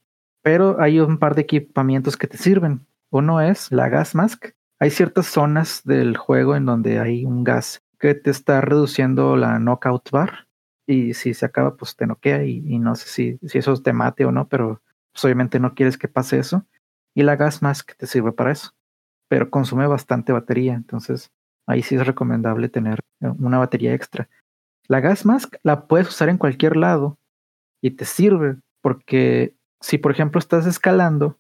Pero hay un par de equipamientos que te sirven. Uno es la gas mask. Hay ciertas zonas del juego en donde hay un gas que te está reduciendo la knockout bar. Y si se acaba, pues te noquea. Y, y no sé si, si eso te mate o no, pero pues, obviamente no quieres que pase eso. Y la gas mask te sirve para eso. Pero consume bastante batería. Entonces ahí sí es recomendable tener eh, una batería extra. La gas mask la puedes usar en cualquier lado y te sirve porque si por ejemplo estás escalando,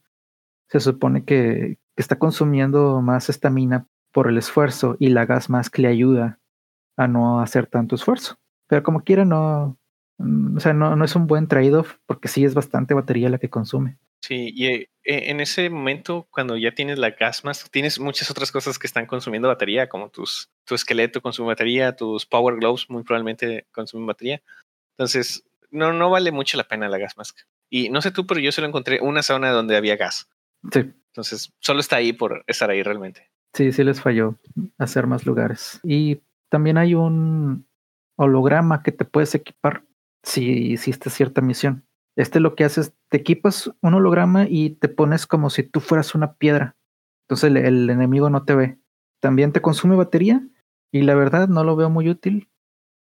se supone que, está consumiendo más estamina por el esfuerzo y la gas mask le ayuda a no hacer tanto esfuerzo. Pero como quiera, no, mm, o sea, no, no es un buen trade-off porque sí es bastante batería la que consume. Sí, y eh, en ese momento, cuando ya tienes la gas mask, tienes muchas otras cosas que están consumiendo batería, como tus, tu esqueleto consume batería, tus power gloves muy probablemente consumen batería. Entonces, no, no vale mucho la pena la gas mask. Y no sé tú, pero yo solo encontré una zona donde había gas. Sí. Entonces, solo está ahí por estar ahí realmente. Sí, sí les falló hacer más lugares. Y también hay un holograma que te puedes equipar si hiciste cierta misión. Este lo que hace es te equipas un holograma y te pones como si tú fueras una piedra. Entonces el, el enemigo no te ve. También te consume batería y la verdad no lo veo muy útil.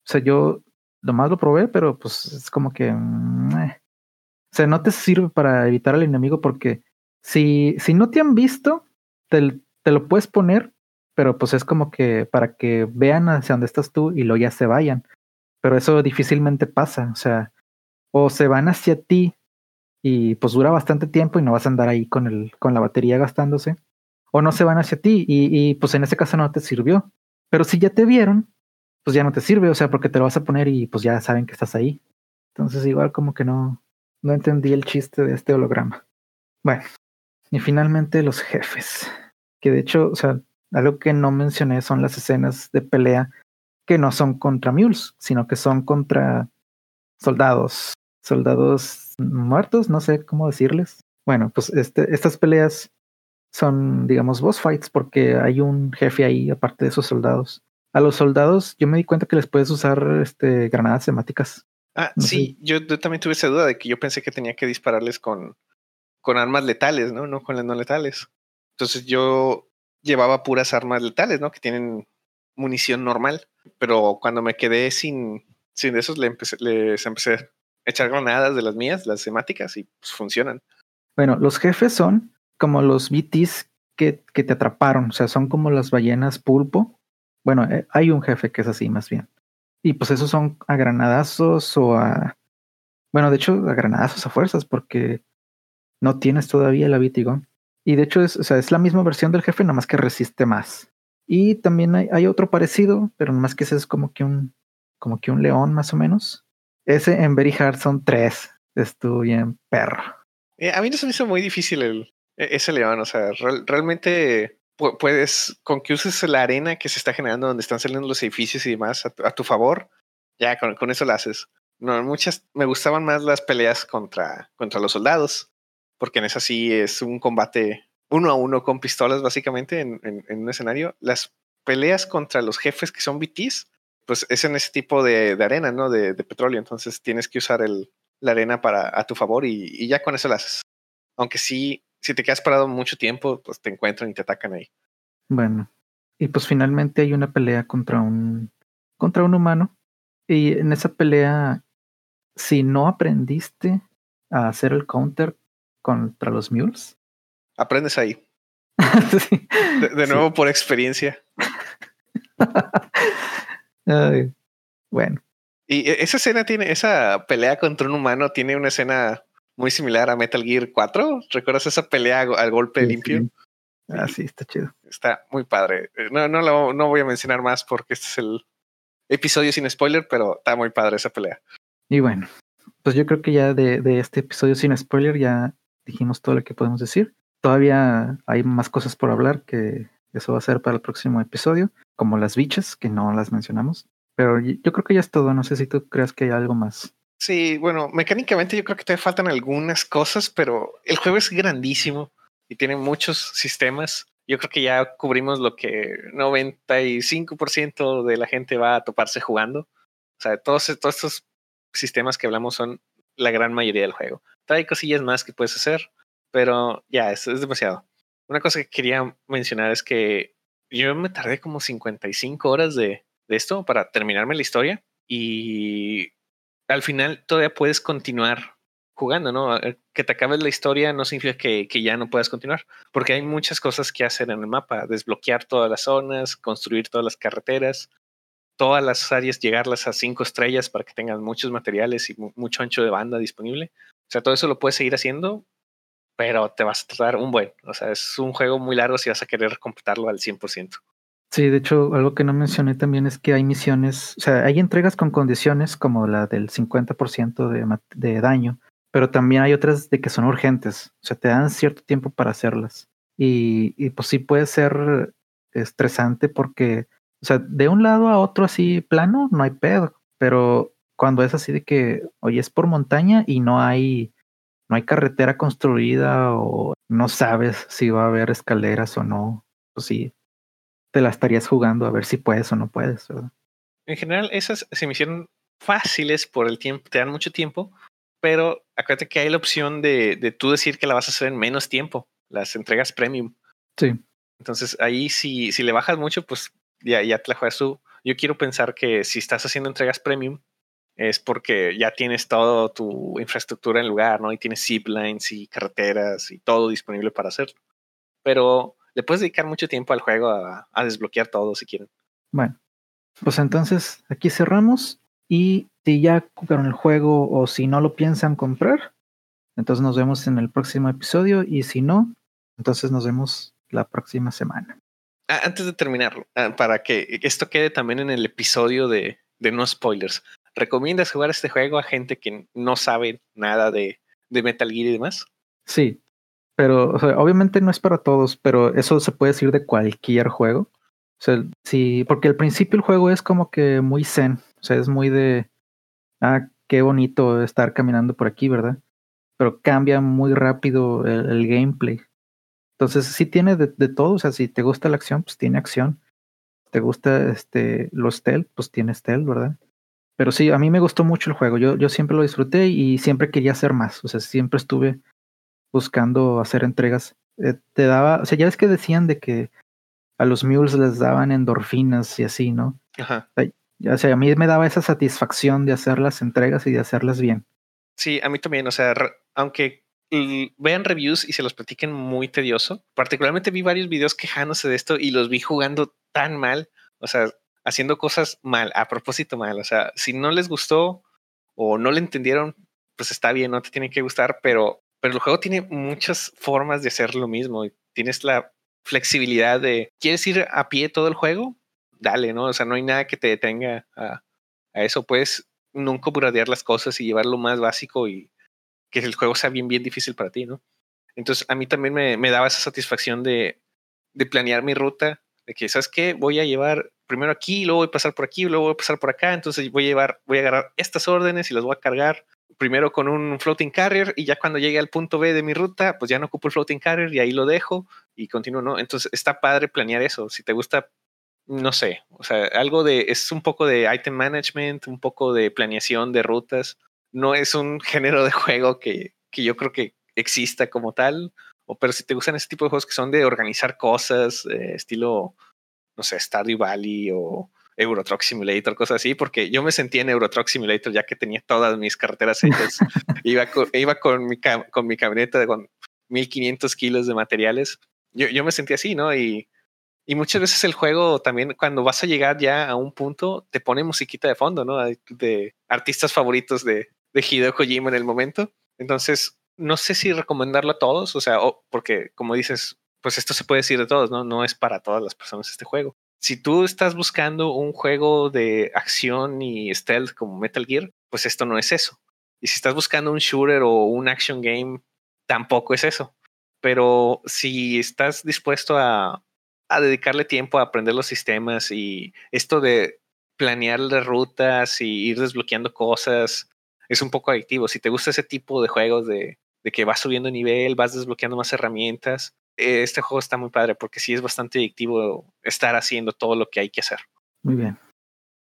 O sea, yo nomás lo probé, pero pues es como que... Mm, eh. O sea, no te sirve para evitar al enemigo porque si, si no te han visto, te, lo puedes poner, pero pues es como que para que vean hacia dónde estás tú y luego ya se vayan. Pero eso difícilmente pasa. O sea, o se van hacia ti y pues dura bastante tiempo y no vas a andar ahí con, el, con la batería gastándose. O no se van hacia ti y, y pues en ese caso no te sirvió. Pero si ya te vieron, pues ya no te sirve, o sea, porque te lo vas a poner y pues ya saben que estás ahí. Entonces igual como que no, no entendí el chiste de este holograma. Bueno, y finalmente los jefes, que de hecho, o sea, algo que no mencioné son las escenas de pelea que no son contra mules, sino que son contra soldados, soldados muertos, no sé cómo decirles. Bueno, pues este, estas peleas son, digamos, boss fights porque hay un jefe ahí aparte de esos soldados a los soldados yo me di cuenta que les puedes usar este, granadas temáticas. Ah, sí, yo, también tuve esa duda de que yo pensé que tenía que dispararles con, con armas letales, ¿no? No con las no letales. Entonces yo llevaba puras armas letales, ¿no? Que tienen munición normal. Pero cuando me quedé sin, sin esos, le empecé, les empecé a echar granadas de las mías, las temáticas, y pues funcionan. Bueno, los jefes son como los BTs que, que te atraparon, o sea, son como las ballenas pulpo bueno, eh, hay un jefe que es así más bien. Y pues esos son a granadazos o a... Bueno, de hecho, a granadazos a fuerzas porque no tienes todavía la vitigón. Y de hecho es, o sea, es la misma versión del jefe, nada más que resiste más. Y también hay, otro parecido, pero más que ese es como que un, como que un león más o menos. Ese en Very Hard son tres. Estuvo bien perro. Eh, a mí no se me hizo muy difícil e, ese león. O sea, realmente puedes, con que uses la arena que se está generando donde están saliendo los edificios y demás a tu, favor, ya con, con, eso lo haces. No, muchas me gustaban más las peleas contra, contra los soldados, porque en esa sí es un combate uno a uno con pistolas, básicamente, en, en, un escenario. Las peleas contra los jefes que son BTs, pues es en ese tipo de, de arena, ¿no? De, de, petróleo. Entonces tienes que usar el, la arena para a tu favor y, y ya con eso lo haces. Aunque sí si te quedas parado mucho tiempo, pues te encuentran y te atacan ahí. Bueno, y pues finalmente hay una pelea contra un contra un humano y en esa pelea si no aprendiste a hacer el counter contra los mules, aprendes ahí. de, nuevo por experiencia. bueno. Y e, esa escena tiene, esa pelea contra un humano tiene una escena muy similar a Metal Gear 4. ¿Recuerdas esa pelea al golpe limpio? Ah, sí, está chido. Está muy padre. Eh, no, no, lo, no voy a mencionar más porque este es el episodio sin spoiler, pero está muy padre esa pelea. Y bueno, pues yo creo que ya de, de este episodio sin spoiler ya dijimos todo lo que podemos decir. Todavía hay más cosas por hablar que eso va a ser para el próximo episodio, como las bichas, que no las mencionamos. Pero yo creo que ya es todo. No sé si tú crees que hay algo más. Sí, bueno, mecánicamente yo creo que te faltan algunas cosas, pero el juego es grandísimo y tiene muchos sistemas. Yo creo que ya cubrimos lo que 95% de la gente va a toparse jugando. O sea, todos, todos estos sistemas que hablamos son la gran mayoría del juego. Trae cosillas más que puedes hacer, pero ya, es, es demasiado. Una cosa que quería mencionar es que yo me tardé como 55 horas de, de esto para terminarme la historia y al final todavía puedes continuar jugando, ¿no? Que te acabes la historia no significa que, que, ya no puedas continuar, porque hay muchas cosas que hacer en el mapa, desbloquear todas las zonas, construir todas las carreteras, todas las áreas, llegarlas a cinco estrellas para que tengan muchos materiales y mucho ancho de banda disponible. O sea, todo eso lo puedes seguir haciendo, pero te vas a tardar un buen. O sea, es un juego muy largo si vas a querer completarlo al 100%. Sí, de hecho, algo que no mencioné también es que hay misiones, o sea, hay entregas con condiciones como la del 50% de, de daño, pero también hay otras de que son urgentes, o sea, te dan cierto tiempo para hacerlas. Y, y pues sí puede ser estresante porque, o sea, de un lado a otro así plano, no hay pedo, pero cuando es así de que, oye, es por montaña y no hay, no hay carretera construida o no sabes si va a haber escaleras o no, pues sí, te la estarías jugando a ver si puedes o no puedes, ¿verdad? En general, esas se me hicieron fáciles por el tiempo, te dan mucho tiempo, pero acuérdate que hay la opción de, de tú decir que la vas a hacer en menos tiempo, las entregas premium. Sí. Entonces ahí si, si le bajas mucho, pues ya, ya te la juegas tú. Yo quiero pensar que si estás haciendo entregas premium, es porque ya tienes toda tu infraestructura en lugar, ¿no? Y tienes ziplines y carreteras y todo disponible para hacerlo. Pero le puedes dedicar mucho tiempo al juego a, a desbloquear todo si quieren. Bueno, pues entonces aquí cerramos y si ya jugaron el juego o si no lo piensan comprar, entonces nos vemos en el próximo episodio y si no, entonces nos vemos la próxima semana. Antes de terminarlo, ah, para que esto quede también en el episodio de, de no spoilers, ¿recomiendas jugar este juego a gente que no sabe nada de, Metal Gear y demás? Sí, pero obviamente no es para todos, pero eso se puede decir de cualquier juego. O sea, sí, porque al principio el juego es como que muy zen, o sea, es muy de, ah, qué bonito estar caminando por aquí, ¿verdad? Pero cambia muy rápido el gameplay. Entonces sí tiene de, de, todo, o sea, si te gusta la acción, pues tiene acción. Te gusta este los stealth, pues tiene stealth, ¿verdad? Pero sí, a mí me gustó mucho el juego. Yo, yo siempre lo disfruté y siempre quería hacer más. O sea, siempre estuve buscando hacer entregas. Eh, te daba, o sea, ya ves que decían de que a los mules les daban endorfinas y así, ¿no? Ajá. O sea, a mí me daba esa satisfacción de hacer las entregas y de hacerlas bien. Sí, a mí también, o sea, aunque vean reviews y se los platiquen muy tedioso, particularmente vi varios videos quejándose de esto y los vi jugando tan mal, o sea, haciendo cosas mal, a propósito mal, o sea, si no les gustó o no le entendieron, pues está bien, no te tiene que gustar, pero, pero el juego tiene muchas formas de hacer lo mismo y tienes la flexibilidad de, ¿quieres ir a pie todo el juego? Dale, ¿no? O sea, no hay nada que te detenga a, a eso. Puedes nunca buradear las cosas y llevar lo más básico y que el juego sea bien, bien difícil para ti, ¿no? Entonces, a mí también me, daba esa satisfacción de, de, planear mi ruta, de que, ¿sabes qué? Voy a llevar primero aquí, luego voy a pasar por aquí, luego voy a pasar por acá, entonces voy a llevar, voy a agarrar estas órdenes y las voy a cargar primero con un floating carrier y ya cuando llegue al punto B de mi ruta, pues ya no ocupo el floating carrier y ahí lo dejo y continúo, ¿no? Entonces está padre planear eso. Si te gusta, no sé, o sea, algo de, es un poco de item management, un poco de planeación de rutas. No es un género de juego que, que yo creo que exista como tal, o, pero si te gustan ese tipo de juegos que son de organizar cosas, eh, estilo, no sé, Stardew Valley o Euro Truck Simulator, cosas así, porque yo me sentía en Euro Truck Simulator ya que tenía todas mis carreteras hechas. iba con, iba con, mi, con mi camioneta de con 1500 kilos de materiales. Yo, yo me sentía así, ¿no? Y, y muchas veces el juego también, cuando vas a llegar ya a un punto, te pone musiquita de fondo, ¿no? De, de artistas favoritos de, de Hideo Kojima en el momento. Entonces, no sé si recomendarlo a todos, o sea, porque como dices, pues esto se puede decir de todos, ¿no? No es para todas las personas este juego. Si tú estás buscando un juego de acción y stealth como Metal Gear, pues esto no es eso. Y si estás buscando un shooter o un action game, tampoco es eso. Pero si estás dispuesto a, a dedicarle tiempo a aprender los sistemas y esto de planear las rutas y ir desbloqueando cosas, es un poco adictivo. Si te gusta ese tipo de juegos de, de que vas subiendo nivel, vas desbloqueando más herramientas, este juego está muy padre porque sí es bastante adictivo estar haciendo todo lo que hay que hacer. Muy bien.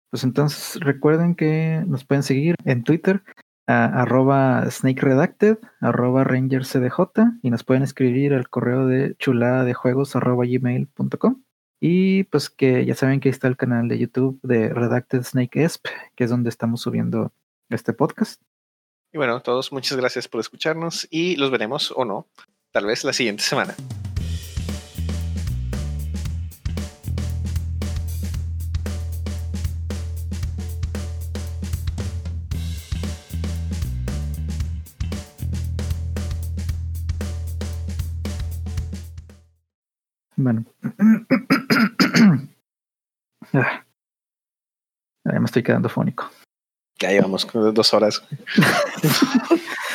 Pues entonces recuerden que nos pueden seguir en Twitter arroba snake redacted, arroba rangercdj y nos pueden escribir al correo de chulada de juegos arroba gmail.com. Y pues que ya saben que está el canal de YouTube de Redacted Snake Esp, que es donde estamos subiendo este podcast. Y bueno, todos muchas gracias por escucharnos y los veremos o no, tal vez la siguiente semana. Bueno. Ah. Ya me estoy quedando fónico. Ya llevamos dos horas.